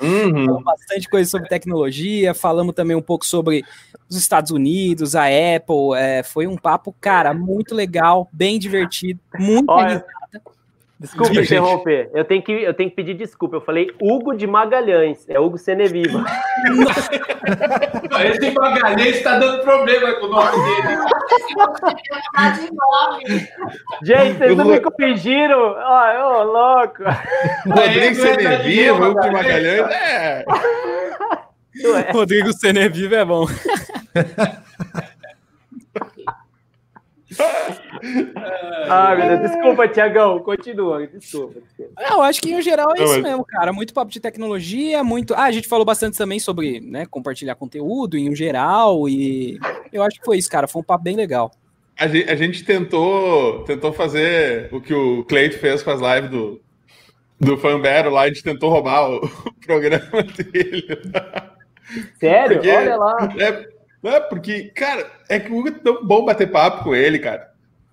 Uhum. *laughs* Falamos bastante coisa sobre tecnologia. Falamos também um pouco sobre os Estados Unidos, a Apple. É, foi um papo, cara, muito legal, bem divertido, muito Olha, Desculpa Gente. interromper. Eu tenho, que, eu tenho que pedir desculpa. Eu falei Hugo de Magalhães. É Hugo Ceneviva. *laughs* Esse Magalhães está dando problema com o nome dele. Gente, vocês não me corrigiram. Ó, ô, louco. Rodrigo é da Senevivo, de Magalhães. É. Rodrigo Senevivo é bom. *laughs* Ah, meu Deus. Desculpa, Tiagão. Continua. Desculpa. desculpa. Não, acho que em geral é Não, isso mas- mesmo, cara. Muito papo de tecnologia, muito. Ah, a gente falou bastante também sobre né, compartilhar conteúdo em geral. E eu acho que foi isso, cara. Foi um papo bem legal. A gente, a gente tentou, tentou fazer o que o Cleito fez com as lives do, do Fanbero lá, a gente tentou roubar o, o programa *laughs* dele. Sério? Porque- Olha lá. É, não é porque, cara, é que o Hugo é tão bom bater papo com ele, cara.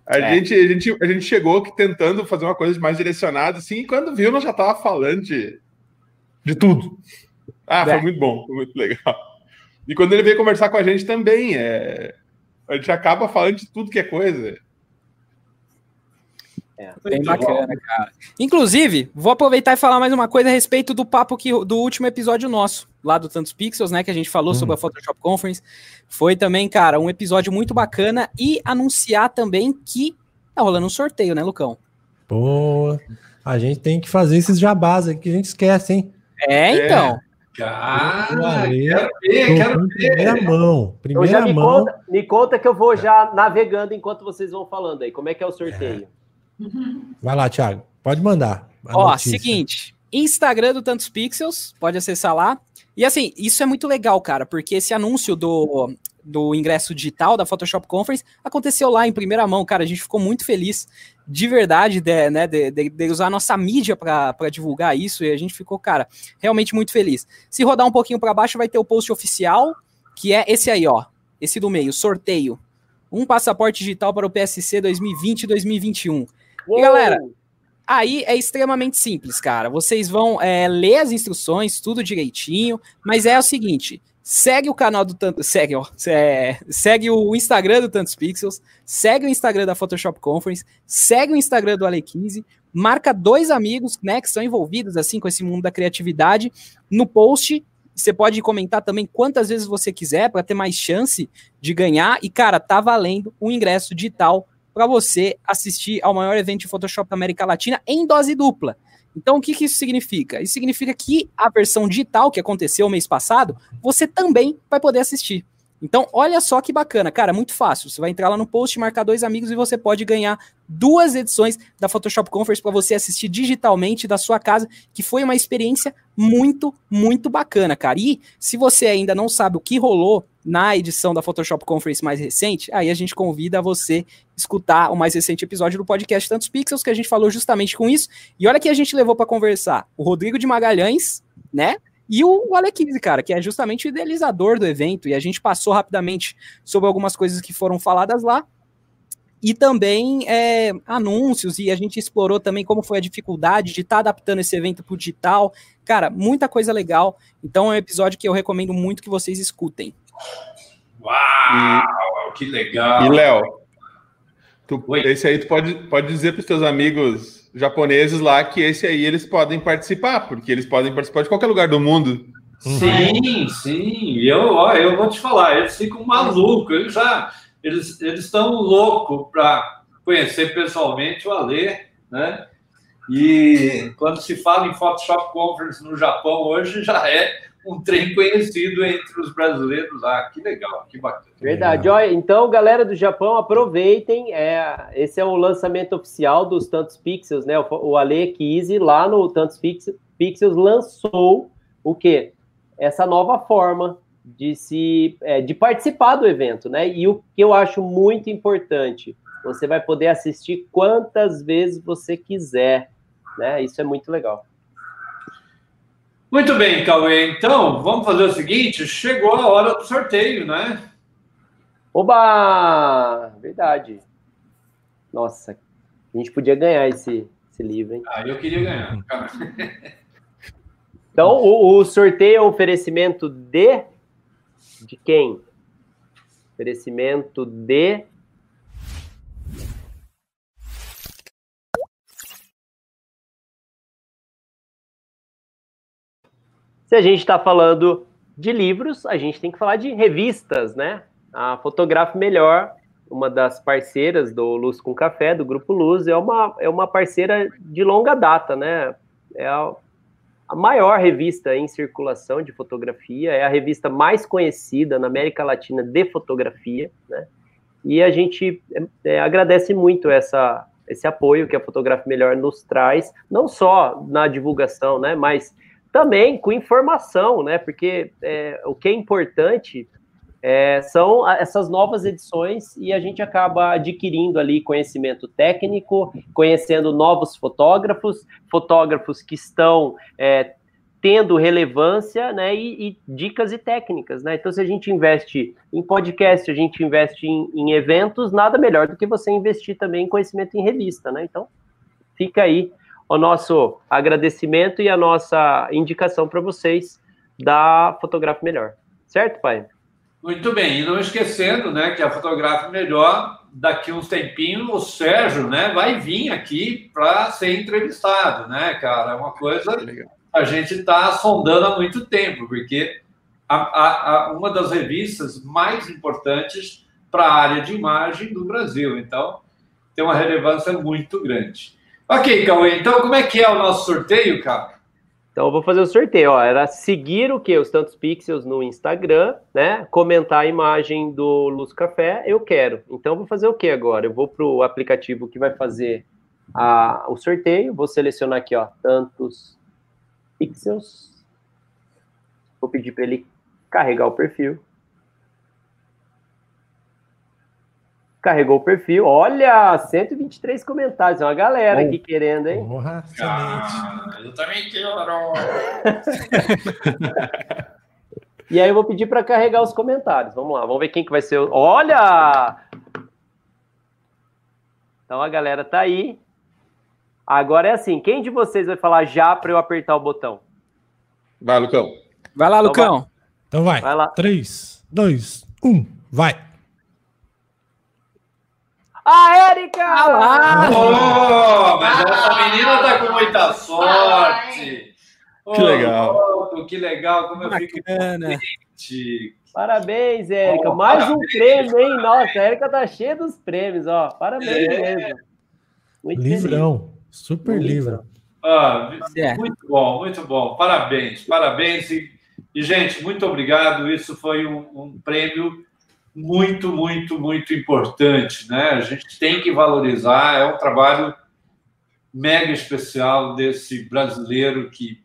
A, É. gente, a, gente, a gente chegou aqui tentando fazer uma coisa mais direcionada, assim, e quando viu, nós já tava falando de, de tudo. Ah, foi É. muito bom, foi muito legal. E quando ele veio conversar com a gente também, é, a gente acaba falando de tudo que é coisa. Bem Muito bacana, cara. Inclusive, vou aproveitar e falar mais uma coisa a respeito do papo que, do último episódio nosso, lá do Tantos Pixels, né? Que a gente falou sobre a Photoshop Conference. Foi também, cara, um episódio muito bacana e anunciar também que tá rolando um sorteio, né, Lucão? Pô, a gente tem que fazer esses jabás aqui que a gente esquece, hein? É, então. Cara, Valeu. quero ver, quero ver. primeira mão. Primeira me mão. conta, me conta que eu vou já navegando enquanto vocês vão falando aí. Como é que é o sorteio? Vai lá, Thiago. Pode mandar. Ó, notícia. seguinte, Instagram do Tantos Pixels, pode acessar lá. E assim, isso é muito legal, cara, porque esse anúncio do, do ingresso digital da Photoshop Conference aconteceu lá em primeira mão, cara. A gente ficou muito feliz de verdade de, né, de, de- de usar a nossa mídia para divulgar isso e a gente ficou, cara, realmente muito feliz. Se rodar um pouquinho para baixo, vai ter o post oficial, que é esse aí, ó. Esse do meio, sorteio. Um passaporte digital para o PSC 2020 e 2021. E galera, Aí é extremamente simples, cara. Vocês vão é, ler as instruções, tudo direitinho, mas é o seguinte: segue o canal do Tanto. Segue, ó. é, segue o Instagram do Tantos Pixels, segue o Instagram da Photoshop Conference, segue o Instagram do Ale15, marca dois amigos, né, que são envolvidos assim com esse mundo da criatividade no post. Você pode comentar também quantas vezes você quiser para ter mais chance de ganhar. E, cara, tá valendo um ingresso digital para você assistir ao maior evento de Photoshop da América Latina em dose dupla. Então, o que, que isso significa? Isso significa que a versão digital que aconteceu mês passado, você também vai poder assistir. Então, olha só que bacana, cara, muito fácil. Você vai entrar lá no post, marcar dois amigos e você pode ganhar duas edições da Photoshop Conference para você assistir digitalmente da sua casa, que foi uma experiência muito, muito bacana, cara. E se você ainda não sabe o que rolou na edição da Photoshop Conference mais recente, aí a gente convida você escutar o mais recente episódio do podcast Tantos Pixels, que a gente falou justamente com isso. E olha que a gente levou para conversar o Rodrigo de Magalhães, né? E o Alequise, cara, que é justamente o idealizador do evento, e a gente passou rapidamente sobre algumas coisas que foram faladas lá, e também é, anúncios, e a gente explorou também como foi a dificuldade de estar adaptando esse evento para o digital. Cara, muita coisa legal. Então é um episódio que eu recomendo muito que vocês escutem. Uau, que legal. E, Léo, tu- esse aí tu pode, pode dizer para os teus amigos japoneses lá que esse aí eles podem participar, porque eles podem participar de qualquer lugar do mundo. Sim, sim. Eu, ó, eu vou te falar, eles ficam malucos. Eles já eles estão loucos para conhecer pessoalmente o Alê, né? E quando se fala em Photoshop Conference no Japão hoje já é um trem conhecido entre os brasileiros lá. Que legal, que bacana. Verdade. Olha, então, galera do Japão, aproveitem. É, esse é o lançamento oficial dos Tantos Pixels, né? O, o Ale Kise, lá no Tantos Pixels, Pixels, lançou o quê? Essa nova forma de se é, de participar do evento, né? E o que eu acho muito importante, você vai poder assistir quantas vezes você quiser, né? Isso é muito legal. Muito bem, Cauê. Então, vamos fazer o seguinte: chegou a hora do sorteio, né? Oba! Verdade. Nossa, a gente podia ganhar esse, esse livro, hein? Ah, eu queria ganhar. *laughs* Então, o, o sorteio é um oferecimento de. De quem? Oferecimento de. Se a gente está falando de livros, a gente tem que falar de revistas, né? A Fotografe Melhor, uma das parceiras do Luz com Café, do Grupo Luz, é uma, é uma parceira de longa data, né? É a, a maior revista em circulação de fotografia, é a revista mais conhecida na América Latina de fotografia, né? E a gente é, é, agradece muito essa, esse apoio que a Fotografe Melhor nos traz, não só na divulgação, né? Mas também com informação, né? Porque é, o que é importante é, são essas novas edições e a gente acaba adquirindo ali conhecimento técnico, conhecendo novos fotógrafos, fotógrafos que estão é, tendo relevância, né, e, e, dicas e técnicas, né? Então, se a gente investe em podcast, a gente investe em, em, eventos, nada melhor do que você investir também em conhecimento em revista, né? Então, fica aí o nosso agradecimento e a nossa indicação para vocês da Fotografe Melhor. Certo, pai? Muito bem, e não esquecendo, né, que a Fotografe Melhor, daqui uns tempinhos, o Sérgio, né, vai vir aqui para ser entrevistado, né, cara? É uma coisa Legal a gente está sondando há muito tempo, porque a, a, a, uma das revistas mais importantes para a área de imagem do Brasil. Então, tem uma relevância muito grande. Ok, Cauê, então como é que é o nosso sorteio, cara? Então eu vou fazer o sorteio, ó, era seguir o que? Os tantos pixels no Instagram, né? Comentar a imagem do Luz Café, eu quero. Então eu vou fazer o que agora? Eu vou para o aplicativo que vai fazer a, o sorteio, vou selecionar aqui, ó, tantos pixels. Vou pedir para ele carregar o perfil. Carregou o perfil. Olha, 123 comentários. É uma galera aqui querendo, hein? Porra, ah, eu também quero. *laughs* e aí eu vou pedir para carregar os comentários. Vamos lá, vamos ver quem que vai ser. Olha! Então a galera tá aí. Agora é assim, quem de vocês vai falar já para eu apertar o botão? Vai, Lucão. Vai lá, então Lucão. Vai. Então vai. Vai lá. 3, 2, 1, vai. A Érica! Ah, oh, mas essa menina tá com muita sorte. Oh, que legal. Oh, que legal, como eu Bacana. fico contente. Parabéns, Érica. Mais parabéns, um prêmio, hein? Nossa, a Érica tá cheia dos prêmios, ó. Parabéns é. mesmo. Muito Livrão. Feliz. Super livro. Ah, é. Muito bom, muito bom. Parabéns, parabéns. E, e gente, muito obrigado. Isso foi um, um, prêmio muito, muito, muito importante. Né? A gente tem que valorizar. É um trabalho mega especial desse brasileiro que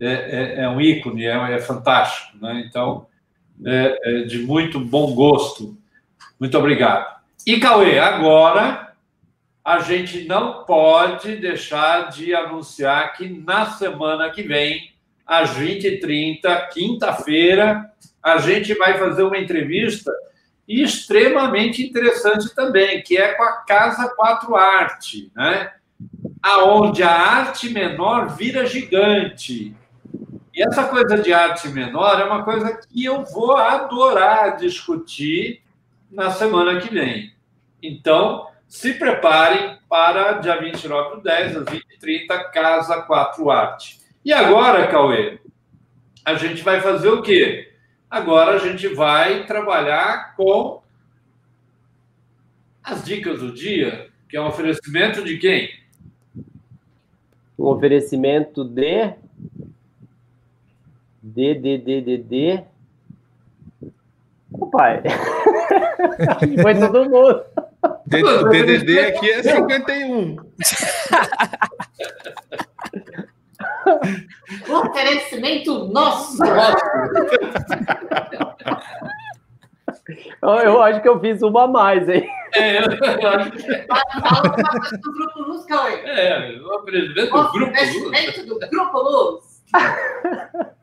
é, é, é um ícone, é, é fantástico. Né? Então, é, é de muito bom gosto. Muito obrigado. E Cauê, agora a gente não pode deixar de anunciar que na semana que vem, às 20h30, quinta-feira, a gente vai fazer uma entrevista extremamente interessante também, que é com a Casa 4 Arte, né? aonde a arte menor vira gigante. E essa coisa de arte menor é uma coisa que eu vou adorar discutir na semana que vem. Então, se preparem para dia 29 do 10, às 20h30, Casa 4 Arte. E agora, Cauê, a gente vai fazer o quê? Agora a gente vai trabalhar com as dicas do dia, que é um oferecimento de quem? Um oferecimento de. De, de, de, de, de. O pai. *laughs* Foi todo mundo. DDD aqui é 51. *laughs* *laughs* Oferecimento nosso. Eu acho que eu fiz uma a mais, hein? É, eu acho que. Fala do Grupo Luz, Cauê. É, o oferecimento do Grupo Luz. Oferecimento do Grupo Luz. *laughs*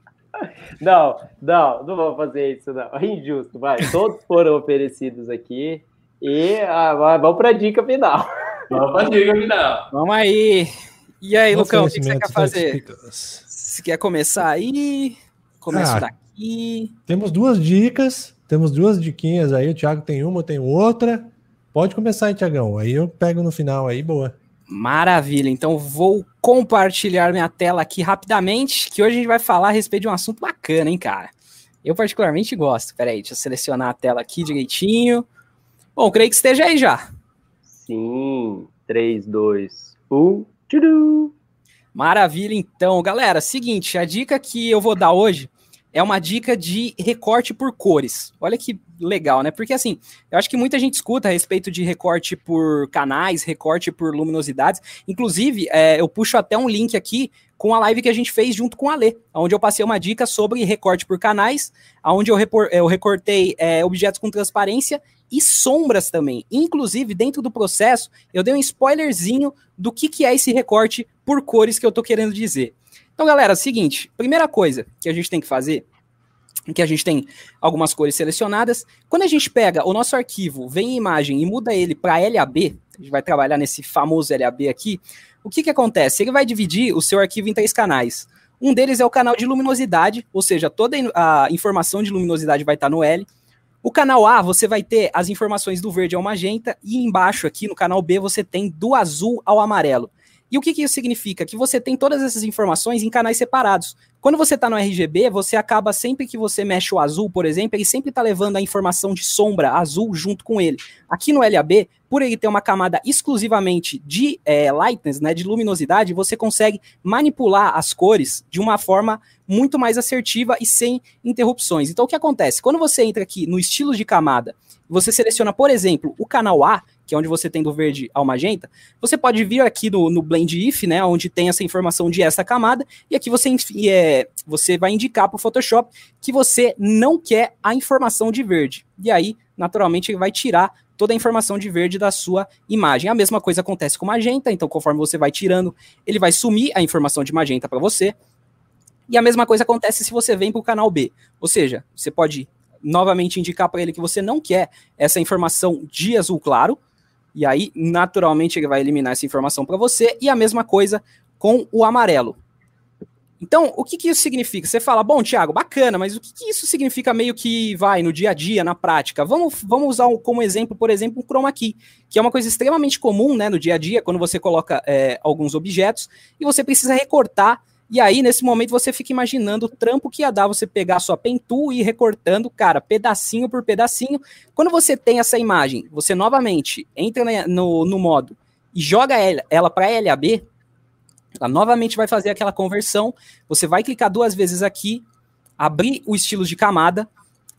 Não, não, não vou fazer isso, não. É injusto, vai. Todos foram oferecidos aqui. E ah, vamos para a dica final. Vamos para a dica final. Vamos aí. E aí, Lucão, o que você quer fazer? Você quer começar aí? Começo ah, daqui. Temos duas dicas, temos duas diquinhas aí. O Thiago tem uma, eu tenho outra. Pode começar aí, Tiagão. Aí eu pego no final aí, boa. Maravilha. Então vou compartilhar minha tela aqui rapidamente, que hoje a gente vai falar a respeito de um assunto bacana, hein, cara? Eu particularmente gosto. Peraí, deixa eu selecionar a tela aqui direitinho. Bom, creio que esteja aí já. Sim. 3, 2, 1. Maravilha, então. Galera, seguinte, a dica que eu vou dar hoje é uma dica de recorte por cores. Olha que legal, né? Porque assim, eu acho que muita gente escuta a respeito de recorte por canais, recorte por luminosidades. Inclusive, é, eu puxo até um link aqui com a live que a gente fez junto com a Lê, onde eu passei uma dica sobre recorte por canais, onde eu, eu recortei é, objetos com transparência e sombras também. Inclusive, dentro do processo, eu dei um spoilerzinho do que, que é esse recorte por cores que eu tô querendo dizer. Então, galera, seguinte, primeira coisa que a gente tem que fazer que a gente tem algumas cores selecionadas. Quando a gente pega o nosso arquivo, vem em imagem e muda ele para LAB, a gente vai trabalhar nesse famoso LAB aqui, o que, que acontece? Ele vai dividir o seu arquivo em três canais. Um deles é o canal de luminosidade, ou seja, toda a informação de luminosidade vai estar no L. O canal A, você vai ter as informações do verde ao magenta, e embaixo aqui no canal B você tem do azul ao amarelo. E o que, que isso significa? Que você tem todas essas informações em canais separados. Quando você está no RGB, você acaba sempre que você mexe o azul, por exemplo, ele sempre está levando a informação de sombra azul junto com ele. Aqui no LAB, por ele ter uma camada exclusivamente de é, lightness, né, de luminosidade, você consegue manipular as cores de uma forma muito mais assertiva e sem interrupções. Então, o que acontece? Quando você entra aqui no estilo de camada, você seleciona, por exemplo, o canal A, que é onde você tem do verde ao magenta, você pode vir aqui no, no Blend If, né, onde tem essa informação de essa camada, e aqui você, é, você vai indicar para o Photoshop que você não quer a informação de verde. E aí, naturalmente, ele vai tirar toda a informação de verde da sua imagem. A mesma coisa acontece com magenta, então conforme você vai tirando, ele vai sumir a informação de magenta para você. E a mesma coisa acontece se você vem para o canal B. Ou seja, você pode novamente indicar para ele que você não quer essa informação de azul claro, e aí, naturalmente, ele vai eliminar essa informação para você. E a mesma coisa com o amarelo. Então, o que, que isso significa? Você fala, bom, Thiago, bacana, mas o que, que, isso significa meio que vai no dia a dia, na prática? Vamos, vamos usar como exemplo, por exemplo, o chroma key, que é uma coisa extremamente comum né, no dia a dia, quando você coloca é, alguns objetos e você precisa recortar e aí, nesse momento, você fica imaginando o trampo que ia dar você pegar a sua pentu e ir recortando, cara, pedacinho por pedacinho. Quando você tem essa imagem, você novamente entra no, no modo e joga ela, para LAB, ela novamente vai fazer aquela conversão. Você vai clicar duas vezes aqui, abrir o estilo de camada.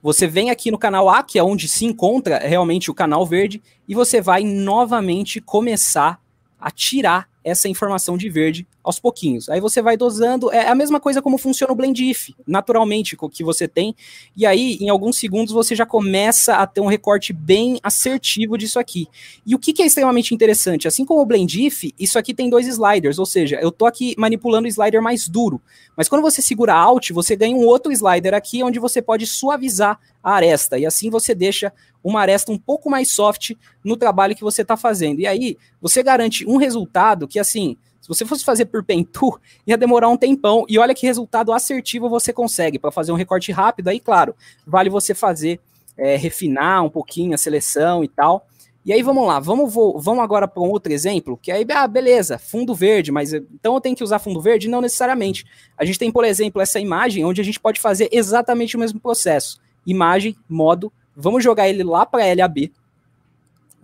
Você vem aqui no canal A, que é onde se encontra realmente o canal verde, e você vai novamente começar a tirar essa informação de verde aos pouquinhos. Aí você vai dosando, é a mesma coisa como funciona o blend if, naturalmente, que você tem, e aí em alguns segundos você já começa a ter um recorte bem assertivo disso aqui. E o que, que é extremamente interessante, assim como o blend if, isso aqui tem dois sliders, ou seja, eu tô aqui manipulando o slider mais duro, mas quando você segura Alt, você ganha um outro slider aqui, onde você pode suavizar a aresta, e assim você deixa uma aresta um pouco mais soft no trabalho que você está fazendo. E aí, você garante um resultado que, assim, se você fosse fazer por Pentu, ia demorar um tempão. E olha que resultado assertivo você consegue para fazer um recorte rápido. Aí, claro, vale você fazer, é, refinar um pouquinho a seleção e tal. E aí, vamos lá, vamos, vou, vamos agora para um outro exemplo, que aí, ah, beleza, fundo verde, mas então eu tenho que usar fundo verde? Não necessariamente. A gente tem, por exemplo, essa imagem onde a gente pode fazer exatamente o mesmo processo. Imagem, modo, vamos jogar ele lá para LAB.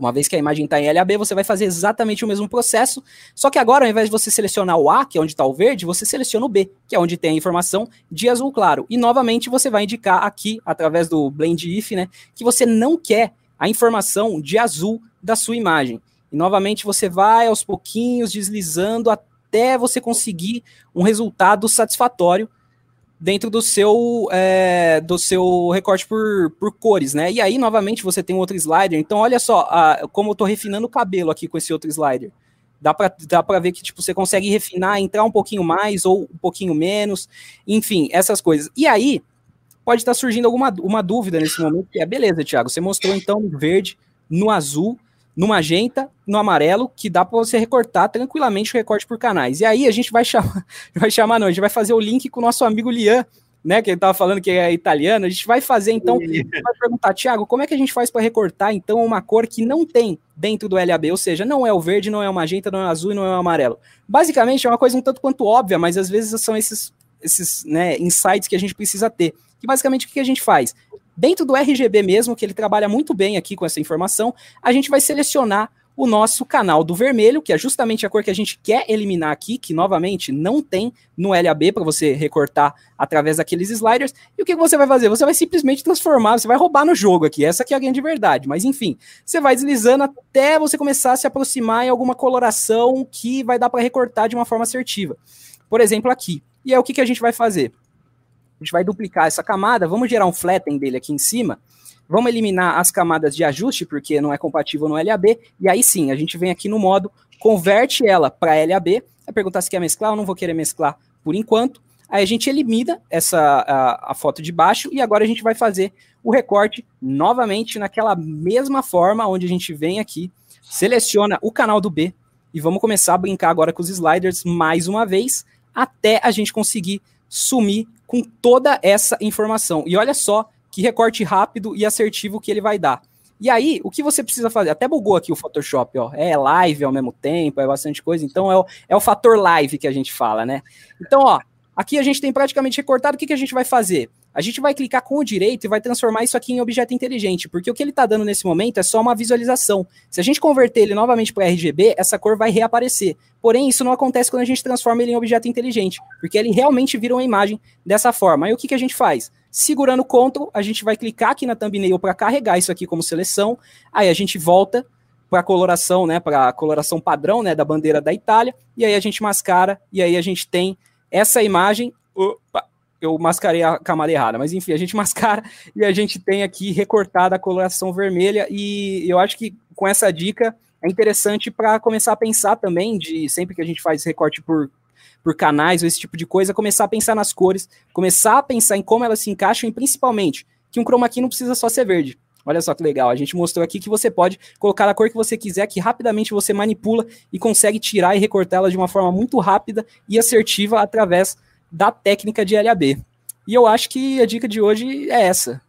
Uma vez que a imagem está em LAB, você vai fazer exatamente o mesmo processo, só que agora, ao invés de você selecionar o A, que é onde está o verde, você seleciona o B, que é onde tem a informação de azul claro. E novamente você vai indicar aqui, através do Blend If, né, que você não quer a informação de azul da sua imagem. E novamente você vai aos pouquinhos deslizando até você conseguir um resultado satisfatório dentro do seu é, do seu recorte por, por cores, né? E aí, novamente, você tem outro slider. Então, olha só a, como eu tô refinando o cabelo aqui com esse outro slider. Dá para dá ver que tipo, você consegue refinar, entrar um pouquinho mais ou um pouquinho menos, enfim, essas coisas. E aí, pode estar surgindo alguma uma dúvida nesse momento, que é, beleza, Thiago, você mostrou então no verde, no azul, no magenta, no amarelo, que dá para você recortar tranquilamente o recorte por canais. E aí a gente vai chamar, *laughs* vai chamar não, a gente vai fazer o link com o nosso amigo Lian, né, que ele estava falando que é italiano, a gente vai fazer então, vai perguntar, Thiago, como é que a gente faz para recortar então uma cor que não tem dentro do LAB, ou seja, não é o verde, não é o magenta, não é o azul e não é o amarelo. Basicamente é uma coisa um tanto quanto óbvia, mas às vezes são esses esses né, insights que a gente precisa ter. Que basicamente o que a gente faz? Dentro do RGB mesmo, que ele trabalha muito bem aqui com essa informação, a gente vai selecionar o nosso canal do vermelho, que é justamente a cor que a gente quer eliminar aqui, que novamente não tem no LAB para você recortar através daqueles sliders. E o que você vai fazer? Você vai simplesmente transformar, você vai roubar no jogo aqui. Essa aqui é a grande verdade. Mas enfim, você vai deslizando até você começar a se aproximar em alguma coloração que vai dar para recortar de uma forma assertiva. Por exemplo, aqui. E é o que, que a gente vai fazer? A gente vai duplicar essa camada, vamos gerar um flatten dele aqui em cima, vamos eliminar as camadas de ajuste, porque não é compatível no LAB, e aí sim, a gente vem aqui no modo, converte ela para LAB, vai perguntar se quer mesclar, eu não vou querer mesclar por enquanto, aí a gente elimina essa a, a foto de baixo, e agora a gente vai fazer o recorte novamente naquela mesma forma, onde a gente vem aqui, seleciona o canal do B, e vamos começar a brincar agora com os sliders mais uma vez, até a gente conseguir sumir com toda essa informação. E olha só que recorte rápido e assertivo que ele vai dar. E aí, o que você precisa fazer? Até bugou aqui o Photoshop, ó. É live ao mesmo tempo, é bastante coisa. Então, é o, é o fator live que a gente fala, né? Então, ó, aqui a gente tem praticamente recortado. O que, que a gente vai fazer? A gente vai clicar com o direito e vai transformar isso aqui em objeto inteligente, porque o que ele está dando nesse momento é só uma visualização. Se a gente converter ele novamente para RGB, essa cor vai reaparecer. Porém, isso não acontece quando a gente transforma ele em objeto inteligente, porque ele realmente vira uma imagem dessa forma. Aí o que, que a gente faz? Segurando o Ctrl, a gente vai clicar aqui na thumbnail para carregar isso aqui como seleção. Aí a gente volta para a coloração, né, para a coloração padrão, né, da bandeira da Itália, e aí a gente mascara, e aí a gente tem essa imagem. Opa, eu mascarei a camada errada, mas enfim, a gente *laughs* mascara e a gente tem aqui recortada a coloração vermelha e eu acho que com essa dica é interessante para começar a pensar também de sempre que a gente faz recorte por por canais ou esse tipo de coisa, começar a pensar nas cores, começar a pensar em como elas se encaixam e principalmente que um chroma key não precisa só ser verde. Olha só que legal, a gente mostrou aqui que você pode colocar a cor que você quiser, que rapidamente você manipula e consegue tirar e recortar ela de uma forma muito rápida e assertiva através da técnica de LAB. E eu acho que a dica de hoje é essa.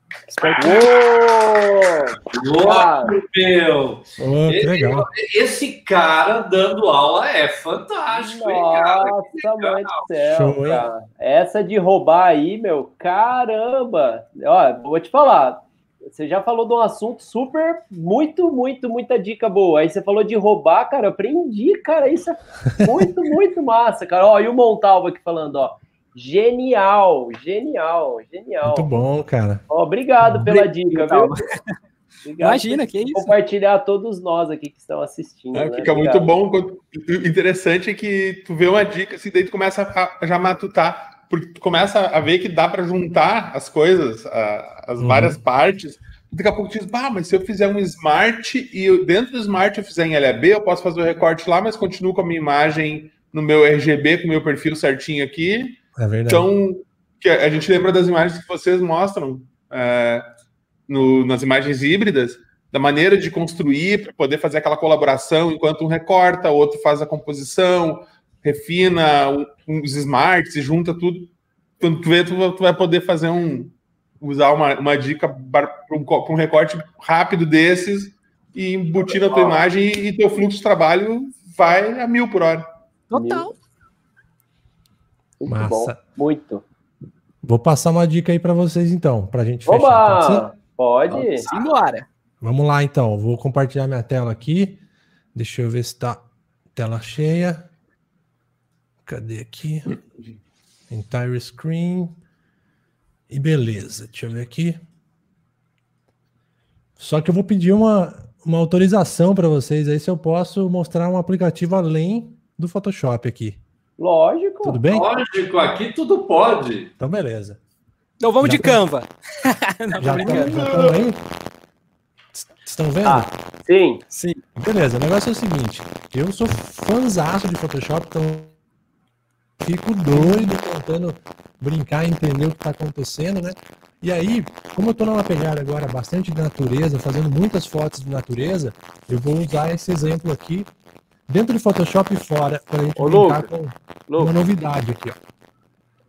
Boa, meu! Oh, que legal. Esse cara dando aula é fantástico. hein, cara? Nossa, mãe do céu, Show, hein? cara. Essa de roubar aí, meu, caramba! Ó, vou te falar. Você já falou de um assunto super, muito, muito, muita dica boa. Aí você falou de roubar, cara, eu aprendi, cara. Isso é muito, *laughs* muito massa, cara. Ó, e o Montalvo aqui falando, ó. Genial, genial, genial. Muito bom, cara. Ó, obrigado pela dica, viu? *laughs* Obrigado Imagina, que isso. Compartilhar a todos nós aqui que estão assistindo. É, né? fica muito Obrigado. bom. quando- o Interessante é que tu vê uma dica, assim, daí tu começa a já matutar, porque tu começa a ver que dá para juntar as coisas, a- as Uhum. várias partes. Daqui a pouco tu diz, bah, mas se eu fizer um smart e eu- dentro do smart eu fizer em LAB, eu posso fazer o recorte lá, mas continuo com a minha imagem no meu RGB, com o meu perfil certinho aqui. É verdade. Então, a gente lembra das imagens que vocês mostram é, no- nas imagens híbridas, da maneira de construir para poder fazer aquela colaboração enquanto um recorta, o outro faz a composição, refina um- uns smarts e junta tudo. Quando tu vê, tu, vai- tu vai poder fazer um usar uma, uma dica para um, um recorte rápido desses e embutir na tua imagem e, e teu fluxo de trabalho vai a mil por hora. Total. Muito Massa. bom, muito. Vou passar uma dica aí para vocês então, pra gente fechar. Pode ser? Oba! Pode? Simbora. Vamos lá então, vou compartilhar minha tela aqui. Deixa eu ver se tá tela cheia. Cadê aqui? Entire screen. E beleza, deixa eu ver aqui. Só que eu vou pedir uma, uma autorização para vocês aí se eu posso mostrar um aplicativo além do Photoshop aqui. Lógico. Tudo bem? Lógico, aqui tudo pode. Então beleza. Então vamos Já de tá- Canva. *laughs* Não, Já tô brincando. estão aí? Estão vendo? Ah. Sim. Sim. Beleza, o negócio é o seguinte. Eu sou fãzaço de Photoshop, então fico doido tentando brincar e entender o que está acontecendo, né? E aí, como eu estou numa pegada agora bastante de natureza, fazendo muitas fotos de natureza, eu vou usar esse exemplo aqui dentro de Photoshop e fora, para a gente Ô, brincar Lucas, com Lu, uma novidade aqui, ó.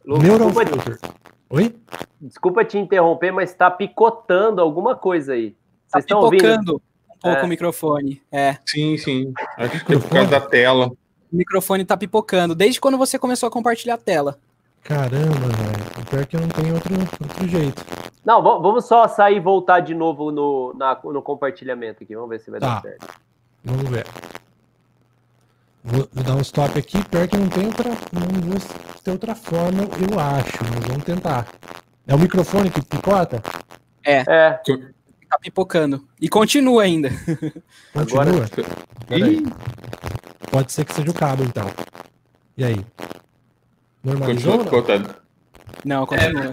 Lu, Neural desculpa, Filter. Oi? desculpa te interromper, mas está picotando alguma coisa aí. Tá Vocês estão ouvindo? pipocando um pouco É. o microfone. É, Sim, sim. Acho que é por causa da tela. o microfone tá pipocando. Desde quando você começou a compartilhar a tela. Caramba, velho. Pior que eu não tenho outro, outro jeito. Não, va- vamos só sair e voltar de novo no, na- no compartilhamento aqui. Vamos ver se vai Tá. dar certo. Vamos ver. Vou, vou dar um stop aqui, pior que não tem outra. Não vou ter outra forma, eu acho, mas vamos tentar. É o microfone que picota? É, É, tá pipocando. E continua ainda. *laughs* Continua? Agora-. Pode ser que seja o cabo, então. E aí? Normalizou? Continua não? cortando. Não, continua.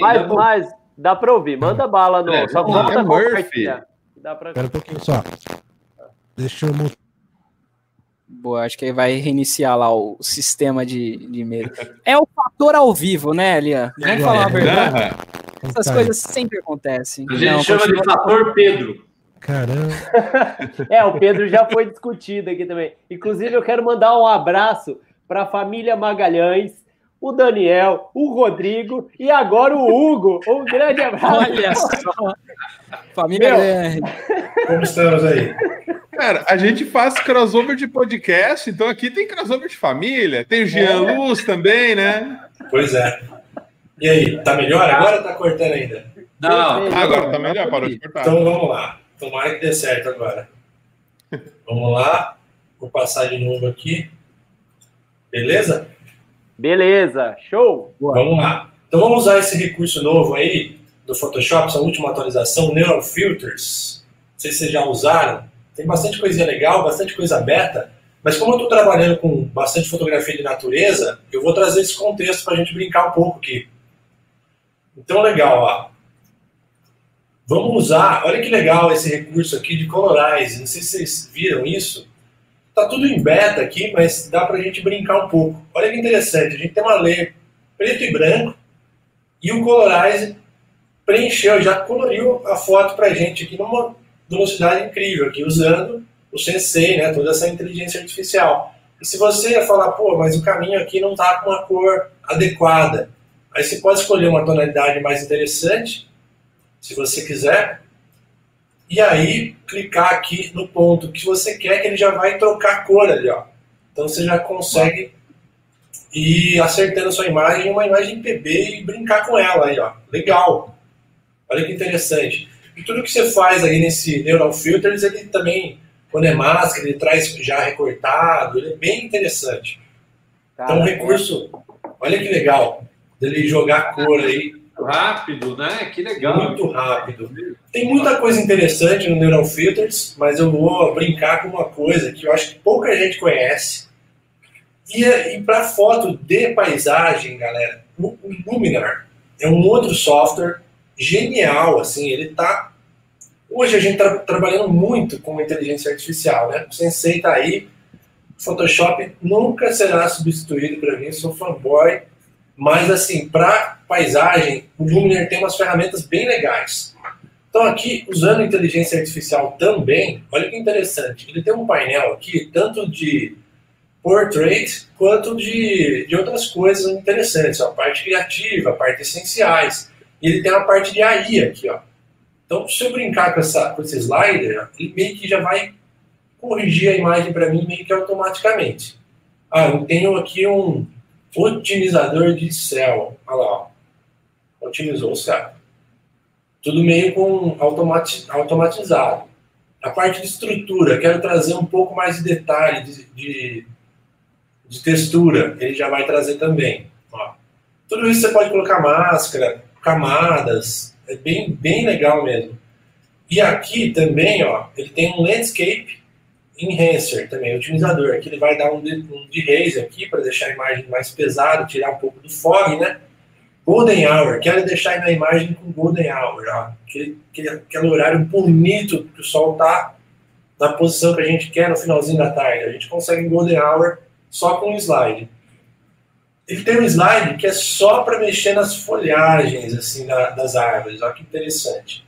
Mas, mas dá pra ouvir. Manda bala no. É, só é volta a Murphy. compartilhar. Dá pra. Espera um pouquinho só. Deixa eu mostrar. Boa, acho que aí vai reiniciar lá o sistema de, de e-mail. É o fator ao vivo, né, Lian? Vamos É, falar a verdade. Essas coisas sempre acontecem. A gente Não, chama de continua. fator Pedro. Caramba. É, o Pedro já foi discutido aqui também. Inclusive, eu quero mandar um abraço para a família Magalhães, o Daniel, o Rodrigo e agora o Hugo. Um grande abraço. Olha só. Família Meu. grande. Como estamos aí? Cara, a gente faz crossover de podcast, então aqui tem crossover de família, tem o Jean É. Luz também, né? Pois é. E aí, tá melhor agora ou tá cortando ainda? Não. Ah, agora tá melhor, parou de cortar. Então vamos lá. Tomara que dê certo agora. Vamos lá. Vou passar de novo aqui. Beleza? Beleza, show. Vamos lá. Então vamos usar esse recurso novo aí do Photoshop, essa última atualização, Neural Filters. Não sei se vocês já usaram. Tem bastante coisinha legal, bastante coisa aberta. Mas como eu estou trabalhando com bastante fotografia de natureza, eu vou trazer esse contexto para a gente brincar um pouco aqui. Então, legal, ó. Vamos usar, olha que legal esse recurso aqui de Colorize. Não sei se vocês viram isso. Tá tudo em beta aqui, mas dá pra gente brincar um pouco. Olha que interessante, a gente tem uma layer preto e branco e o Colorize preencheu, já coloriu a foto pra gente aqui numa velocidade incrível, aqui usando o Sensei, né, toda essa inteligência artificial. E se você falar, pô, mas o caminho aqui não tá com uma cor adequada, aí você pode escolher uma tonalidade mais interessante, se você quiser, e aí clicar aqui no ponto que você quer, que ele já vai trocar a cor ali, ó. Então você já consegue ir acertando a sua imagem, uma imagem PB e brincar com ela aí, ó. Legal. Olha que interessante. E tudo que você faz aí nesse Neural Filters, ele também, quando é máscara, ele traz já recortado, ele é bem interessante. Então, um recurso, olha que legal, dele jogar cor aí, rápido, né? Que legal. muito rápido. Tem muita coisa interessante no Neural Filters, mas eu vou brincar com uma coisa que eu acho que pouca gente conhece. E, e para foto de paisagem, galera, o Luminar é um outro software genial, assim, ele tá... Hoje a gente está trabalhando muito com inteligência artificial, né? O Sensei tá aí, Photoshop nunca será substituído para mim, sou fanboy, mas assim, para paisagem, o Luminar tem umas ferramentas bem legais. Então aqui, usando inteligência artificial também, olha que interessante, ele tem um painel aqui, tanto de portrait quanto de, de outras coisas interessantes, a parte criativa, a parte essenciais. E ele tem uma parte de AI aqui, ó. Então, se eu brincar com, essa, com esse slider, ele meio que já vai corrigir a imagem para mim meio que automaticamente. Ah, eu tenho aqui um otimizador de céu. Olha lá, ó. otimizou o céu. Tudo meio com automati automatizado. A parte de estrutura, quero trazer um pouco mais de detalhe, de, de, de textura, ele já vai trazer também. Ó. Tudo isso você pode colocar máscara, camadas, é bem, bem legal mesmo. E aqui também, ó, ele tem um landscape enhancer também, otimizador. Aqui ele vai dar um de, um de aqui para deixar a imagem mais pesada, tirar um pouco do fog, né? Golden Hour, quero deixar na imagem com Golden Hour, ó. Aquele, aquele, horário bonito que o sol tá na posição que a gente quer no finalzinho da tarde. A gente consegue Golden Hour só com um slide. Ele tem um slide que é só para mexer nas folhagens assim da, das árvores. Olha que interessante.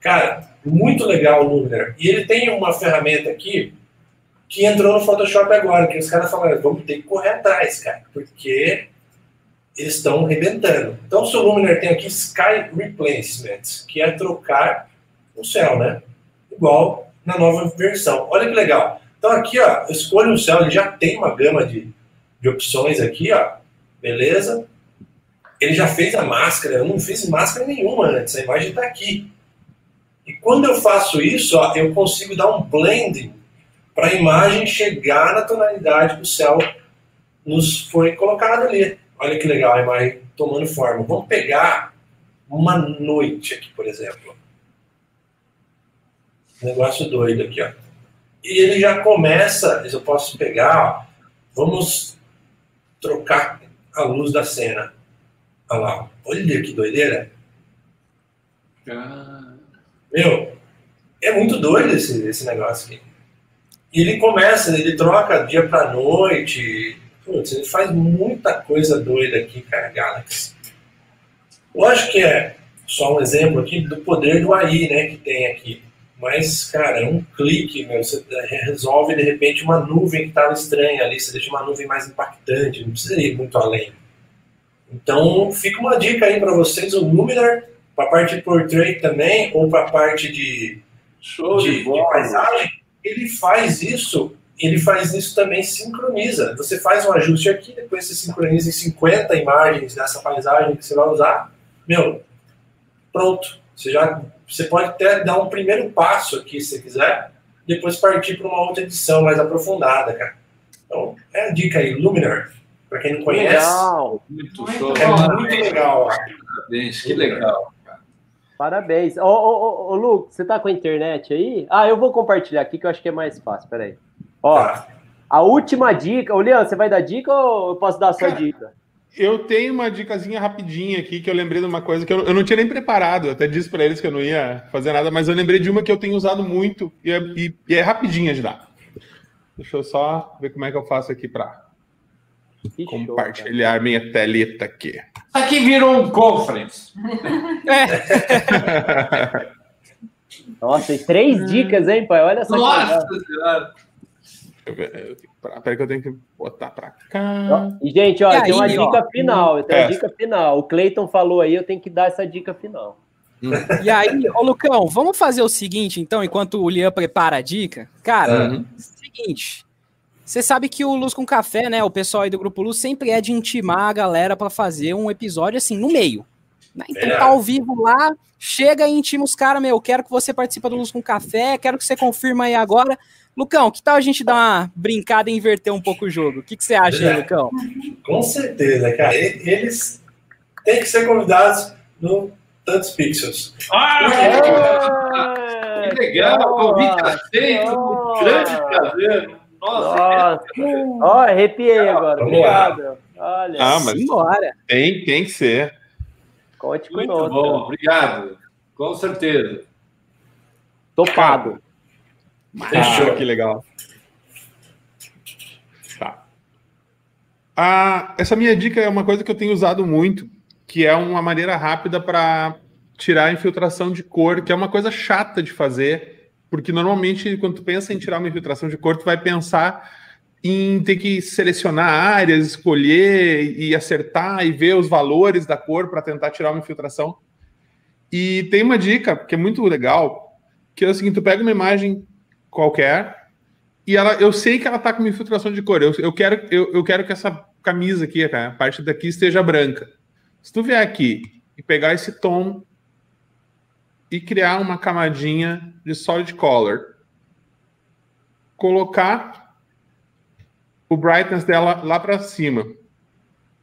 Cara, muito legal o Luminar. E ele tem uma ferramenta aqui que entrou no Photoshop agora, que os caras falaram, vamos ter que correr atrás, cara, porque eles estão arrebentando. Então, o seu Luminar tem aqui Sky Replacement, que é trocar o céu, né? Igual na nova versão. Olha que legal. Então, aqui, ó, eu escolho o céu, ele já tem uma gama de, de opções aqui, ó. Beleza? Ele já fez a máscara, eu não fiz máscara nenhuma antes, a imagem está aqui. E quando eu faço isso, ó, eu consigo dar um blending para a imagem chegar na tonalidade que o céu nos foi colocado ali. Olha que legal a imagem tomando forma. Vamos pegar uma noite aqui, por exemplo. Negócio doido aqui, ó. E ele já começa, eu posso pegar, ó, vamos trocar a luz da cena. Olha lá, olha que doideira. Ah, Meu, é muito doido esse, esse negócio aqui. E ele começa, ele troca dia pra noite. Putz, ele faz muita coisa doida aqui, cara, Galaxy. Lógico que é só um exemplo aqui do poder do AI, né, que tem aqui. Mas, cara, é um clique, você resolve de repente uma nuvem que estava estranha ali, você deixa uma nuvem mais impactante, não precisa ir muito além. Então, fica uma dica aí para vocês, o Luminar, para a parte de portrait também, ou para a parte de, show de, de de bola. paisagem, ele faz isso, ele faz isso também sincroniza. Você faz um ajuste aqui, depois você sincroniza em 50 imagens dessa paisagem que você vai usar. Meu, pronto. Você já você pode até dar um primeiro passo aqui, se você quiser, depois partir para uma outra edição mais aprofundada, cara. Então, é a dica aí, Luminar. Para quem não conhece, Legal. Muito Muito show. é muito legal. Parabéns, que legal. Parabéns. Ô, ô, ô, ô, Lu, você tá com a internet aí? Ah, eu vou compartilhar aqui que eu acho que é mais fácil. Peraí. Ó, Tá. a última dica. Ô, Leandro, você vai dar dica ou eu posso dar a sua Cara, dica? Eu tenho uma dicasinha rapidinha aqui que eu lembrei de uma coisa que eu, eu não tinha nem preparado. Eu até disse para eles que eu não ia fazer nada, mas eu lembrei de uma que eu tenho usado muito e é, e- e é rapidinha de dar. Deixa eu só ver como é que eu faço aqui para Que show, compartilhar minha teleta aqui. Aqui virou um conference. *laughs* Nossa, e três dicas, hein, pai? Olha só Nossa senhora. Eu, eu, tenho que parar, peraí que eu tenho que botar para Ó, cá. E, gente, ó, E tem uma aí, ó, dica final. Tem uma é. dica final. O Cleiton falou aí, eu tenho que dar essa dica final. E aí, ô Lucão, vamos fazer o seguinte, então, enquanto o Lian prepara a dica? Cara, Uhum. seguinte. Você sabe que o Luz com Café, né? O pessoal aí do Grupo Luz sempre é de intimar a galera pra fazer um episódio assim, no meio. né? Então É. tá ao vivo lá, chega e intima os caras, meu. Quero que você participe do Luz com Café, quero que você confirma aí agora. Lucão, que tal a gente dar uma brincada e inverter um pouco o jogo? O que, que você acha aí, Lucão? Com certeza, cara. Eles têm que ser convidados no Tantos Pixels. Ah, É, que legal, convite aceito, com grande prazer. Nossa, Nossa, ó, arrepiei agora. Vamos lá. Obrigado. Olha, Ah, mas Bora. tem, tem que ser. conte muito conosco. bom, obrigado. Com certeza. Topado. Fechou. Ah, que legal. Tá. Ah, essa minha dica é uma coisa que eu tenho usado muito, que é uma maneira rápida para tirar a infiltração de cor, que é uma coisa chata de fazer, porque normalmente quando tu pensa em tirar uma infiltração de cor, tu vai pensar em ter que selecionar áreas, escolher e acertar e ver os valores da cor para tentar tirar uma infiltração. E tem uma dica que é muito legal, que é o seguinte, tu pega uma imagem qualquer e ela, eu sei que ela tá com uma infiltração de cor. Eu, eu quero, eu, eu quero que essa camisa aqui, a parte daqui esteja branca. Se tu vier aqui e pegar esse tom e criar uma camadinha de solid color, colocar o brightness dela lá para cima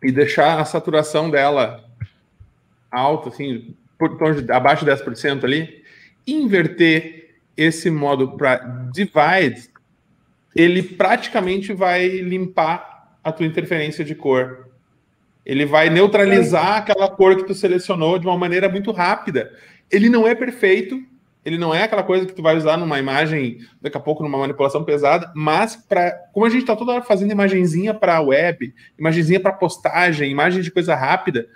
e deixar a saturação dela alta, assim, por de, abaixo de 10% ali, inverter esse modo para divide, ele praticamente vai limpar a tua interferência de cor. Ele vai neutralizar aquela cor que tu selecionou de uma maneira muito rápida. Ele não é perfeito, ele não é aquela coisa que tu vai usar numa imagem, daqui a pouco numa manipulação pesada, mas para como a gente está toda hora fazendo imagenzinha para web, imagenzinha para postagem, imagem de coisa rápida,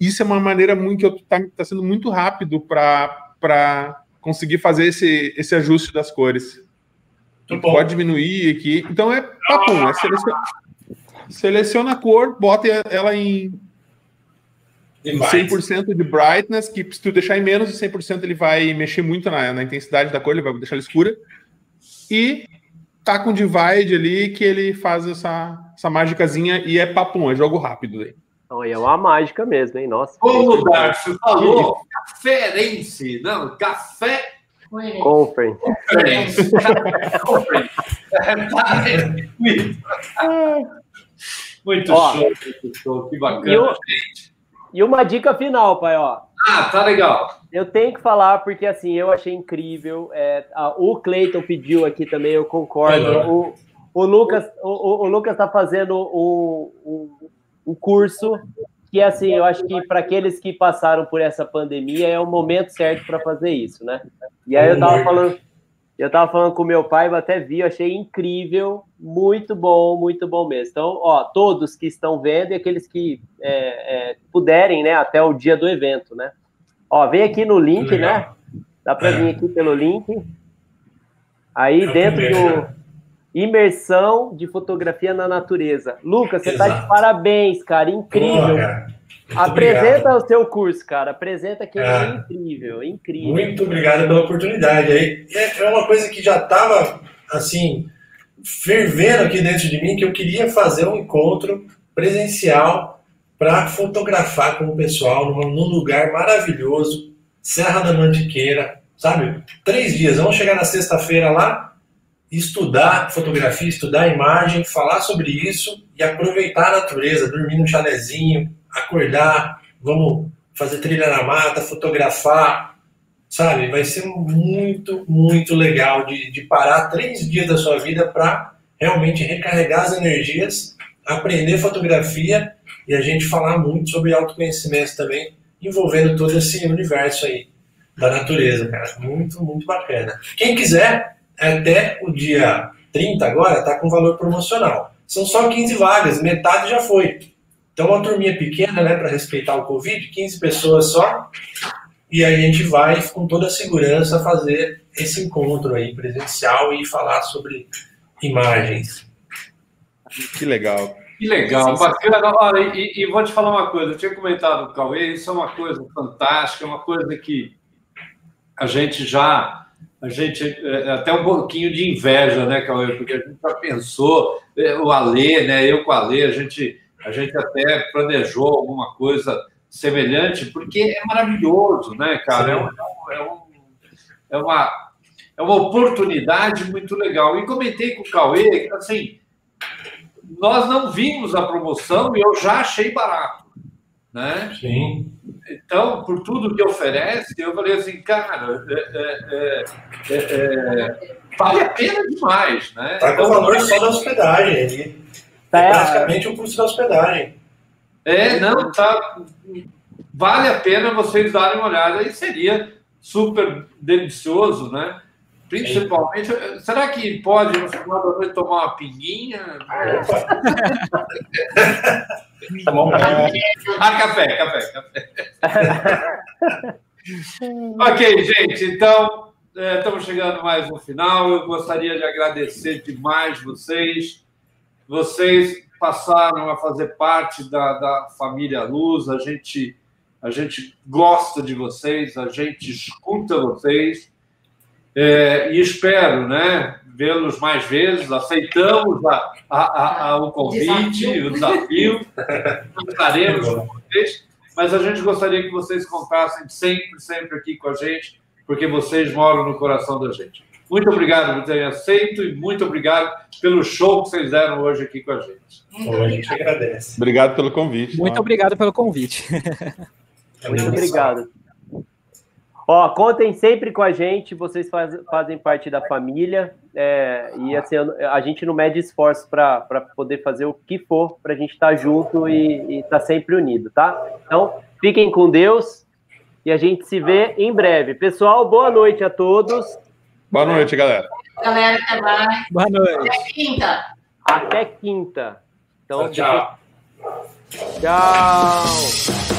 isso é uma maneira muito que eu tá, sendo muito rápido para conseguir fazer esse, esse ajuste das cores. Pode diminuir aqui. Então é papum, é seleciona, seleciona a cor, bota ela em, em Divide. 100% de brightness, que se tu deixar em menos de 100%, ele vai mexer muito na, na intensidade da cor, ele vai deixar ela escura. E tá com divide ali, que ele faz essa, essa mágicazinha e é papum, é jogo rápido daí. Então, aí é uma mágica mesmo, hein? Nossa. Como o Darcio falou, caferense, não, café Conference. Conference. Conference. *laughs* Muito, Ó, show, muito show, que bacana. e o- gente. E uma dica final, pai, ó. Ah, tá legal. Eu tenho que falar porque assim eu achei incrível. É, a- o Cleiton pediu aqui também, eu concordo. O, o Lucas, o, o- o Lucas está fazendo um, um, um curso que assim eu acho que para aqueles que passaram por essa pandemia é o momento certo para fazer isso, né? E aí eu tava falando, eu tava falando com meu pai, eu até vi, eu achei incrível, muito bom, muito bom mesmo. Então, ó, todos que estão vendo e aqueles que é, é, puderem, né, até o dia do evento, né? Ó, vem aqui no link, né? Dá para É. vir aqui pelo link. Aí dentro primeiro, do imersão de fotografia na natureza. Lucas, você tá de Exato. parabéns, cara, incrível. Pô, cara, muito Apresenta obrigado. o seu curso, cara. Apresenta que é Ah. incrível, incrível. Muito obrigado pela oportunidade. É é uma coisa que já estava assim fervendo aqui dentro de mim que eu queria fazer um encontro presencial para fotografar com o pessoal num, num lugar maravilhoso, Serra da Mantiqueira, sabe? Três dias. Vamos chegar na sexta-feira lá, estudar fotografia, estudar imagem, falar sobre isso e aproveitar a natureza, dormir num chalezinho, acordar, vamos fazer trilha na mata, fotografar, sabe? Vai ser muito, muito legal de, de parar três dias da sua vida para realmente recarregar as energias, aprender fotografia e a gente falar muito sobre autoconhecimento também, envolvendo todo esse universo aí da natureza, cara. Muito, muito bacana. Quem quiser, até o dia 30 agora, tá com valor promocional. São só 15 vagas, metade já foi. Então, uma turminha pequena, né, para respeitar o Covid, 15 pessoas só. E aí a gente vai com toda a segurança fazer esse encontro aí presencial e falar sobre imagens. Que legal. Que legal, bacana. Olha, e, e vou te falar uma coisa, eu tinha comentado com o Cauê, isso é uma coisa fantástica, é uma coisa que a gente já, a gente, é, até um pouquinho de inveja, né, Cauê, porque a gente já pensou, é, o Alê, né, eu com o Alê, a gente, a gente até planejou alguma coisa semelhante, porque é maravilhoso, né, cara, é, um- é, um- é uma, é uma oportunidade muito legal. E comentei com o Cauê, que assim, nós não vimos a promoção e eu já achei barato, né? Sim. Então, por tudo que oferece, eu falei assim, cara, é, é, é, é, vale a pena demais, né? Tá com o valor só da hospedagem ali. Tá, É praticamente o custo da hospedagem. É, não, tá. Vale a pena vocês darem uma olhada e seria super delicioso, né? Principalmente, será que pode no final da noite tomar uma pinguinha? Tá bom? Ah, café, café, café. ok, gente, então é, estamos chegando mais no final. Eu gostaria de agradecer demais vocês. Vocês passaram a fazer parte da, da família Luz. A gente, a gente gosta de vocês, a gente escuta vocês. É, e espero né, vê-los mais vezes. Aceitamos a, a, a, a- o convite, Desafio. o desafio. *laughs* Estaremos com vocês, mas a gente gostaria que vocês contassem sempre, sempre aqui com a gente, porque vocês moram no coração da gente. Muito obrigado por terem aceito e muito obrigado pelo show que vocês deram hoje aqui com a gente. Bom, a gente agradece. Obrigado pelo convite. Muito tá? obrigado pelo convite. Muito obrigado. Ó, contem sempre com a gente, vocês faz- fazem parte da família, é, e assim, a gente não mede esforço para poder fazer o que for, para a gente estar junto e estar sempre unido, tá? Então, fiquem com Deus e a gente se vê em breve. Pessoal, boa noite a todos. Boa noite, galera. Galera, até mais. Boa noite. Até quinta. Até quinta. Então, Tchau, tchau. Tchau.